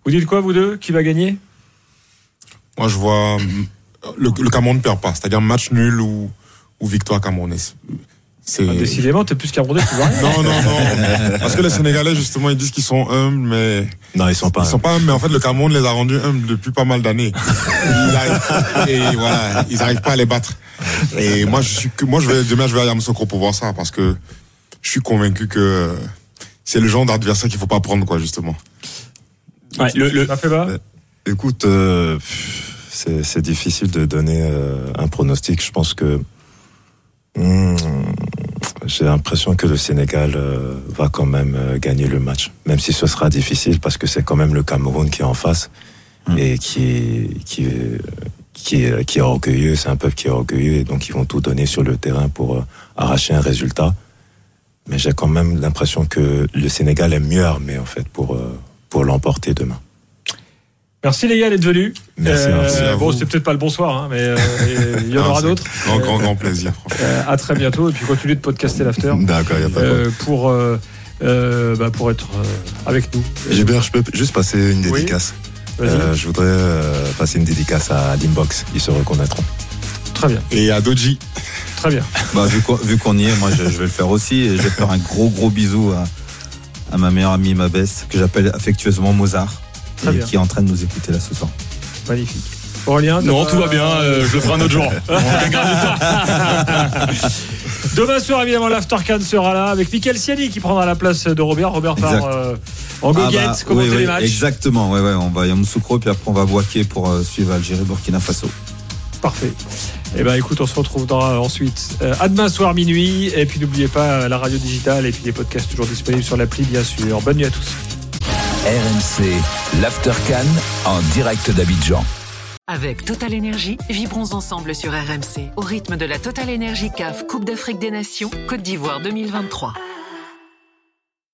Vous dites quoi, vous deux Qui va gagner?
Moi, je vois euh, le, le Cameroun ne perd pas, c'est-à-dire match nul ou, ou victoire camerounaise. C'est
Ah, Décidément, t'es plus camerounais que tu vois rien.
non, non, non. Parce que les Sénégalais, justement, ils disent qu'ils sont humbles, mais.
Non, ils sont pas
Ils sont pas humbles, mais en fait, le Cameroun les a rendus humbles depuis pas mal d'années. Ils arrivent- Et voilà, ils n'arrivent pas à les battre. Et moi, je suis moi, je vais, demain, je vais à Yamoussoukro pour voir ça, parce que je suis convaincu que c'est le genre d'adversaire qu'il faut pas prendre, quoi, justement.
Ouais, le, le-
Ça fait bas
Écoute, euh, c'est c'est difficile de donner euh, un pronostic. Je pense que hmm, j'ai l'impression que le Sénégal euh, va quand même euh, gagner le match, même si ce sera difficile parce que c'est quand même le Cameroun qui est en face et qui est, qui est, qui est, qui est orgueilleux. C'est un peuple qui est orgueilleux et donc ils vont tout donner sur le terrain pour euh, arracher un résultat. Mais j'ai quand même l'impression que le Sénégal est mieux armé en fait pour euh, pour l'emporter demain.
Merci les gars d'être venus.
Merci, merci à
bon, c'était peut-être pas le bonsoir, hein, mais euh, il y en
Ah,
aura d'autres.
Grand, grand, grand plaisir.
Euh, à très bientôt et puis continuez de podcaster l'after
D'accord, il a pas de
euh, pour euh, euh, bah, pour être euh, avec nous.
Gilbert, je peux juste passer une dédicace. Euh, je voudrais euh, passer une dédicace à Limbox. Ils se reconnaîtront.
Très bien,
Et à Doji.
très bien.
Bah, vu qu'on vu qu'on y est, moi je, je vais le faire aussi. Et je vais faire un gros gros bisou à, à ma meilleure amie, ma best, que j'appelle affectueusement Mozart,
Très
et
bien.
qui est en train de nous écouter là ce soir.
Magnifique. Aurélien
non, tout va bien. euh, je le ferai un autre jour.
Demain soir, évidemment, l'Aftercan sera là avec Michael Siani qui prendra la place de Robert. Robert part
Exact.
euh, en goguette,
Ah bah,
commenter
oui, oui,
les matchs.
Exactement, ouais, ouais, on va à Yamoussoukro, puis après on va boquer pour euh, suivre Algérie, Burkina Faso.
Parfait. Eh ben écoute, on se retrouvera ensuite euh, à demain soir minuit. Et puis n'oubliez pas euh, la radio digitale et puis les podcasts toujours disponibles sur l'appli, bien sûr. Bonne nuit à tous.
RMC, l'Aftercan en direct d'Abidjan.
Avec Total Énergie, vibrons ensemble sur RMC au rythme de la Total Énergie CAF Coupe d'Afrique des Nations Côte d'Ivoire 2023.